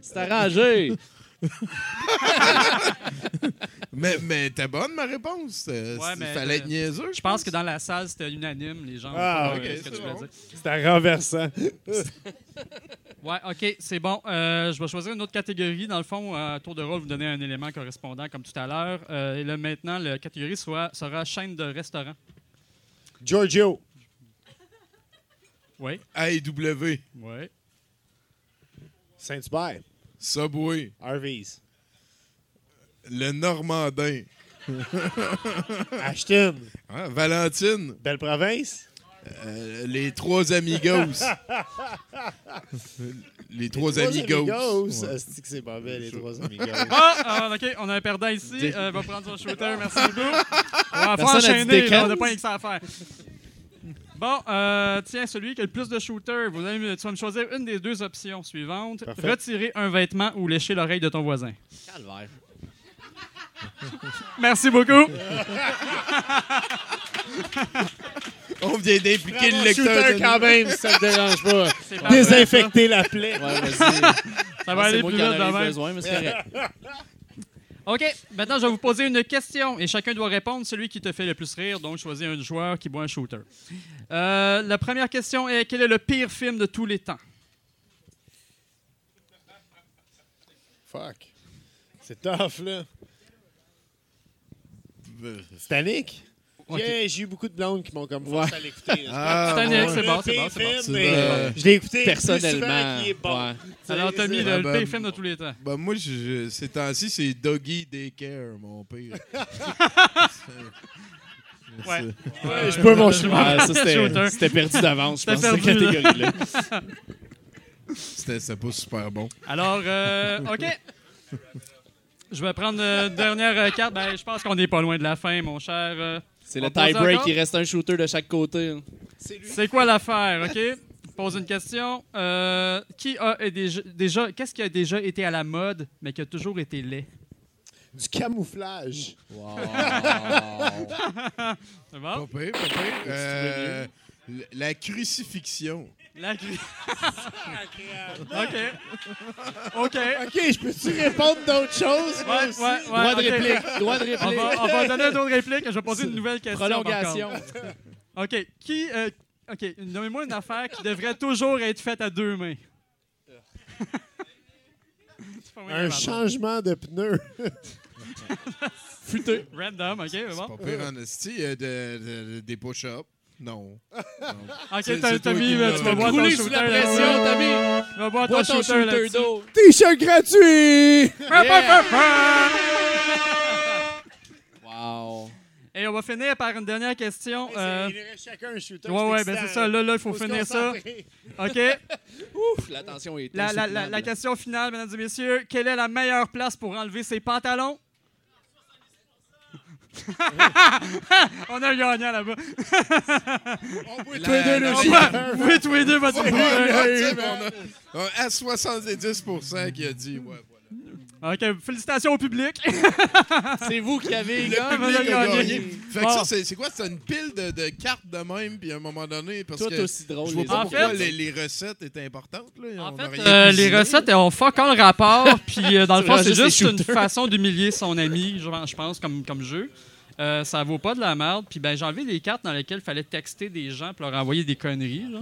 C'est arrangé. Mais, mais t'es bonne, ma réponse. Euh, Ouais, mais, fallait euh, être niaiseux. Je pense que dans la salle, c'était unanime. Les gens Ah, ok, ce c'est bon. un renversant. Ouais, OK, c'est bon. Euh, je vais choisir une autre catégorie. Dans le fond, à tour de rôle, vous donner un élément correspondant comme tout à l'heure. Euh, et là, maintenant, la catégorie soit, sera chaîne de restaurant. Giorgio. Oui. AEW, Oui. Saint-Hubert. Subway, Harvey's. le Normandin, Ashton. hein, Valentine, Belle province. euh, les trois amigos. les trois amigos. amigos. Ouais. Asti que c'est pas belle, les trois amigos. Ah, ah, OK, on a un perdant ici. Euh, va prendre son shooter. Merci beaucoup. On va dit enchaîner. On n'a pas rien que ça à faire. Bon, euh, tiens, celui qui a le plus de shooters, vous allez, me- tu vas me choisir une des deux options suivantes. Parfait. Retirer un vêtement ou lécher l'oreille de ton voisin. Calvaire. Merci beaucoup. On vient d'impliquer le lecteur. shooter de- quand même, si ça te dérange pas. Désinfecter la plaie. Ouais. Ça va aller C'est moi plus vite de avais même. besoin, mais c'est correct. OK, maintenant, je vais vous poser une question et chacun doit répondre celui qui te fait le plus rire. Donc, choisis un joueur qui boit un shooter. Euh, la première question est quel est le pire film de tous les temps? Fuck. C'est tough, là. Titanic? Ok. Yeah, J'ai eu beaucoup de blondes qui m'ont comme forcé à l'écouter. Ah, ouais. c'est bon, c'est bon, bon. Je l'ai écouté Personnellement, plus souvent qu'il est bon. ouais. Alors, Tommy, c'est- le, Ah, le ben, pire film de tous les temps. Ben, moi, je, je- ces temps-ci, c'est Doggy Daycare, mon pire. Ouais. Ouais, je peux mon shooter. Ouais, ça, Shooter. c'était c'était perdu d'avance, je C'était pense, cette catégorie-là. C'était c'était pas super bon. Alors, euh, OK. Je vais prendre la dernière euh, carte. Ben, je pense qu'on n'est pas loin de la fin, mon cher. C'est le tie-break, il reste un shooter de chaque côté. C'est quoi l'affaire, OK? Je Pose une question. Euh, qui a déjà, déjà- qu'est-ce qui a déjà été à la mode, mais qui a toujours été laid? Du camouflage. C'est bon? Pas pire, pas pire. Euh, la crucifixion. La cru- OK. OK. OK, je peux-tu répondre d'autres choses? Ouais, aussi? ouais, ouais, Droit de réplique. Droit de réplique. On va, on va donner d'autres répliques. Je vais poser une nouvelle question. Prolongation. OK. Qui. euh, OK. Nommez-moi une affaire qui devrait toujours être faite à deux mains. C'est Un changement de pneu. Futé. Random, OK, c'est bon. Pas pire en esti. euh, de, de- de- des push-ups. Non. OK, t'as qui euh, tu vas boire ton Roulé shooter. sous la là. pression, t'as mis. Tu vas boire ton Bois ton shooter shooter là-dessus. d'eau. T-shirt gratuit! Wow. Et on va finir par une dernière question. euh, Il reste chacun un shooter. ouais, ouais, ben c'est ça. Là, là, il faut finir ça. OK. Ouf, la tension est La, la, la, la question finale, mesdames et messieurs. Quelle est la meilleure place pour enlever ses pantalons? On a un gagnant là-bas. On La- tous les deux le shooter. Vous tous les deux votre à 70 qui a dit, ouais. OK, félicitations au public. C'est vous qui avez Le public on a a gagné. gagné. Fait que Bon. ça, c'est quoi? C'est une pile de, de cartes de même, puis à un moment donné, parce Tout que aussi drôle. je vois pas pourquoi fait- les, les recettes étaient importantes. Là. En On fait, euh, les recettes ont fuck all rapport, puis euh, dans le fond, c'est juste une façon d'humilier son ami, je, je pense, comme, comme jeu. Euh, ça vaut pas de la merde. Puis ben, j'ai enlevé des cartes dans lesquelles il fallait texter des gens pour leur envoyer des conneries. Là.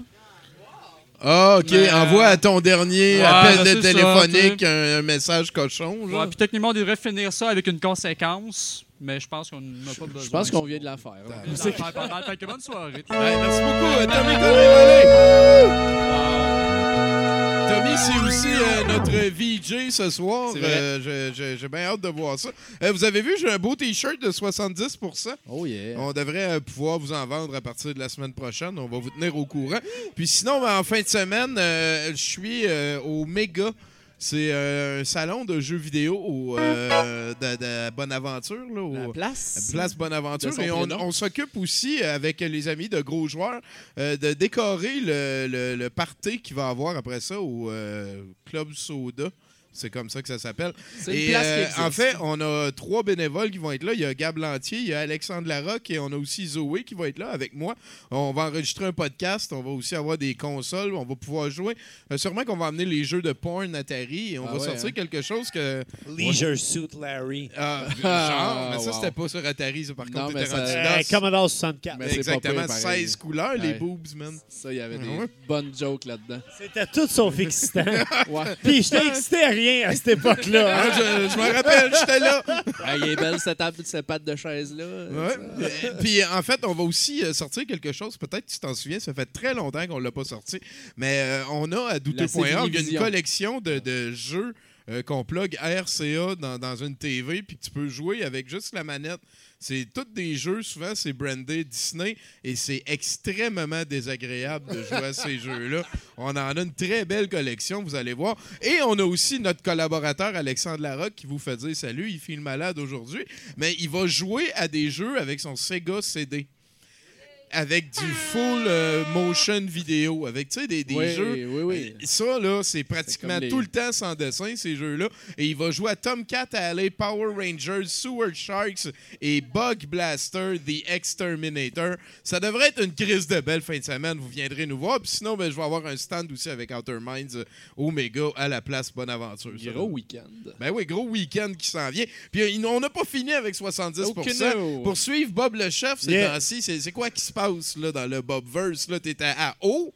Ah, OK. Mais, euh, Envoie à ton dernier ouais, appel de c'est ça, téléphonique un, un message cochon. Ouais, Genre. puis techniquement, on devrait finir ça avec une conséquence, mais je pense qu'on n'a pas besoin. Je pense qu'on vient de la faire. hein. Fait que bonne soirée. Ouais, merci beaucoup, Tommy. Tommy, c'est aussi euh, notre VJ ce soir. Euh, J'ai bien hâte de voir ça. Euh, vous avez vu, j'ai un beau T-shirt de 70 Oh yeah. On devrait pouvoir vous en vendre à partir de la semaine prochaine. On va vous tenir au courant. Puis sinon, en fin de semaine, je suis au Méga. C'est euh, un salon de jeux vidéo au, euh, de, de Bonaventure. Là, au- La place. Place Bonaventure. Et on, s'occupe aussi, avec les amis de gros joueurs, euh, de décorer le, le, le party qu'il va avoir après ça au Club Soda. C'est comme ça que ça s'appelle. Et, euh, en fait, on a trois bénévoles qui vont être là. Il y a Gab Lantier, il y a Alexandre Larocque et on a aussi Zoé qui va être là avec moi. On va enregistrer un podcast. On va aussi avoir des consoles. On va pouvoir jouer. Euh, sûrement qu'on va amener les jeux de porn Atari et on Ah va ouais, sortir hein. quelque chose que. Leisure Suit Larry. Ah, Ah, genre, mais ça, wow. c'était pas sur Atari, ça, par Non, contre. mais t'étais ça- rendu DOS. Commodore 64. Mais c'est pas Exactement, pire, pareil. 16 couleurs, les boobs, man. Ça, il y avait des Ah ouais? bonnes jokes là-dedans. C'était tout sauf excitant. Ouais. Puis j'étais excité à rien à cette époque-là. Ah, hein? je je me rappelle, j'étais là. Ah, il est belle cette, table- cette patte de chaise-là. Ouais. Puis en fait, on va aussi euh, sortir quelque chose. Peut-être que tu t'en souviens, ça fait très longtemps qu'on l'a pas sorti. Mais euh, on a à douteux.org une collection de, de jeux euh, qu'on plug RCA dans, dans une TV puis que tu peux jouer avec juste la manette. C'est tous des jeux, souvent c'est brandé Disney et c'est extrêmement désagréable de jouer à ces jeux-là. On en a une très belle collection, vous allez voir. Et on a aussi notre collaborateur Alexandre Larocque qui vous fait dire salut, il file malade aujourd'hui, mais il va jouer à des jeux avec son Sega CD. Avec du full euh, motion vidéo, avec tu sais, des, des Oui, jeux. oui, oui. Ça, là, c'est pratiquement les- tout le temps sans dessin, ces jeux-là. Et il va jouer à Tomcat Alley, Power Rangers, Sewer Sharks et Bug Blaster, The Exterminator. Ça devrait être une crise de belle fin de semaine. Vous viendrez nous voir. Puis sinon, ben, je vais avoir un stand aussi avec Outer Minds Omega à la place Bonaventure. Gros week-end. ben oui, gros week-end qui s'en vient. Puis euh, on n'a pas fini avec 70 Oh que no. Pour suivre Bob le chef, ces Yeah. temps-ci, c'est c'est quoi qui se passe là, dans le Bobverse? Là, t'étais à haut.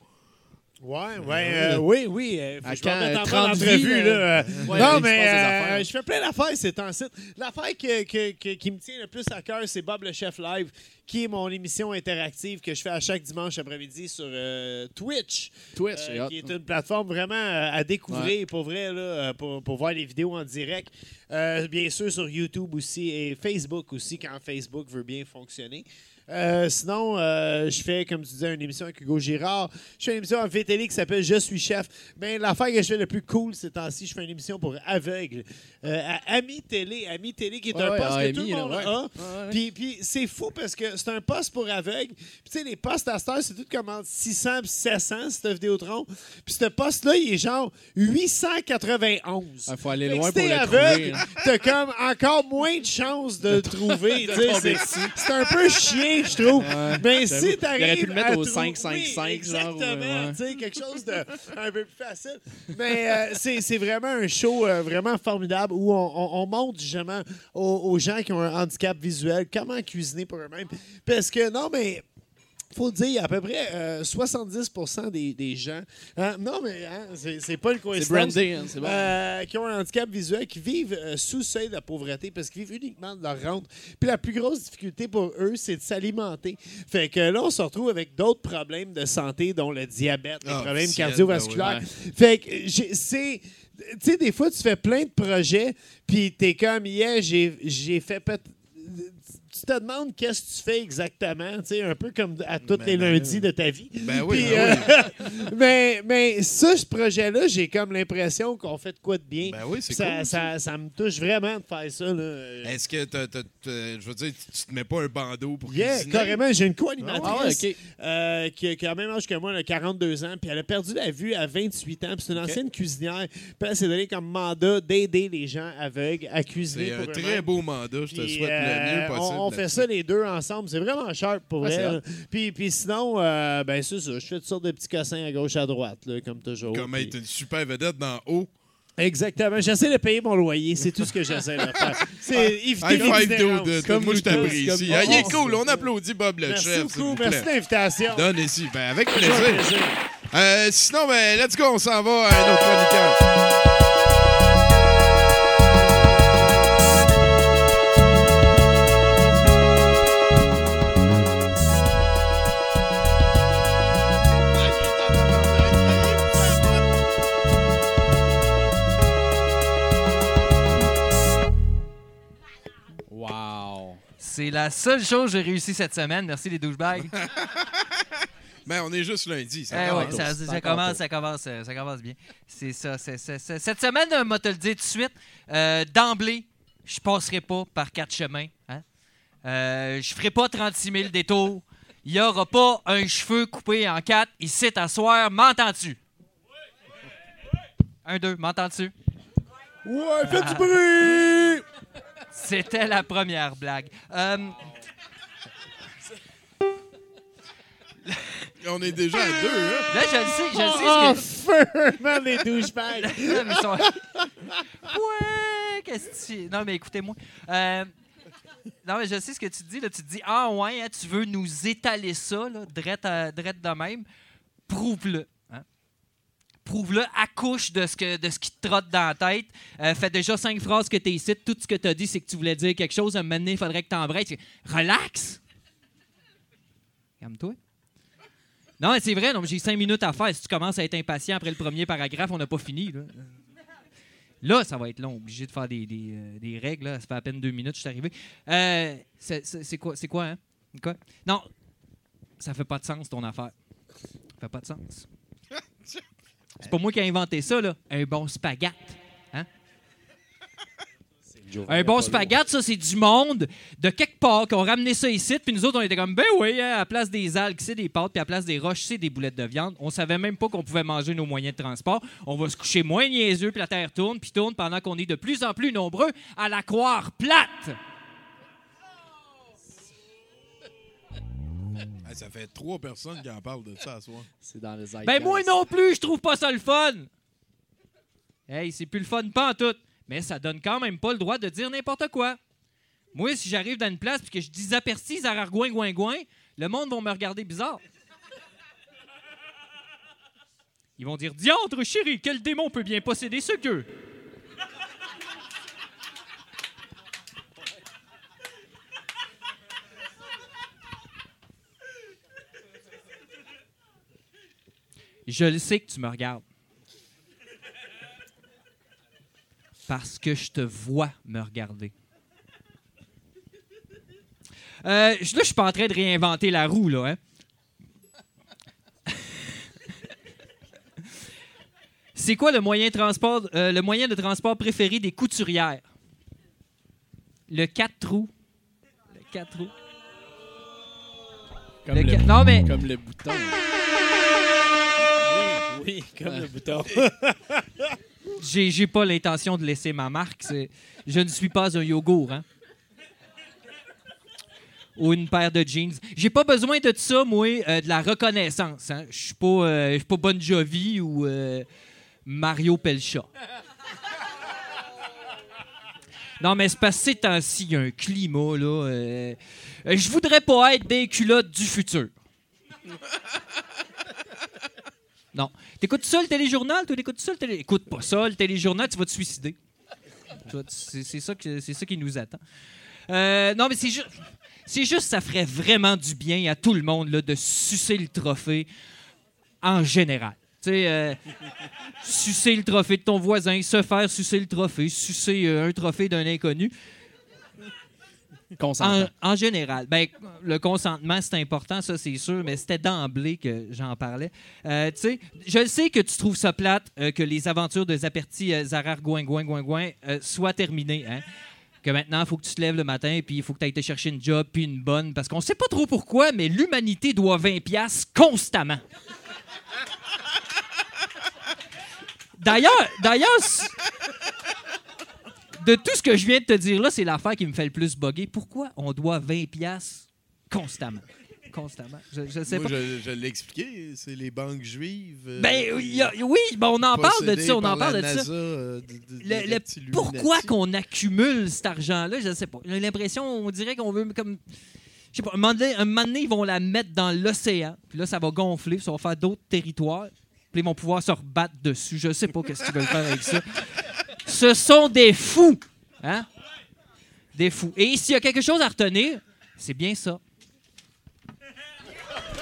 Ouais, ouais, euh, oui, oui. euh, faut À que je quand, me remette en 30 bonne entrevue, vies, là. euh, euh, ouais, non, mais euh, je fais plein d'affaires ces temps-ci. L'affaire que- que- que- qui me tient le plus à cœur, c'est Bob le Chef Live, qui est mon émission interactive que je fais à chaque dimanche après-midi sur euh, Twitch. Twitch, Euh, qui est une plateforme vraiment euh, à découvrir pour vrai, là, euh, pour, pour voir les vidéos en direct. Euh, bien sûr, sur YouTube aussi et Facebook aussi, quand Facebook veut bien fonctionner. Euh, sinon, euh, je fais, comme tu disais, une émission avec Hugo Girard. Je fais une émission en VTL qui s'appelle Je suis chef. Ben, l'affaire que je fais le plus cool ces temps-ci, je fais une émission pour aveugles euh, à Ami Télé. Ami Télé qui est Ouais, un ouais, poste que AMI, tout le là, monde ouais. a. Ouais, ouais. Puis, puis c'est fou parce que c'est un poste pour aveugles. Puis tu sais, les postes à cette heure, c'est tout comme entre 600 et 700, cette Vidéotron. Puis ce poste-là, il est genre 891. Il faut aller que loin pour le aveugle, trouver. hein. t'as comme encore moins de chances de, le trouver. c'est un peu chiant, je trouve. Mais j'avoue. si t'arrives Il aurait pu le mettre au trou- 5, 5, oui, 5, genre, exactement, ouais, ouais. tu sais, quelque chose de un peu plus facile. Mais euh, c'est c'est vraiment un show euh, vraiment formidable où on, on- on montre justement aux, aux gens qui ont un handicap visuel comment cuisiner pour eux-mêmes. Parce que non, mais faut dire, il y a à peu près euh, 70% des, des gens. hein, non, mais hein, c'est pas une coïncidence. hein, bon. Euh, qui ont un handicap visuel, qui vivent euh, sous le seuil de la pauvreté parce qu'ils vivent uniquement de leur rente. Puis la plus grosse difficulté pour eux, c'est de s'alimenter. Fait que là, on se retrouve avec d'autres problèmes de santé, dont le diabète, les Ah, problèmes cardiovasculaires. ben Fait que c'est. Tu sais, des fois, tu fais plein de projets, puis t'es comme, yeah, j'ai j'ai fait peut tu te demandes qu'est-ce que tu fais exactement, tu sais, un peu comme à tous Ben, les ben, lundis de ta vie. Ben oui, Puis, ben euh, mais, mais ça, ce projet-là, j'ai comme l'impression qu'on fait de quoi de bien. Ben oui, c'est ça, cool, ça, ça me touche vraiment de faire ça. Est-ce que, t'as- t'as- je veux dire, tu, te mets pas un bandeau pour Yeah, cuisiner? carrément, j'ai une co-animatrice Ah euh, qui, a- qui a même âge que moi, elle a 42 ans, puis elle a perdu la vue à 28 ans, puis c'est une ancienne cuisinière, puis elle s'est donné comme mandat d'aider les gens aveugles à cuisiner C'est un très beau mandat. Je te souhaite le mieux euh, possible. On fait ça les deux ensemble. C'est vraiment sharp pour c'est elle. Puis, puis sinon, euh, ben c'est ça. Je fais toutes sortes de petits cossins à gauche, à droite, là, comme toujours. Comme être une super vedette dans haut. Exactement. J'essaie de payer mon loyer. C'est tout ce que j'essaie de faire. C'est éviter High les five. Comme Moi, je t'apprécie. Ah, il est cool. On applaudit Bob le Merci chef. beaucoup. Merci l'invitation. Donne ici. Ben, avec plaisir. Euh, sinon, ben, let's go. On s'en va à un autre chroniqueur. C'est la seule chose que j'ai réussi cette semaine. Merci les douchebags. Ben, on est juste lundi. Ça Eh commence ouais, tôt. ça, ça commence, ça, commence, euh, ça commence bien. C'est ça. c'est- Cette semaine, moi te le dire tout de suite, euh, d'emblée, je passerai pas par quatre chemins. Hein? Euh, je ferai pas 36 000 détours. Il y aura pas un cheveu coupé en quatre ici à soir. M'entends-tu? Un, deux, m'entends-tu? Ouais, fais du bruit! C'était la première blague. Euh, On est déjà à deux, hein? là, je le sais, je le sais. Oh, ce que-! Man, les douchebags! Ils sont- ouais, qu'est-ce que tu... Non, mais écoutez-moi. Euh, Non, mais je sais ce que tu dis. Là. Tu te dis, ah ouais, hein, tu veux nous étaler ça, là, drette, à- drette de même. Prouve-le. Prouve-le, accouche de ce, que, de ce qui te trotte dans la tête. Euh, fais déjà cinq phrases que tu ici. Tout ce que tu as dit, c'est que tu voulais dire quelque chose. Un moment donné, il faudrait que tu embrayes. Relax! Calme-toi. Non, c'est vrai, j'ai cinq minutes à faire. Si tu commences à être impatient après le premier paragraphe, on n'a pas fini. Là. Ça va être long. Obligé de faire des, euh, des règles. Là. Ça fait à peine deux minutes, je suis arrivé. Euh, c'est quoi, hein? Quoi? Non, ça fait pas de sens, ton affaire. Ça fait pas de sens. C'est pas moi qui ai inventé ça, là. Un bon spaghette. Hein? Un bon spaghette, ça, c'est du monde de quelque part qui ont ramené ça ici, puis nous autres, on était comme, ben oui, hein, à la place des algues, c'est des pâtes, puis à la place des roches, c'est des boulettes de viande. On savait même pas qu'on pouvait manger nos moyens de transport. On va se coucher moins niaiseux, puis la Terre tourne, puis tourne pendant qu'on est de plus en plus nombreux à la croire plate. Ah, ça fait trois personnes qui en parlent de ça à soir. C'est dans les Ben moi non plus, je trouve pas ça le fun. Hey, c'est plus le fun pas en tout. Mais ça donne quand même pas le droit de dire n'importe quoi. Moi, si j'arrive dans une place et que je dis apercis à Argouin Gouin le monde va me regarder bizarre. Ils vont dire Diantre, chérie, quel démon peut bien posséder ce gueux? Je le sais que tu me regardes. Parce que je te vois me regarder. Euh, je- là, je suis pas en train de réinventer la roue, là. Hein? C'est quoi le moyen, de transport, euh, le moyen de transport préféré des couturières? Le 4 roues. Le 4 roues. Comme Le non, mais comme le bouton. Oui, comme le bouton. j'ai j'ai pas l'intention de laisser ma marque. c'est- Je ne suis pas un yogourt, hein? Ou une paire de jeans. J'ai pas besoin de ça, moi, euh, de la reconnaissance. Hein? Je suis pas, euh, pas Bon Jovi ou euh, Mario Pelcha. Non, mais c'est parce que ces temps-ci, il y a un climat, là. je voudrais pas être des culottes du futur. Non. T'écoutes ça, le téléjournal? Toi, t'écoutes ça, le télé... Écoute pas ça, le téléjournal, tu vas te suicider. Tu C'est ça, qui nous attend. Euh, non, mais c'est juste... C'est ça ferait vraiment du bien à tout le monde là, de sucer le trophée en général. Tu sais, euh, sucer le trophée de ton voisin, se faire sucer le trophée, sucer euh, un trophée d'un inconnu. En, général, ben, le consentement, c'est important, ça, c'est sûr, mais c'était d'emblée que j'en parlais. Euh, tu sais, je sais que tu trouves ça plate euh, que les aventures de Zaperti, euh, Zarar, Gouin, Gouin, Gouin, Gouin euh, soient terminées. Hein? Que maintenant, il faut que tu te lèves le matin, puis il faut que tu ailles te chercher une job, puis une bonne, parce qu'on sait pas trop pourquoi, mais l'humanité doit 20$ piastres constamment. D'ailleurs, d'ailleurs, de tout ce que je viens de te dire là, c'est l'affaire qui me fait le plus bugger. Pourquoi on doit 20$ piastres constamment? Constamment. Je, je sais Moi, pas. je, je l'ai expliqué, c'est les banques juives. euh, Ben, il y a- oui, ben, on en parle de ça, on en parle de ça. Euh, de- de- Le- des le- reptiles pourquoi qu'on accumule cet argent-là, je ne sais pas. J'ai l'impression, on dirait qu'on veut comme. Je sais pas, un moment, donné, un moment donné, ils vont la mettre dans l'océan, puis là, ça va gonfler, puis ça va faire d'autres territoires, puis ils vont pouvoir se rebattre dessus. Je sais pas qu'est-ce qu'ils veulent faire avec ça. Ce sont des fous, hein? Des fous. Et s'il y a quelque chose à retenir, c'est bien ça.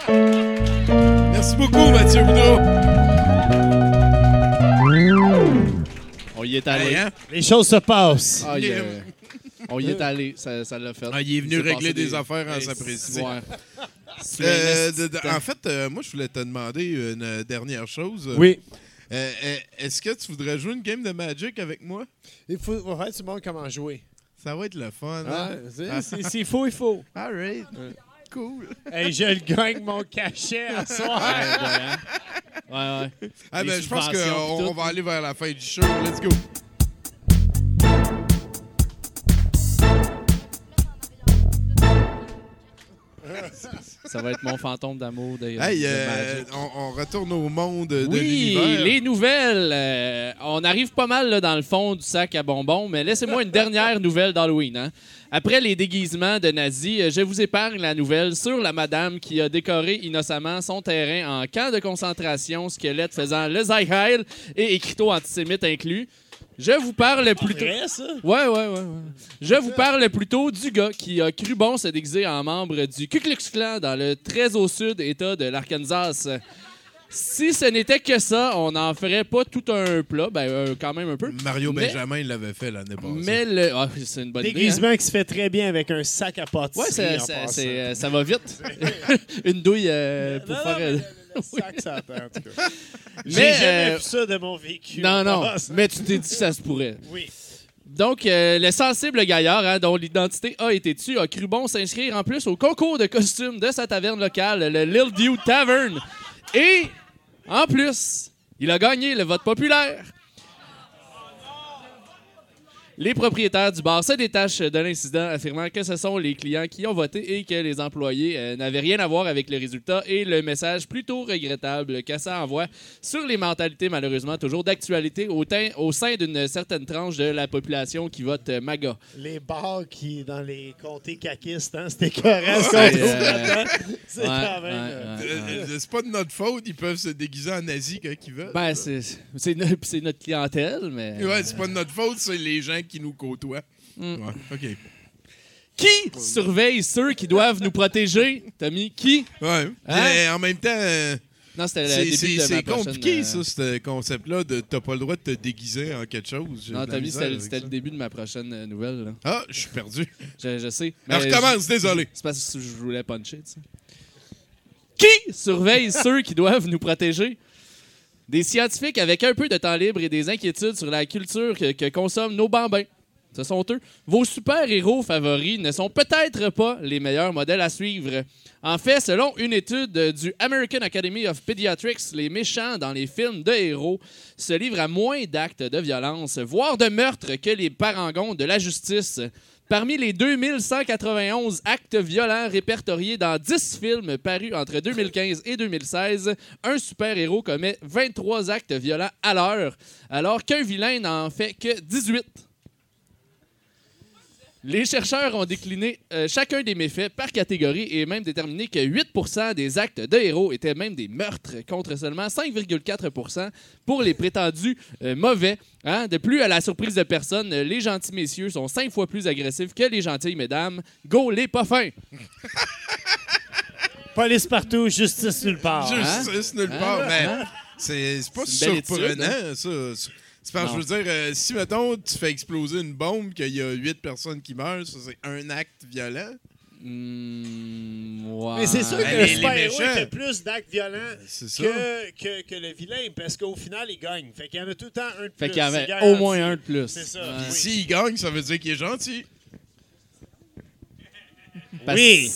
Merci beaucoup, Mathieu Boudreau. On y est allé. Hey, hein? Les choses se passent. Ah, On y est allé, ça ça l'a fait. Ah, il est venu régler des, affaires en Hey, s'apprécier. ouais. Euh, en fait, euh, moi, je voulais te demander une dernière chose. Oui. Euh, euh, Est-ce que tu voudrais jouer une game de Magic avec moi? Il faut ouais, tu montres comment jouer. Ça va être le fun. Ah, hein? c'est- Ah. c'est- S'il faut, il faut. All right. Cool. Hey, je le gagne mon cachet à soir. Ouais, ouais. Ah, Les ben, je pense qu'on va aller vers la fin du show. Let's go. Ça va être mon fantôme d'amour de, Hey, de euh, on, on retourne au monde de Oui, l'univers. les nouvelles. euh, on arrive pas mal là, dans le fond du sac à bonbons, mais laissez-moi une dernière nouvelle d'Halloween. hein. Après les déguisements de nazis, euh, je vous épargne la nouvelle sur la madame qui a décoré innocemment son terrain en camp de concentration, squelette faisant le Heil et écriteau antisémite inclus. Je vous parle plutôt. Vrai, ça? Ouais, ouais, ouais, ouais. Je vous parle plutôt du gars qui a cru bon se déguiser en membre du Ku Klux Klan dans le très au sud État de l'Arkansas. Si ce n'était que ça, on n'en ferait pas tout un plat, ben euh, quand même un peu. Mario Mais- Benjamin, il l'avait fait l'année passée. Mais le, ah, c'est une bonne idée. hein. Qui se fait très bien avec un sac à pâtisserie. Ouais, ça, en ça- euh, ça va vite. une douille euh, pour Non, faire. non, euh, mais le sac, ça attend, en tout cas. J'ai Mais, jamais euh, vu ça de mon vécu. Non, non, mais tu t'es dit que ça se pourrait. Oui. Donc, euh, le sensible gaillard, hein, dont l'identité a été tue, a cru bon s'inscrire en plus au concours de costumes de sa taverne locale, le Lil Dew Tavern. Et, en plus, il a gagné le vote populaire. Les propriétaires du bar se détachent de l'incident, affirmant que ce sont les clients qui ont voté et que les employés euh, n'avaient rien à voir avec le résultat et le message plutôt regrettable que ça envoie sur les mentalités malheureusement toujours d'actualité au, sein d'une certaine tranche de la population qui vote euh, MAGA. Les bars qui, dans les comtés caquistes, hein, c'était correct. C'est euh, c'est quand même... pas de notre faute, ils peuvent se déguiser en nazi quand ils veulent. Ben, c'est c'est no- c'est notre clientèle, mais... Ouais, c'est pas de notre faute, c'est les gens qui nous côtoient. Mm. Ouais, OK. Qui surveille ceux qui doivent nous protéger, Tommy? Qui? Ouais. Hein? Mais en même temps, euh, Non, c'était le C'est- début C'est de ma c'est compliqué, euh, ça, ce concept-là de t'as pas le droit de te déguiser en quelque chose. Non, Tommy, c'était le début de ma prochaine euh, nouvelle. là. Ah, je suis perdu. Je, je sais. Alors, Mais recommence, je- désolé. C'est parce que je voulais puncher, tu sais. Qui surveille ceux qui doivent nous protéger? Des scientifiques avec un peu de temps libre et des inquiétudes sur la culture que, consomment nos bambins. Ce sont eux. Vos super-héros favoris ne sont peut-être pas les meilleurs modèles à suivre. En fait, selon une étude du American Academy of Pediatrics, les méchants dans les films de héros se livrent à moins d'actes de violence, voire de meurtre que les parangons de la justice. Parmi les 2191 actes violents répertoriés dans 10 films parus entre 2015 et 2016, un super-héros commet 23 actes violents à l'heure, alors qu'un vilain n'en fait que 18. Les chercheurs ont décliné euh, chacun des méfaits par catégorie et même déterminé que 8% des actes de héros étaient même des meurtres, contre seulement 5,4% pour les prétendus euh, mauvais. Hein? De plus, à la surprise de personne, euh, les gentils messieurs sont cinq fois plus agressifs que les gentilles mesdames. Go les pas fins! Police partout, justice nulle part. Justice nulle Hein? part. Mais Hein? c'est c'est pas surprenant, étude, ça. C'est parce que je veux dire, euh, si, mettons, tu fais exploser une bombe, qu'il y a huit personnes qui meurent, ça, c'est un acte violent? Hmm. Mais c'est sûr que Ben, le les- les super-héros méchants. fait plus d'actes violents ça. que, que, que le vilain, parce qu'au final, il gagne. Fait qu'il y en a tout le temps un de Fait plus. qu'il y avait au moins un de plus. C'est ça. Ouais. oui. S'il gagne, ça veut dire qu'il est gentil. Parce- Oui.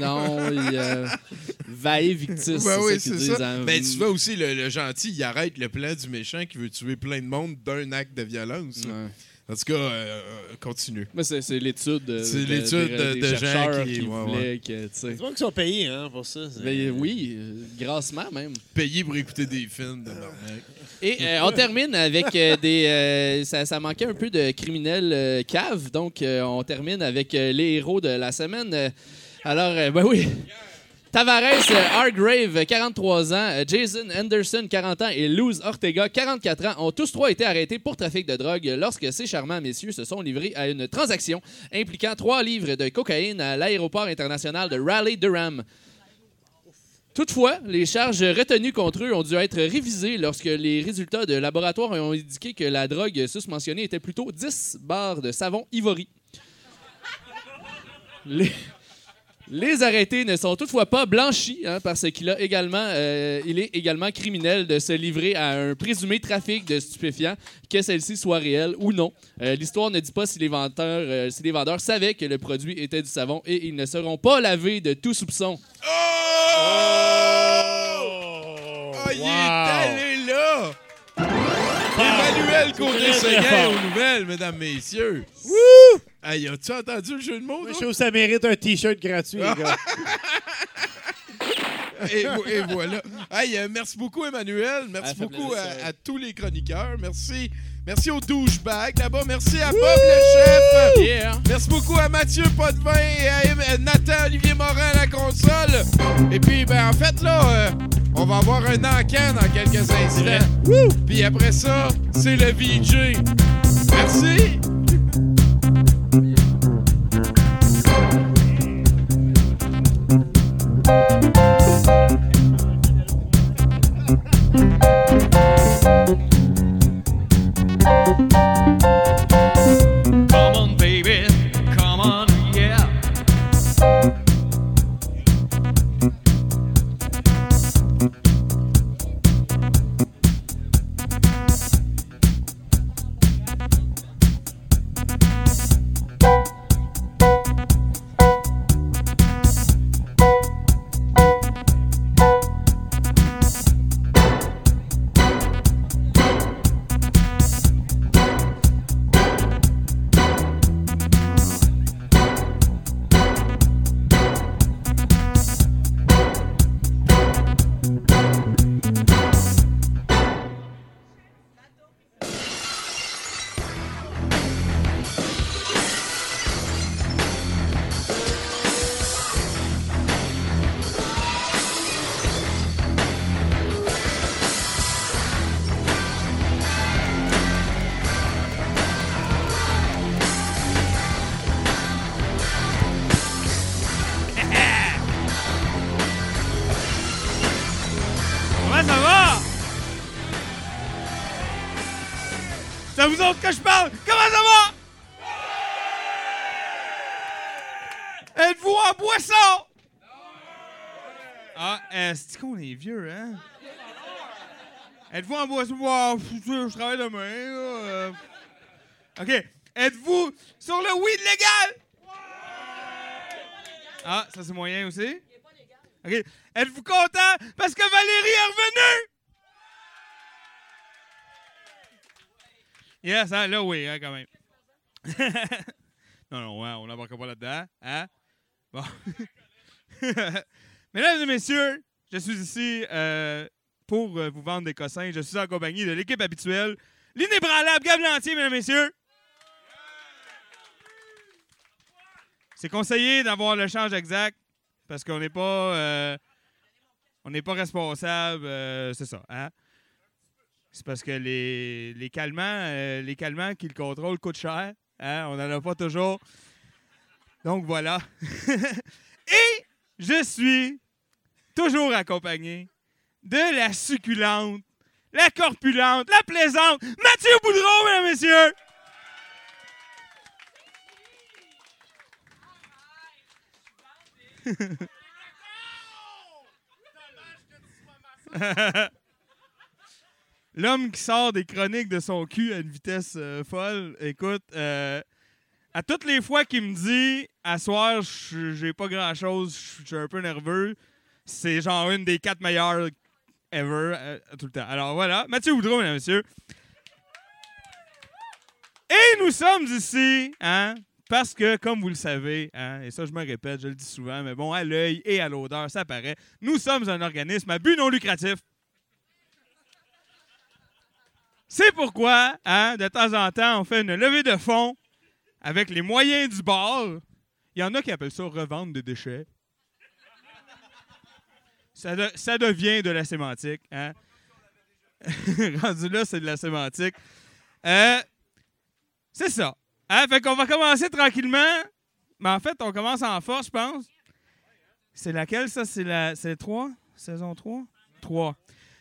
Non, il a Vae Victis. Ben oui, c'est ça. en- Mais tu vois aussi, le, le gentil, il arrête le plan du méchant qui veut tuer plein de monde d'un acte de violence. Ouais. En tout cas, euh, euh, continue. Mais c'est c'est l'étude de, C'est de- l'étude des- de- des de gens qui- qui ouais, voulaient que. C'est pas qu'ils sont payés hein, pour ça. c'est- Ben, oui, euh, grassement même. Payé pour écouter des films de l'arnaque. Et euh, on termine avec euh, des. euh, ça, ça manquait un peu de criminels euh, caves, donc euh, on termine avec euh, les héros de la semaine. Alors, euh, ben oui. Tavares euh, Hargrave, 43 ans, euh, Jason Anderson, 40 ans, et Luz Ortega, 44 ans, ont tous trois été arrêtés pour trafic de drogue lorsque ces charmants messieurs se sont livrés à une transaction impliquant trois livres de cocaïne à l'aéroport international de Raleigh-Durham. Toutefois, les charges retenues contre eux ont dû être révisées lorsque les résultats de laboratoire ont indiqué que la drogue susmentionnée était plutôt 10 barres de savon Ivory. Les arrêtés ne sont toutefois pas blanchis hein, parce qu'il a également, euh, il est également criminel de se livrer à un présumé trafic de stupéfiants, que celle-ci soit réelle ou non. Euh, L'histoire ne dit pas si les, vendeurs, euh, si les vendeurs savaient que le produit était du savon et ils ne seront pas lavés de tout soupçon. Oh, il est allé là! Emmanuel Côté-Seguin aux nouvelles, mesdames, messieurs. Wouh! Hey, as-tu entendu le jeu de mots? Moi, je trouve que ça mérite un T-shirt gratuit, les gars. et, vo- et voilà. Hey, euh, merci beaucoup, Emmanuel. Merci Ah, beaucoup à, tous les chroniqueurs. Merci. Merci aux douchebags là-bas. Merci à Bob le chef. Yeah! Merci beaucoup à Mathieu Potvin et à Em- Nathan Olivier Morin à la console. Et puis, ben, en fait, là, euh, on va avoir un encan dans quelques instants. Puis après ça, c'est le VJ. Merci. Êtes-vous en boisson? Wow, je travaille demain. euh. OK. Êtes-vous sur le weed légal? Ah, ça c'est moyen aussi? OK. Êtes-vous content parce que Valérie est revenue? Yes, hein, là oui, hein, quand même. non, non, hein, on n'embarque pas là-dedans. Hein? Bon. Mesdames et messieurs, je suis ici euh, pour euh, vous vendre des cossins. Je suis en compagnie de l'équipe habituelle, l'inébranlable Gab Lantier, mesdames et messieurs. C'est conseillé d'avoir le change exact parce qu'on n'est pas, euh, on n'est pas responsable. euh, c'est ça, hein? C'est parce que les, les calmants, les calmants qui le contrôlent coûtent cher. hein? On n'en a pas toujours. Donc voilà. Et je suis toujours accompagné de la succulente, la corpulente, la plaisante, Mathieu Boudreau, mesdames et messieurs! L'homme qui sort des chroniques de son cul à une vitesse euh, folle, écoute, euh, à toutes les fois qu'il me dit à soir, j'ai pas grand chose, je suis un peu nerveux, c'est genre une des quatre meilleures ever euh, tout le temps. Alors voilà, Mathieu Boudreau, mesdames et messieurs. Et nous sommes ici, hein, parce que, comme vous le savez, hein, et ça je me répète, je le dis souvent, mais bon, à l'œil et à l'odeur, ça paraît, nous sommes un organisme à but non lucratif. C'est pourquoi, hein, de temps en temps, on fait une levée de fonds avec les moyens du bord. Il y en a qui appellent ça revendre des déchets. Ça, de- ça devient de la sémantique. Hein? Rendu là, c'est de la sémantique. Euh, c'est ça. Hein? Fait qu'on va commencer tranquillement. Mais en fait, on commence en force, je pense. C'est laquelle, ça? C'est la c'est 3? Saison 3? 3.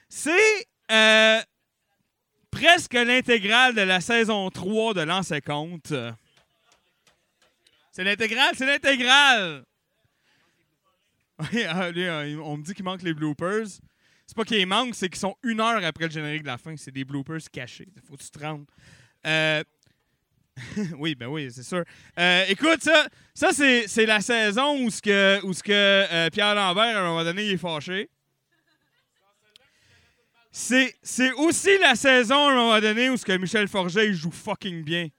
C'est euh, presque l'intégrale de la saison 3 de l'an 50. C'est l'intégrale, c'est l'intégrale! Oui, ah, lui, euh, on me dit qu'il manque les bloopers. C'est pas qu'ils manquent, c'est qu'ils sont une heure après le générique de la fin. C'est des bloopers cachés. Faut que tu te rendes. Euh, oui, ben oui, c'est sûr. Euh, écoute, ça, ça c'est, la saison où, ce que, euh, Pierre Lambert, à un moment donné, il est fâché. C'est, aussi la saison, à un moment donné, où ce que Michel Forget, il joue fucking bien.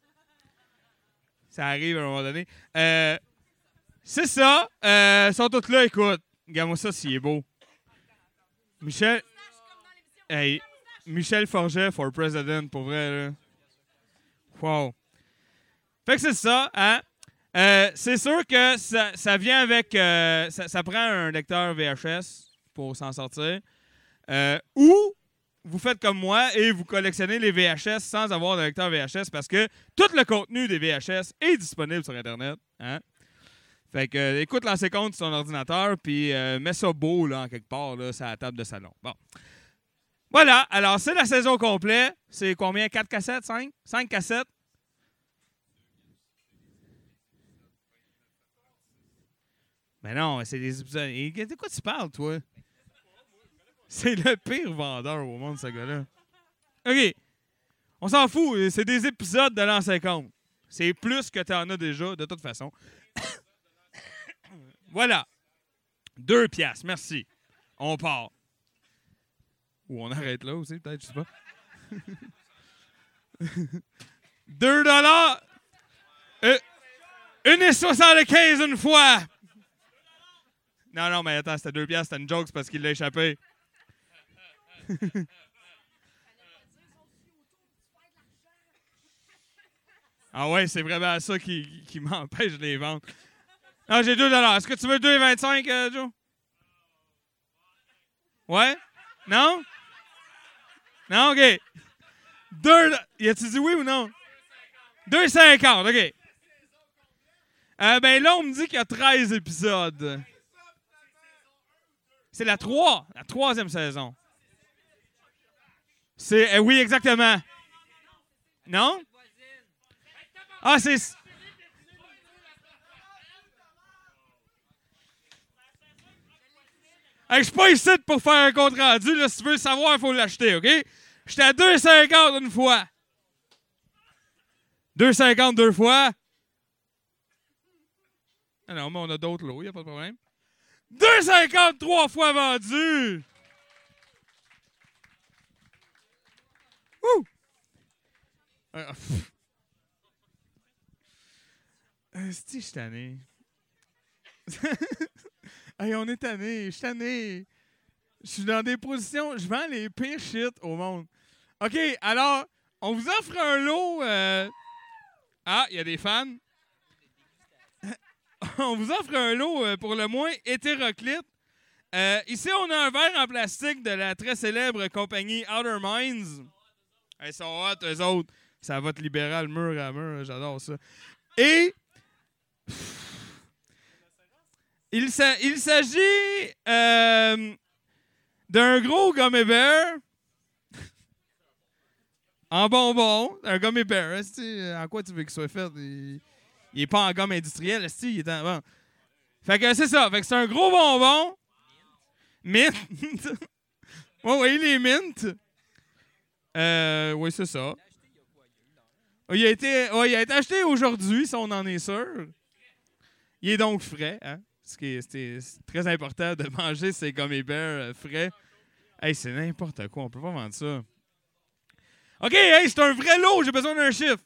Ça arrive à un moment donné. Euh, c'est ça. Euh, ils sont tous là, écoute. Regarde-moi ça s'il est beau. Michel. Hey, Michel Forget for president, pour vrai, là. Wow. Fait que c'est ça, hein? Euh, c'est sûr que ça, ça vient avec. euh, ça, prend un lecteur VHS pour s'en sortir. Euh, ou vous faites comme moi et vous collectionnez les VHS sans avoir de lecteur VHS parce que tout le contenu des VHS est disponible sur Internet. Hein? Fait que, euh, écoute l'ancien compte sur ton ordinateur, puis euh, mets ça beau, là, en quelque part, là, sur la table de salon. Bon. Voilà. Alors, c'est la saison complète. C'est combien? 4 cassettes? 5? 5 cassettes? Mais non, c'est des épisodes. De quoi tu parles, toi? C'est le pire vendeur au monde, ce gars-là. OK. On s'en fout. C'est des épisodes de l'an 50. C'est plus que tu en as déjà, de toute façon. Voilà. Deux piastres. Merci. On part. Ou on arrête là aussi, peut-être, je sais pas. Deux dollars. Euh, une et soixante-quinze une fois. Non, non, mais attends, c'était deux piastres, c'était une joke, parce qu'il l'a échappé. ah ouais, c'est vraiment ça qui, qui m'empêche de les vendre. Non, j'ai 2 Est-ce que tu veux 2,25, euh, Joe? Ouais? Non? Non, OK. 2... Y a-tu dit oui ou non? 2,50, OK. Euh, ben là, on me dit qu'il y a 13 épisodes. C'est la 3, la troisième saison. C'est... euh, oui, exactement. Non? Ah, c'est. Je suis pas ici pour faire un compte rendu. Là, si tu veux savoir, il faut l'acheter, OK? J'étais à 2,50 une fois. 2,50 deux fois. Ah non, mais on a d'autres lots, il a pas de problème. 2,50 trois fois vendu. Ouh! Pff. Esti, je suis tanné. hey, on est tanné, je suis tanné. Je suis dans des positions, je vends les pires shit au monde. OK, alors, on vous offre un lot. euh, Ah, il y a des fans. on vous offre un lot euh, pour le moins hétéroclite. Euh, ici, on a un verre en plastique de la très célèbre compagnie Outer Minds. Ils sont hot, eux autres. Ça va te libéral mur à mur. J'adore ça. Et. Il s'agit euh, d'un gros gummy bear en bonbon. Un gummy bear. esti, En quoi tu veux qu'il soit fait? Il, il est pas en gomme industrielle. Il est en. Fait que c'est ça. Fait que c'est un gros bonbon. Mint. ouais, il est mint. Euh, oui, c'est ça. Il a été, ouais, il a été acheté aujourd'hui, si on en est sûr. Il est donc frais, hein? Ce qui est, c'est- c'est très important de manger ces gummy bears euh, frais. Hey, c'est n'importe quoi, on peut pas vendre ça. OK, hey, c'est un vrai lot, j'ai besoin d'un chiffre.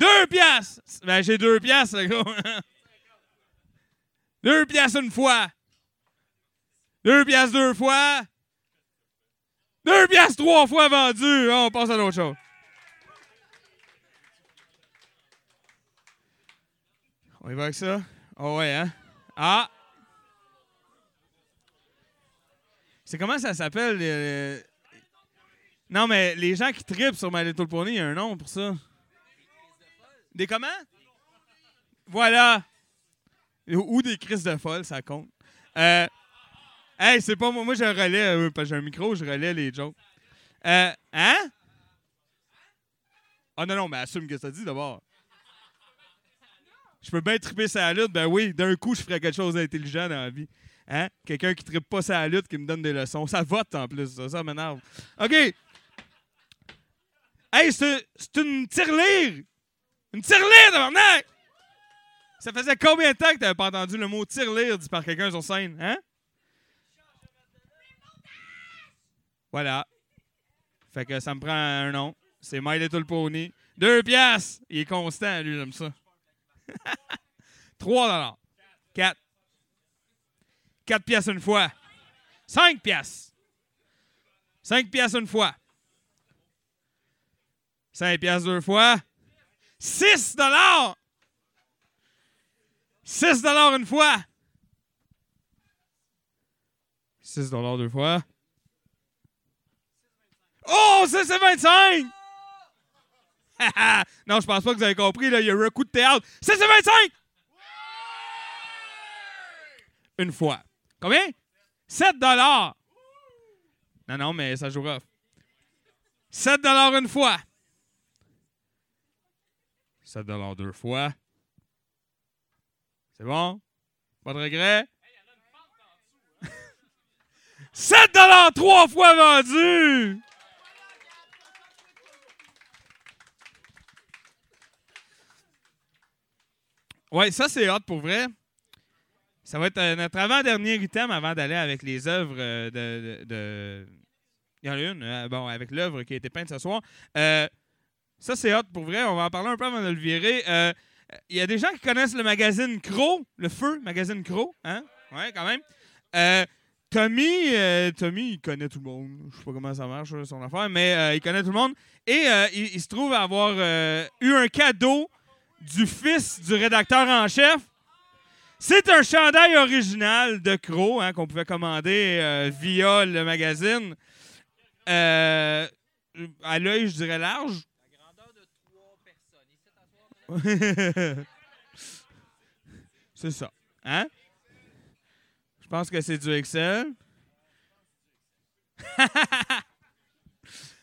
Deux piastres! Ben, j'ai deux piastres, le gars. deux piastres une fois. Deux piastres deux fois. Deux piastres trois fois vendu. Ah, on passe à l'autre chose. On y va avec ça? Oh ouais, hein? Ah! C'est comment ça s'appelle? Non, mais les gens qui tripent sur My Pony, il y a un nom pour ça. Des comment? Voilà. Ou des crises de folle, ça compte. Euh, hey, c'est pas moi. Moi, je relais, euh, parce que j'ai un micro, je relais les jokes. Euh, hein? Ah non, non, mais assume que ça dit d'abord. Je peux bien triper sa lutte, ben oui, d'un coup, je ferais quelque chose d'intelligent dans la vie. Hein? Quelqu'un qui trippe pas sa lutte, qui me donne des leçons. Ça vote en plus, ça, ça m'énerve. OK. Hey, c'est une tirelire! Une tirelire, tabarnak! Ça faisait combien de temps que t'avais pas entendu le mot tirelire dit par quelqu'un sur scène, hein? Voilà. Fait que ça me prend un nom. C'est My Little Pony. Deux piastres! Il est constant, lui, j'aime ça. Trois dollars. Quatre. Quatre piastres une fois. Cinq piastres. Cinq piastres une fois. Cinq piastres deux fois. Six dollars! Six dollars une fois. Six dollars deux fois. Oh, ça c'est 25! non, je pense pas que vous avez compris, là, il y a un coup de théâtre. Ça c'est 25! Une fois. Combien? 7 dollars. Non, non, mais ça joue rough. 7 dollars une fois. 7 dollars deux fois. C'est bon? Pas de regret? 7 dollars trois fois vendu! Ouais, ça c'est hot pour vrai. Ça va être euh, notre avant-dernier item avant d'aller avec les œuvres euh, de, Il y en a une, euh, bon, avec l'œuvre qui a été peinte ce soir. Ça c'est hot pour vrai. On va en parler un peu avant de le virer. Il y a des gens qui connaissent le magazine Crow, le Feu, magazine Crow, hein? Ouais, quand même. Tommy, euh, Tommy, il connaît tout le monde. Je sais pas comment ça marche, son affaire, mais il connaît tout le monde. Et il, il se trouve avoir eu un cadeau du fils du rédacteur en chef. C'est un chandail original de Crow hein, qu'on pouvait commander euh, via le magazine. Euh, à l'œil, je dirais large. c'est ça. Hein? Je pense que c'est du Excel.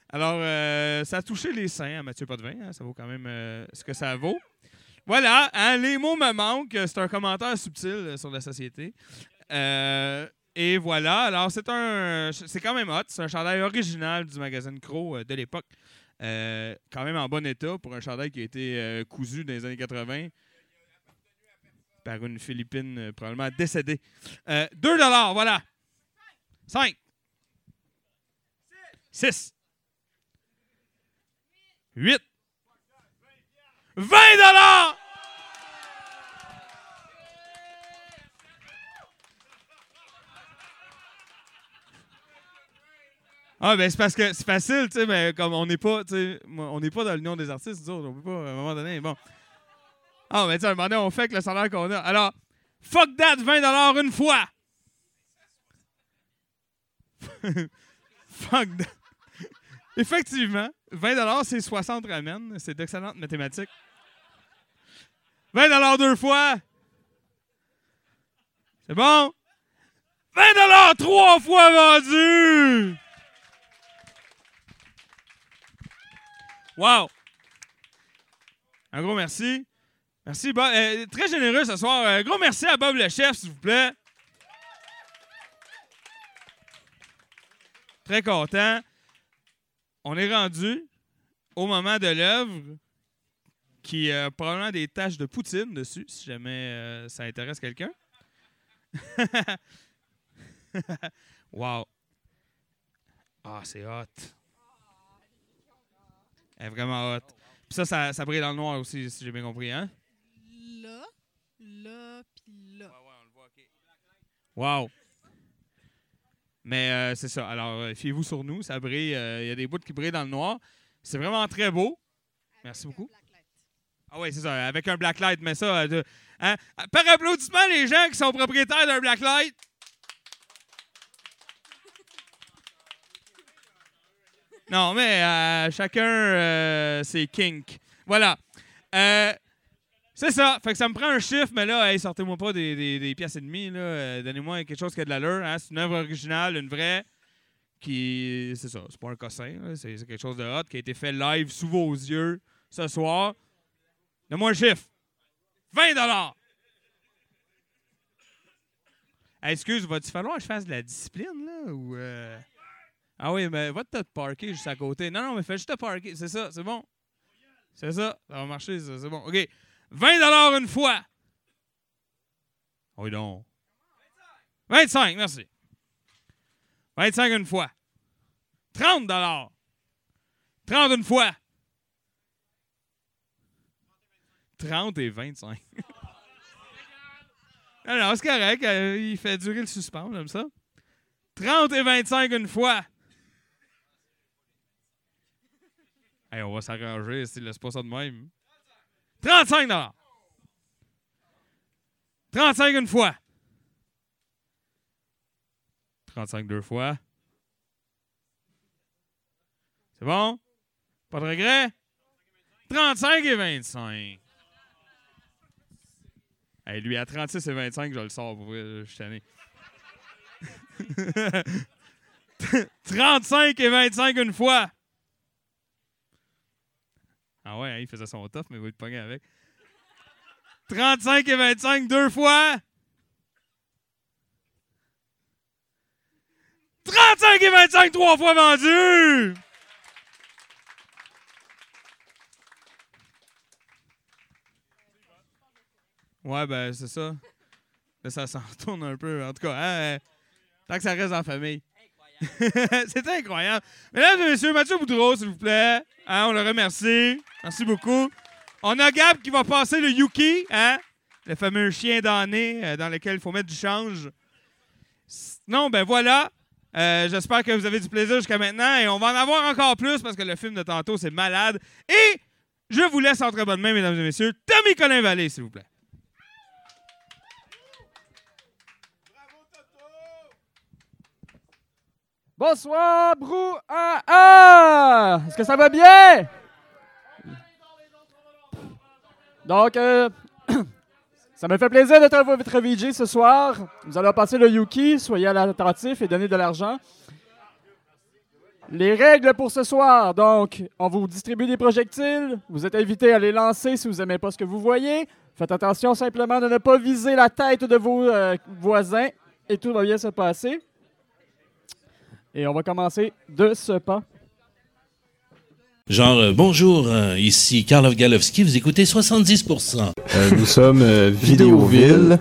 Alors, euh, ça a touché les seins à Mathieu Potvin. hein, ça vaut quand même ce que ça vaut. Voilà, hein, les mots me manquent. C'est un commentaire subtil euh, sur la société. Euh, et voilà, alors c'est un, c'est quand même hot. C'est un chandail original du magazine Crow euh, de l'époque. Quand même en bon état pour un chandail qui a été cousu dans les années 80 par une Philippine probablement décédée. Euh, 2 voilà. 5. 6. 8. 20 Ah, ben c'est parce que c'est facile, tu sais, mais comme on n'est pas, on n'est pas dans l'union des artistes, nous autres, on peut pas, à un moment donné, bon. Ah, mais tu sais, à un moment donné, on fait que le salaire qu'on a. Alors, fuck that, 20 une fois! fuck that. Effectivement, 20 c'est 60 ramènes. C'est d'excellentes mathématiques. 20 deux fois! C'est bon? 20 trois fois vendu! Wow! Un gros merci. Merci, Bob. Euh, très généreux ce soir. Un gros merci à Bob le chef, s'il vous plaît. Très content. On est rendu au moment de l'œuvre qui a probablement des taches de poutine dessus, si jamais euh, ça intéresse quelqu'un. wow. Ah, c'est hot. Elle est vraiment hot. Puis ça, ça, ça brille dans le noir aussi, si j'ai bien compris, hein? Là, là, puis là. Wow. Mais euh, c'est ça. Alors, euh, fiez-vous sur nous. Ça brille. euh, Il y a des bouts qui brillent dans le noir. C'est vraiment très beau. Merci beaucoup. Ah oui, c'est ça. Avec un blacklight. Mais ça, euh, hein? par applaudissement, les gens qui sont propriétaires d'un blacklight. Non, mais euh, chacun euh, ses kinks. Voilà. Euh, c'est ça. Fait que ça me prend un chiffre, mais là, sortez-moi pas des, pièces et demie. Donnez-moi quelque chose qui a de l'allure. Hein. C'est une œuvre originale, une vraie, qui... C'est ça. C'est pas un cossin. c'est quelque chose de hot qui a été fait live sous vos yeux ce soir. Donne-moi un chiffre. 20 Hey, excuse, va-tu falloir que je fasse de la discipline, là? Ou, euh, Ah oui, mais va te parker juste à côté. Non, non, mais fais juste te parker. C'est ça, c'est bon. C'est ça, ça va marcher, ça, c'est bon. OK. 20 une fois. Oui, donc. 25, merci. 25 une fois. 30 30 une fois. 30 et 25. non, non, c'est correct. euh, il fait durer le suspense, j'aime ça. 30 et 25 une fois. Hey, on va s'arranger si laisse pas ça de même. 35 35 une fois. 35 deux fois. C'est bon? Pas de regret? 35 et 25. Hey, lui, à 36 et 25, je le sors pour vrai, je suis tanné. 35 et 25 une fois. Ah ouais, hein, il faisait son tough, mais il va être pogné avec. 35 et 25 deux fois. 35 et 25 trois fois vendu. Ouais, ben c'est ça. Là, ça s'en retourne un peu. En tout cas, hein, euh, tant que ça reste en famille. C'était incroyable. Mesdames et messieurs, Mathieu Boudreau, s'il vous plaît. Hein, on le remercie. Merci beaucoup. On a Gab qui va passer le Yuki, hein? le fameux chien damné euh, dans lequel il faut mettre du change. Non, ben voilà. Euh, J'espère que vous avez du plaisir jusqu'à maintenant et on va en avoir encore plus parce que le film de tantôt, c'est malade. Et je vous laisse entre bonnes mains, mesdames et messieurs. Tommy Colin Vallée, s'il vous plaît. Bonsoir, Brou ah, ah! Est-ce que ça va bien? Donc, euh, ça me fait plaisir d'être votre VJ ce soir. Nous allons passer le Yuki. Soyez à l'attentif et donnez de l'argent. Les règles pour ce soir, donc, on vous distribue des projectiles. Vous êtes invité à les lancer si vous n'aimez pas ce que vous voyez. Faites attention simplement de ne pas viser la tête de vos euh, voisins et tout va bien se passer. Et on va commencer de ce pas. Genre, euh, bonjour, euh, ici Karlov Galowski, vous écoutez 70%. Euh, nous sommes euh, Vidéoville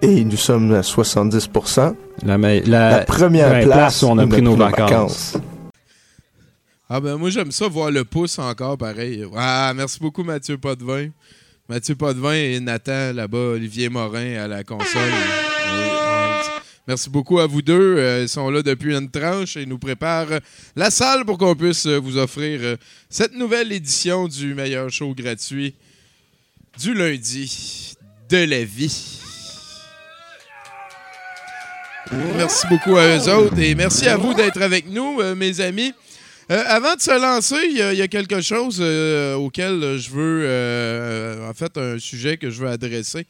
et nous sommes à 70%. La, la- première ouais, place, place où on a pris nos nos vacances. Ah ben moi j'aime ça voir le pouce encore pareil. Ah merci beaucoup Mathieu Potvin. Mathieu Potvin et Nathan là-bas, Olivier Morin à la console. Oui, Merci beaucoup à vous deux. Euh, ils sont là depuis une tranche et nous préparent la salle pour qu'on puisse euh, vous offrir euh, cette nouvelle édition du meilleur show gratuit du lundi de la vie. Merci beaucoup à eux autres et merci à vous d'être avec nous, mes amis. Avant de se lancer, il y, a- quelque chose auquel je veux, en fait, un sujet que je veux adresser.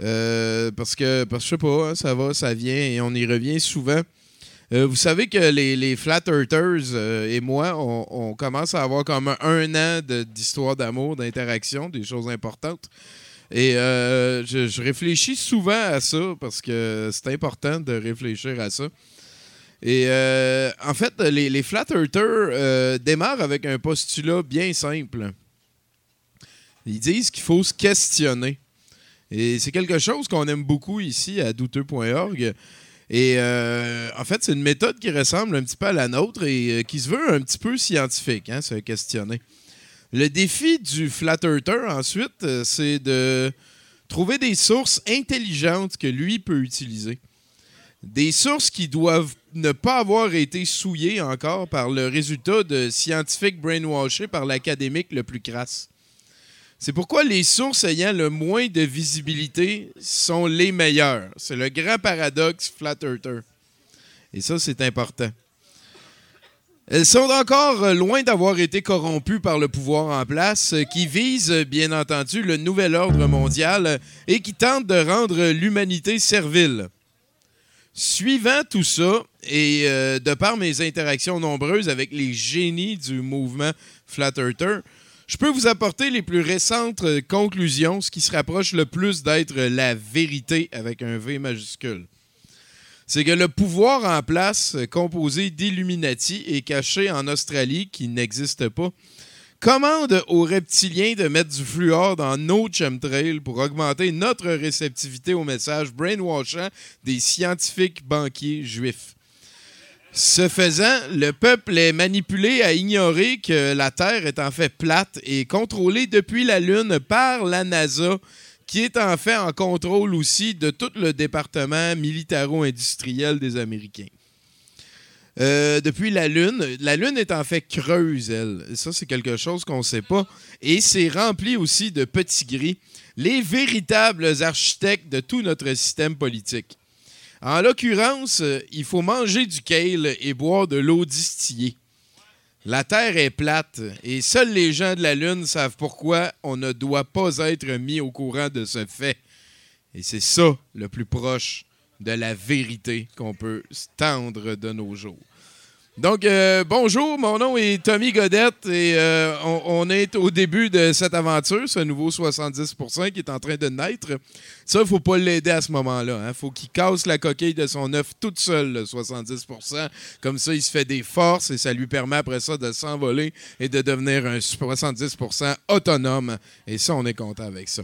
Euh, parce que, parce que je sais pas, hein, ça va, ça vient et on y revient souvent. Euh, vous savez que les, les Flat Earthers euh, et moi, on, commence à avoir comme un, an d'histoire d'amour, d'interaction, des choses importantes. Et je, réfléchis souvent à ça parce que c'est important de réfléchir à ça. Et en fait, les, les Flat Earthers démarrent avec un postulat bien simple. Ils disent qu'il faut se questionner. Et c'est quelque chose qu'on aime beaucoup ici à douteux.org. Et euh, en fait, c'est une méthode qui ressemble un petit peu à la nôtre et euh, qui se veut un petit peu scientifique, hein, se questionner. Le défi du Flat Earther, ensuite, euh, c'est de trouver des sources intelligentes que lui peut utiliser. Des sources qui doivent ne pas avoir été souillées encore par le résultat de scientifiques brainwashés par l'académique le plus crasse. C'est pourquoi les sources ayant le moins de visibilité sont les meilleures. C'est le grand paradoxe Flat Earther. Et ça, c'est important. Elles sont encore loin d'avoir été corrompues par le pouvoir en place, qui vise, bien entendu, le nouvel ordre mondial et qui tente de rendre l'humanité servile. Suivant tout ça, et euh, de par mes interactions nombreuses avec les génies du mouvement Flat Earther, je peux vous apporter les plus récentes euh, conclusions, ce qui se rapproche le plus d'être la vérité avec un V majuscule. C'est que le pouvoir en place, euh, composé d'Illuminati et caché en Australie, qui n'existe pas, commande aux reptiliens de mettre du fluor dans nos chemtrails pour augmenter notre réceptivité au message brainwashant des scientifiques banquiers juifs. Ce faisant, le peuple est manipulé à ignorer que la Terre est en fait plate et contrôlée depuis la Lune par la NASA, qui est en fait en contrôle aussi de tout le département militaro-industriel des Américains. Euh, depuis la Lune, la Lune est en fait creuse, elle. Ça, c'est quelque chose qu'on ne sait pas. Et c'est rempli aussi de petits gris, les véritables architectes de tout notre système politique. En l'occurrence, euh, il faut manger du kale et boire de l'eau distillée. La Terre est plate et seuls les gens de la Lune savent pourquoi on ne doit pas être mis au courant de ce fait. Et c'est ça le plus proche de la vérité qu'on peut tendre de nos jours. Donc, euh, bonjour, mon nom est Tommy Godette et euh, on, est au début de cette aventure, ce nouveau 70% qui est en train de naître. Ça, il faut pas l'aider à ce moment-là. Il faut qu'il casse la coquille de son œuf toute seule, le 70%. Comme ça, il se fait des forces et ça lui permet après ça de s'envoler et de devenir un 70% autonome. Et ça, on est content avec ça.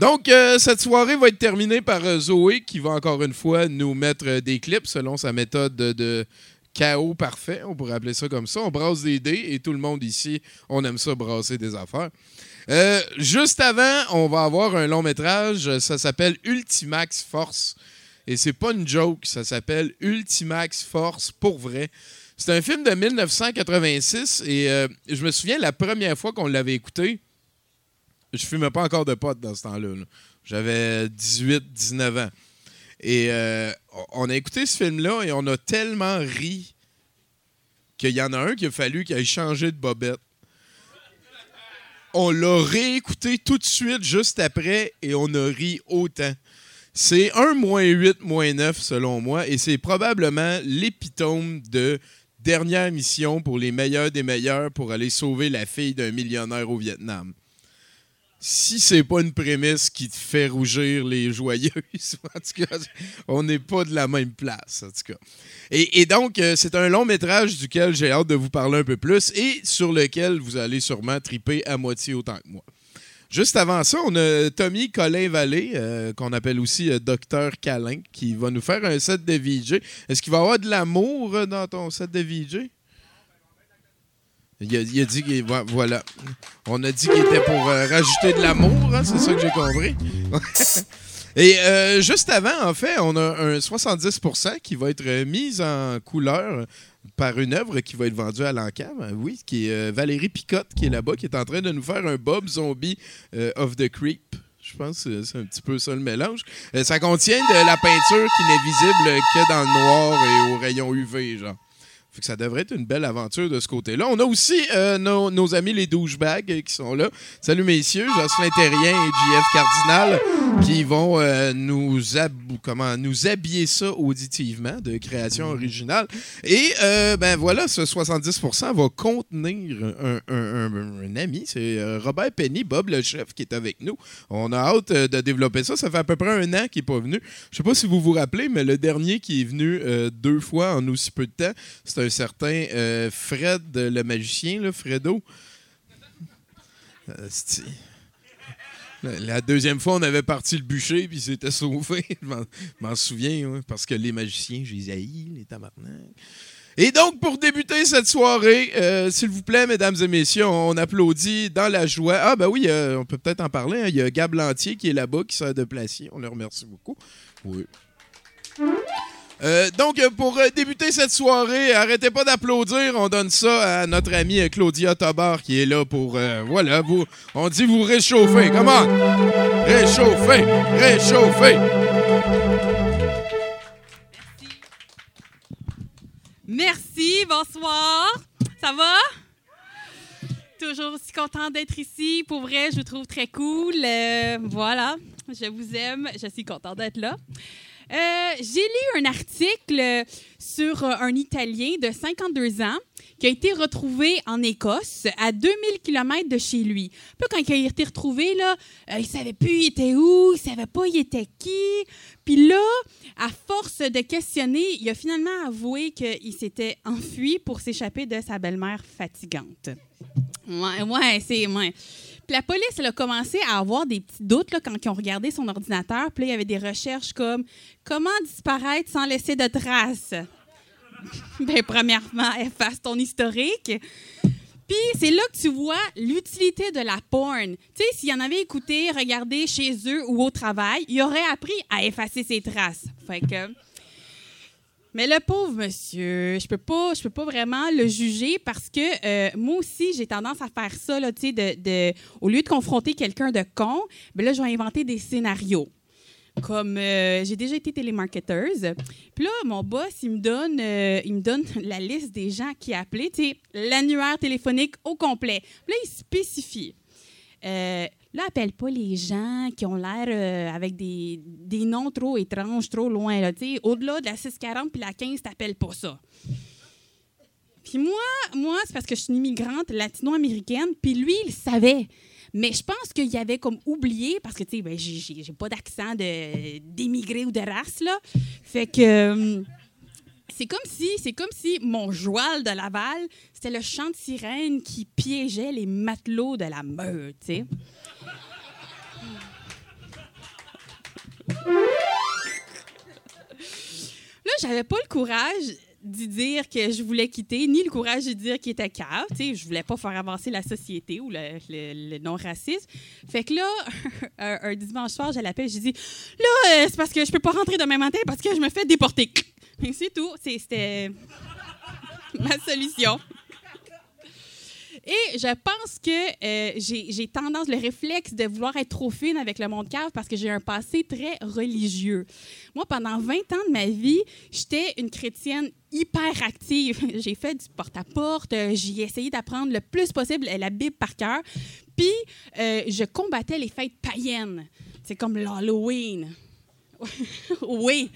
Donc, euh, cette soirée va être terminée par Zoé qui va encore une fois nous mettre des clips selon sa méthode de, de chaos parfait, on pourrait appeler ça comme ça. On brasse des dés et tout le monde ici, on aime ça brasser des affaires. Euh, juste avant, on va avoir un long métrage. Ça s'appelle Ultimax Force. Et c'est pas une joke, ça s'appelle Ultimax Force pour vrai. C'est un film de 1986 et euh, je me souviens la première fois qu'on l'avait écouté, je fumais pas encore de potes dans ce temps-là. là. J'avais 18-19 ans. Et euh, on a écouté ce film-là et on a tellement ri qu'il y en a un qui a fallu qu'il aille changer de bobette. On l'a réécouté tout de suite juste après et on a ri autant. C'est 1 moins 8 moins 9 selon moi et c'est probablement l'épitome de dernière mission pour les meilleurs des meilleurs pour aller sauver la fille d'un millionnaire au Vietnam. Si c'est pas une prémisse qui te fait rougir les joyeuses, en tout cas, on n'est pas de la même place, en tout cas. Et, donc, euh, c'est un long métrage duquel j'ai hâte de vous parler un peu plus et sur lequel vous allez sûrement triper à moitié autant que moi. Juste avant ça, on a Tommy Colin-Vallée, euh, qu'on appelle aussi euh, Docteur Câlin, qui va nous faire un set de VJ. Est-ce qu'il va y avoir de l'amour dans ton set de VJ? Il a, dit qu'il vo- voilà. On a dit qu'il était pour euh, rajouter de l'amour, hein, c'est ça que j'ai compris. Et euh, juste avant, en fait, on a un 70% qui va être euh, mis en couleur par une œuvre qui va être vendue à l'encam, euh, oui, qui est Valérie Picotte qui est là-bas, qui est en train de nous faire un Bob Zombie of the Creep. Je pense que c'est un petit peu ça le mélange. Ça contient de la peinture qui n'est visible que dans le noir et au rayon UV, genre. Fait que ça devrait être une belle aventure de ce côté-là. On a aussi euh, nos, amis les douchebags euh, qui sont là. Salut messieurs, Jocelyn Terrien et JF Cardinal qui vont euh, nous, comment, nous habiller ça auditivement de création originale. Et ben voilà, ce 70% va contenir un, ami, c'est Robert Penny, Bob le chef qui est avec nous. On a hâte de développer ça. Ça fait à peu près un an qu'il n'est pas venu. Je sais pas si vous vous rappelez, mais le dernier qui est venu deux fois en aussi peu de temps, c'est un certain euh, Fred le magicien, Fredo. Euh, la, deuxième fois, on avait parti le bûcher, puis il s'était sauvé. Je m'en- souviens, ouais, parce que les magiciens, je les les. Et donc, pour débuter cette soirée, euh, s'il vous plaît, mesdames et messieurs, on applaudit dans la joie. Ah, ben oui, on peut peut-être en parler. hein. Il y a Gab Lantier qui est là-bas, qui sert de placier. On le remercie beaucoup. Oui. Euh, donc, pour euh, débuter cette soirée, arrêtez pas d'applaudir. On donne ça à notre amie euh, Claudia Tobar qui est là pour. voilà, vous. On dit vous réchauffer. Comment? Réchauffer! Réchauffer! Merci, bonsoir. Ça va? Toujours aussi content d'être ici. Pour vrai, je vous trouve très cool. Voilà, je vous aime. Je suis contente d'être là. Euh, J'ai lu un article sur euh, un Italien de 52 ans qui a été retrouvé en Écosse, à 2000 km de chez lui. Puis quand il a été retrouvé, là, euh, il savait plus il était où, il savait pas il était qui. Puis là, à force de questionner, il a finalement avoué qu'il s'était enfui pour s'échapper de sa belle-mère fatigante. Ouais, ouais, c'est. Ouais. La police, a commencé à avoir des petits doutes quand ils ont regardé son ordinateur. Puis là, il y avait des recherches comme Comment disparaître sans laisser de traces? Bien, premièrement, efface ton historique. Puis c'est là que tu vois l'utilité de la porn. Tu sais, s'il y en avait écouté, regardé chez eux ou au travail, il aurait appris à effacer ses traces. Fait que. Mais le pauvre monsieur, je peux pas, je peux pas vraiment le juger parce que euh, moi aussi j'ai tendance à faire ça là, tu sais, de, au lieu de confronter quelqu'un de con, ben là je vais inventer des scénarios. Comme euh, j'ai déjà été télémarketeuse, puis là mon boss il me donne, euh, il me donne la liste des gens qui appelaient, tu sais, l'annuaire téléphonique au complet. Là il spécifie. Là, appelle pas les gens qui ont l'air euh, avec des, des noms trop étranges, trop loin. Au-delà de la 640 puis la 15, t'appelles pas ça. Puis moi, moi c'est parce que je suis une immigrante latino-américaine, puis lui, il savait. Mais je pense qu'il avait comme oublié, parce que, tu sais, ben, j'ai- pas d'accent d'émigré ou de race. Fait que... euh, c'est comme si c'est comme si mon joual de Laval, c'était le chant de sirène qui piégeait les matelots de la meute, tu. Là, j'avais pas le courage d'y dire que je voulais quitter, ni le courage de dire qu'il était cave. Sais, je voulais pas faire avancer la société ou le, non-racisme. Fait que là, un, dimanche soir, je l'appelle, j'ai dit Là, euh, c'est parce que je peux pas rentrer demain matin parce que je me fais déporter. C'est tout. C'était ma solution. Et je pense que euh, j'ai tendance, le réflexe de vouloir être trop fine avec le monde cave parce que j'ai un passé très religieux. Moi, pendant 20 ans de ma vie, j'étais une chrétienne hyper active. J'ai fait du porte-à-porte, euh, j'ai essayé d'apprendre le plus possible la Bible par cœur. Puis, euh, je combattais les fêtes païennes. C'est comme l'Halloween. oui.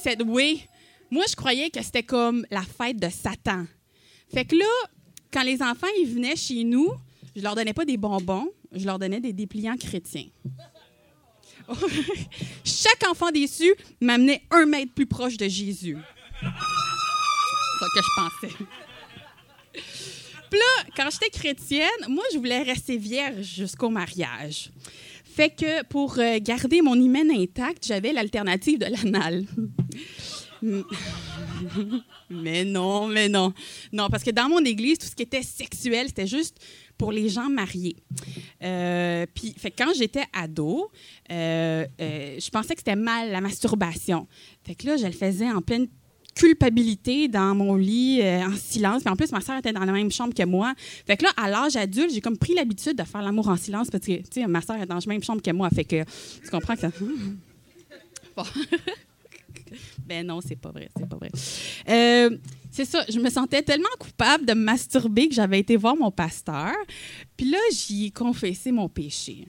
C'est oui. moi, je croyais que c'était comme la fête de Satan. Fait que là, quand les enfants ils venaient chez nous, je leur donnais pas des bonbons, je leur donnais des dépliants chrétiens. Chaque enfant déçu m'amenait un mètre plus proche de Jésus. C'est ça que je pensais. Puis là, quand j'étais chrétienne, moi, je voulais rester vierge jusqu'au mariage. Fait que pour euh, garder mon hymen intact, j'avais l'alternative de l'anal. mais non, mais non. Non, parce que dans mon église, tout ce qui était sexuel, c'était juste pour les gens mariés. Euh, puis, fait quand j'étais ado, euh, euh, je pensais que c'était mal la masturbation. Fait que là, je le faisais en pleine culpabilité dans mon lit en silence. Puis en plus, ma soeur était dans la même chambre que moi. Fait que là, à l'âge adulte, j'ai comme pris l'habitude de faire l'amour en silence parce que, tu sais, ma soeur est dans la même chambre que moi. Fait que tu comprends que ça... ben non, c'est pas vrai, c'est pas vrai. Euh, c'est ça, je me sentais tellement coupable de me masturber que j'avais été voir mon pasteur. Puis là, j'y ai confessé mon péché.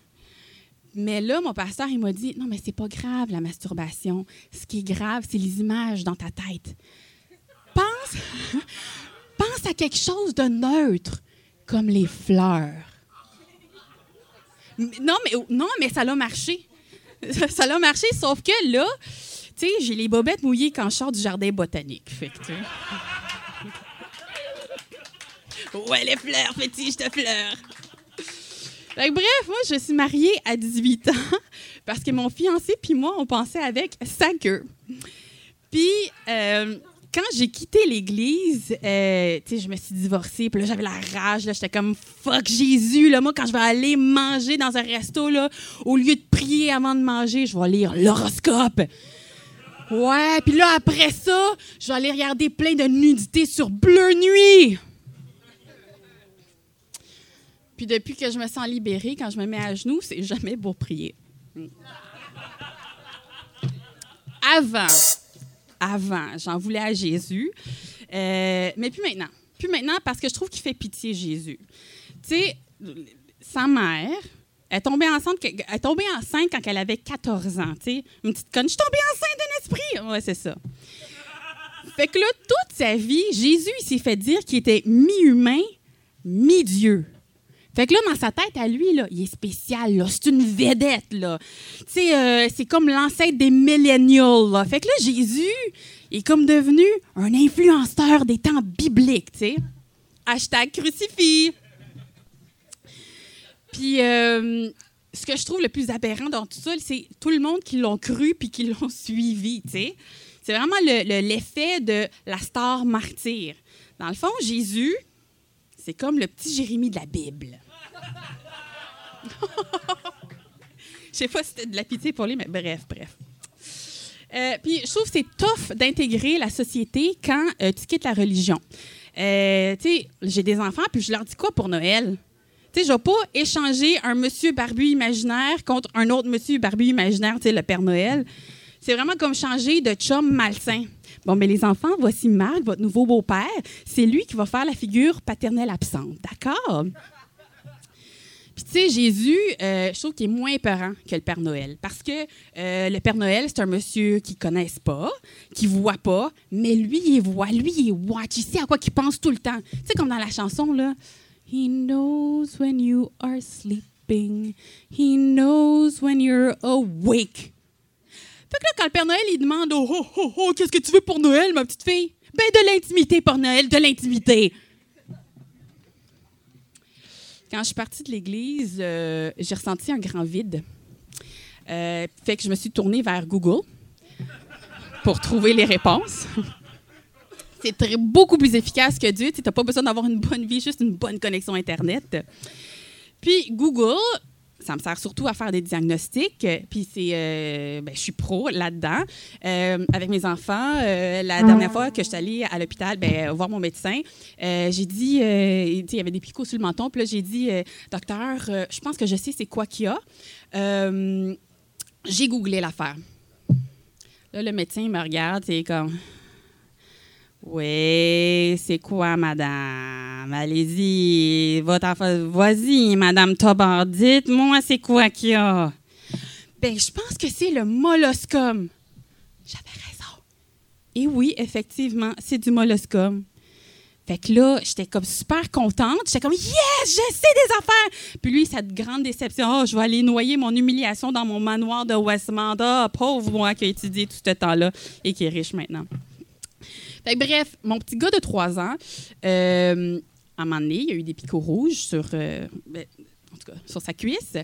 Mais là, mon pasteur, il m'a dit Non, mais c'est pas grave, la masturbation. Ce qui est grave, c'est les images dans ta tête. Pense, pense à quelque chose de neutre, comme les fleurs. Non, mais, non, mais ça l'a marché. Ça l'a marché, sauf que là, tu sais, j'ai les bobettes mouillées quand je sors du jardin botanique. Fait que. Ouais, les fleurs, petit, je te fleur. Fait que bref, moi, je suis mariée à 18 ans parce que mon fiancé puis moi, on pensait avec sa queue. Puis, euh, quand j'ai quitté l'église, euh, tu sais, je me suis divorcée, puis là, j'avais la rage, là, j'étais comme « fuck Jésus », là, moi, quand je vais aller manger dans un resto, là, au lieu de prier avant de manger, je vais lire l'horoscope. Ouais, puis là, après ça, je vais aller regarder plein de nudité sur Bleu Nuit. Puis depuis que je me sens libérée, quand je me mets à genoux, c'est jamais pour prier. Avant, avant, j'en voulais à Jésus, Euh, mais plus maintenant. Plus maintenant parce que je trouve qu'il fait pitié Jésus. Tu sais, sa mère elle est tombée enceinte, elle enceinte quand elle avait 14 ans. Une petite conne. Je suis tombée enceinte d'un esprit. Ouais, c'est ça. Fait que là, toute sa vie, Jésus, il s'est fait dire qu'il était mi-humain, mi-dieu. Fait que là, dans sa tête, à lui, là, il est spécial, là. C'est une vedette, là. Euh, c'est comme l'ancêtre des millennials, là. Fait que là, Jésus est comme devenu un influenceur des temps bibliques, tu sais. Hashtag crucifix. Puis, euh, ce que je trouve le plus aberrant dans tout ça, c'est tout le monde qui l'ont cru puis qui l'ont suivi, tu sais. C'est vraiment le- le- l'effet de la star martyr. Dans le fond, Jésus, c'est comme le petit Jérémie de la Bible. Je sais pas si c'était de la pitié pour lui, mais bref, bref. Euh, puis je trouve que c'est tough d'intégrer la société quand euh, tu quittes la religion. Tu sais, j'ai des enfants, puis je leur dis quoi pour Noël? Tu sais, je vais pas échanger un monsieur barbu imaginaire contre un autre monsieur barbu imaginaire, tu sais, le Père Noël. C'est vraiment comme changer de chum malsain. Bon, mais les enfants, voici Marc, votre nouveau beau-père. C'est lui qui va faire la figure paternelle absente. D'accord? Puis, tu sais, Jésus, euh, je trouve qu'il est moins épeurant que le Père Noël. Parce que euh, le Père Noël, c'est un monsieur qui ne connaissent pas, qui ne voit pas, mais lui, il voit, lui, il watch, il sait à quoi il pense tout le temps. Tu sais, comme dans la chanson, là. He knows when you are sleeping. He knows when you're awake. Fait que là, quand le Père Noël, il demande Oh, oh, oh, oh, qu'est-ce que tu veux pour Noël, ma petite fille? Ben, de l'intimité pour Noël, de l'intimité. Quand je suis partie de l'église, euh, j'ai ressenti un grand vide. Euh, fait que je me suis tournée vers Google pour trouver les réponses. C'est très- beaucoup plus efficace que Dieu. Tu n'as pas besoin d'avoir une bonne vie, juste une bonne connexion Internet. Puis Google, ça me sert surtout à faire des diagnostics. Puis c'est, euh, ben, je suis pro là-dedans. Euh, avec mes enfants, euh, la dernière fois que je suis allée à l'hôpital ben, voir mon médecin, j'ai dit, il y avait des picots sur le menton. Puis là, j'ai dit, docteur, je pense que je sais c'est quoi qu'il y a. J'ai googlé l'affaire. Là, le médecin il me regarde, c'est comme. Oui, c'est quoi, madame? Allez-y, votre. Vas-y, madame Tobar, dites-moi, c'est quoi qu'il y a? Ben, je pense que c'est le molluscum. J'avais raison. Et oui, effectivement, c'est du molluscum. Fait que là, j'étais comme super contente. J'étais comme, yes, je sais des affaires. Puis lui, cette grande déception, oh, je vais aller noyer mon humiliation dans mon manoir de Westmont. Ah, pauvre moi qui a étudié tout ce temps-là et qui est riche maintenant. Bref, mon petit gars de 3 ans, euh, à un moment donné, il a eu des picots rouges sur, euh, ben, en tout cas, sur sa cuisse.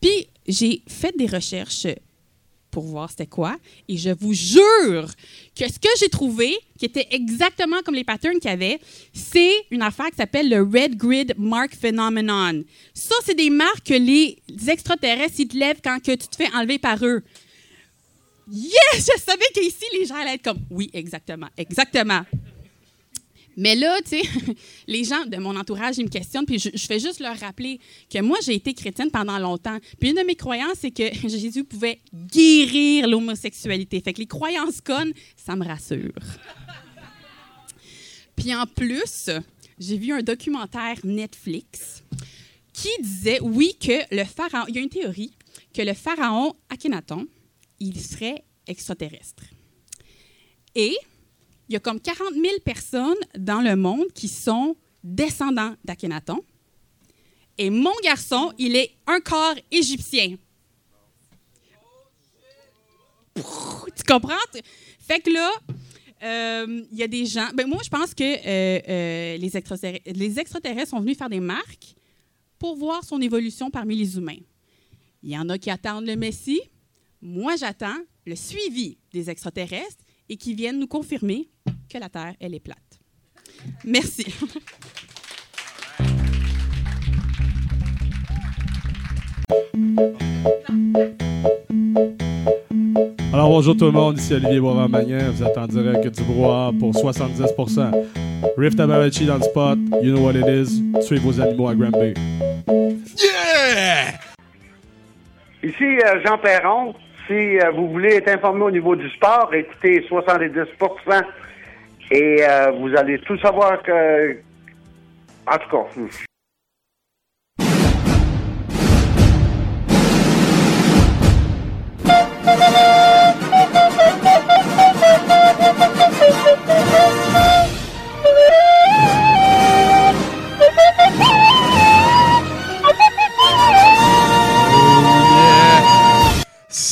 Puis j'ai fait des recherches pour voir c'était quoi. Et je vous jure que ce que j'ai trouvé, qui était exactement comme les patterns qu'il y avait, c'est une affaire qui s'appelle le Red Grid Mark Phenomenon. Ça, c'est des marques que les extraterrestres, ils te lèvent quand que tu te fais enlever par eux. Yes! Je savais qu'ici, les gens allaient être comme oui, exactement, exactement. Mais là, tu sais, les gens de mon entourage, ils me questionnent, puis je, je fais juste leur rappeler que moi, j'ai été chrétienne pendant longtemps. Puis une de mes croyances, c'est que Jésus pouvait guérir l'homosexualité. Fait que les croyances connes, ça me rassure. Puis en plus, j'ai vu un documentaire Netflix qui disait, oui, que le pharaon, il y a une théorie que le pharaon Akhenaton, il serait extraterrestre. Et il y a comme 40 000 personnes dans le monde qui sont descendants d'Akhenaton. Et mon garçon, il est un corps égyptien. Tu comprends? Fait que là, euh, il y a des gens. Ben moi, je pense que euh, euh, les, extraterrestres, les extraterrestres sont venus faire des marques pour voir son évolution parmi les humains. Il y en a qui attendent le Messie. Moi, j'attends le suivi des extraterrestres et qui viennent nous confirmer que la Terre, elle est plate. Merci. Alors bonjour tout le monde, ici Olivier Boivin-Magnin, vous êtes en direct du brouhaha pour 70%. Rift Abarachi dans le spot, you know what it is, tuez vos animaux à Granby. Yeah! Ici euh, Jean Perron. Si euh, vous voulez être informé au niveau du sport, écoutez 70% et euh, vous allez tout savoir que. En tout cas.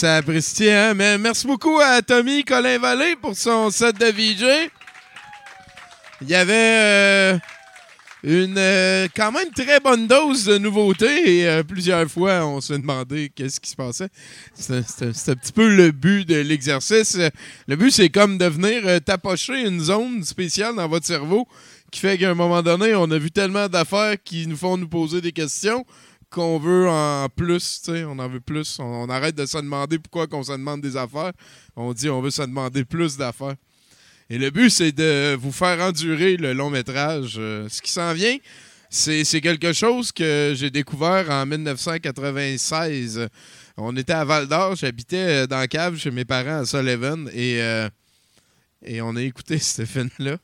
Sapristi, hein? Mais merci beaucoup à Tommy Colin Vallée pour son set de VJ. Il y avait euh, une euh, quand même très bonne dose de nouveautés et euh, plusieurs fois on s'est demandé qu'est-ce qui se passait. C'était un petit peu le but de l'exercice. Le but, c'est comme de venir tapocher une zone spéciale dans votre cerveau qui fait qu'à un moment donné, on a vu tellement d'affaires qui nous font nous poser des questions qu'on veut en plus, tu sais, on en veut plus. On, arrête de se demander pourquoi qu'on se demande des affaires. On dit on veut se demander plus d'affaires. Et le but, c'est de vous faire endurer le long métrage. Euh, ce qui s'en vient, c'est quelque chose que j'ai découvert en 1996. On était à Val d'Or, j'habitais euh, dans la cave chez mes parents à Sullivan et, euh, on a écouté ce film-là.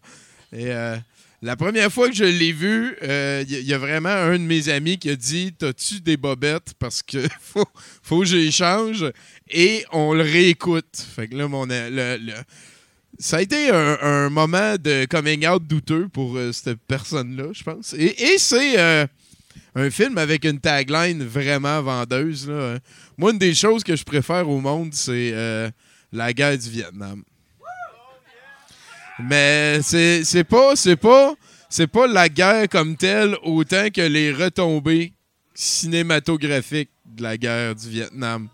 La première fois que je l'ai vu, il y, y a vraiment un de mes amis qui a dit T'as-tu des bobettes? Parce que faut, faut que j'échange. Et on le réécoute. Fait que là, mon, le- ça a été un, moment de coming out douteux pour euh, cette personne-là, je pense. Et, c'est euh, un film avec une tagline vraiment vendeuse. là. Moi, une des choses que je préfère au monde, c'est euh, la guerre du Vietnam. Mais c'est c'est pas c'est pas c'est pas la guerre comme telle autant que les retombées cinématographiques de la guerre du Vietnam.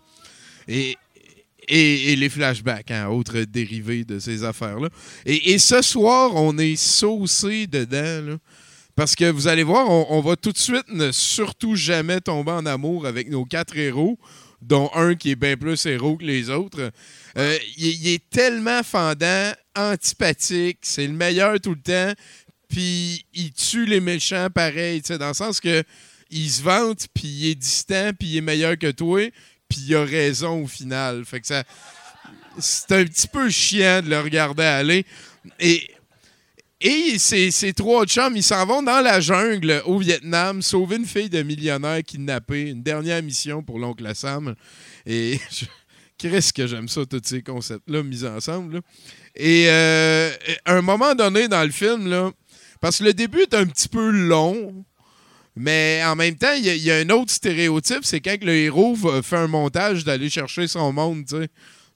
Et, et, les flashbacks, hein, autres dérivés de ces affaires-là. Et, et ce soir, on est saucé dedans, parce que vous allez voir, on va tout de suite ne surtout jamais tomber en amour avec nos quatre héros, dont un qui est bien plus héros que les autres. Euh, il, est tellement fendant, antipathique, c'est le meilleur tout le temps, puis il tue les méchants pareil, dans le sens que il se vante, puis il est distant, puis il est meilleur que toi, puis il a raison au final. Fait que ça. C'est un petit peu chiant de le regarder aller. Et. Et ces, ces trois chums, ils s'en vont dans la jungle au Vietnam sauver une fille de millionnaire kidnappée. Une dernière mission pour l'oncle Sam. Et je- Qu'est-ce que j'aime ça, tous ces concepts-là mis ensemble. là. Et euh, à un moment donné dans le film, là, parce que le début est un petit peu long, mais en même temps, il y, y a un autre stéréotype, c'est quand le héros fait un montage d'aller chercher son monde, tu sais.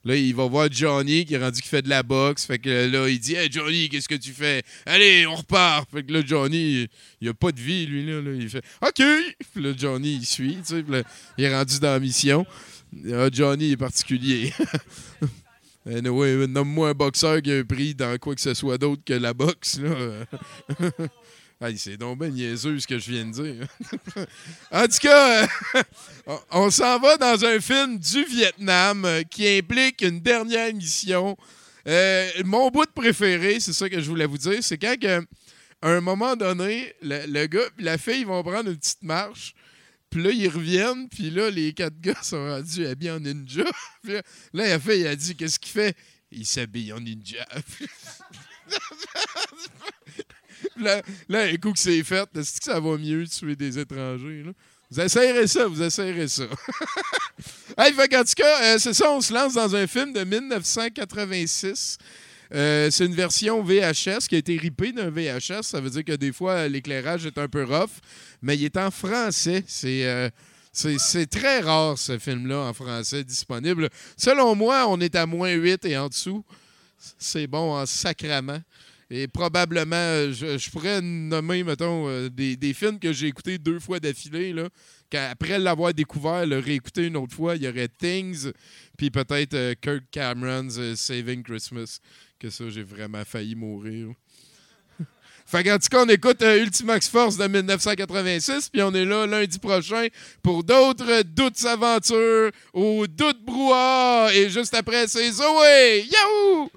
Là, il va voir Johnny qui est rendu qui fait de la boxe. Fait que là, il dit Hey Johnny, qu'est-ce que tu fais? Allez, on repart. Fait que là, Johnny, il a pas de vie, lui. Là, là. Il fait OK. Puis là, Johnny, il suit. tu sais. Il est rendu dans la mission. Ah, Johnny est particulier. Anyway, nomme-moi un boxeur qui a un prix dans quoi que ce soit d'autre que la boxe. Là. Hey, c'est donc ben niaiseux ce que je viens de dire. en tout cas, euh, on- s'en va dans un film du Vietnam euh, qui implique une dernière mission. Euh, mon bout de préféré, c'est ça que je voulais vous dire, c'est quand à un moment donné, le, le gars et la fille vont prendre une petite marche. Puis là, ils reviennent, puis là, les quatre gars sont rendus habillés en ninja. Puis là, là, la fille a dit Qu'est-ce qu'il fait? Il s'habille en ninja. là, là, coup que c'est fait, est-ce que ça va mieux de tuer des étrangers? Vous essayerez ça, vous essayerez ça. hey, fait qu'en tout cas, euh, c'est ça, on se lance dans un film de 1986. Euh, c'est une version VHS qui a été ripée d'un VHS. Ça veut dire que des fois, l'éclairage est un peu rough, mais il est en français. C'est. euh, c'est très rare, ce film-là, en français, disponible. Selon moi, on est à moins 8 et en dessous. C'est bon en sacrament. Et probablement, euh, je, pourrais nommer, mettons, euh, des, des films que j'ai écoutés deux fois d'affilée. là, qu'après l'avoir découvert, le réécouter une autre fois, il y aurait Things, puis peut-être euh, Kirk Cameron's euh, Saving Christmas. Que ça, j'ai vraiment failli mourir. Fait qu'en tout cas, on écoute Ultimax Force de 1986, puis on est là lundi prochain pour d'autres doutes aventures au doute brouhaha. Et juste après, c'est Zoé! Yahoo!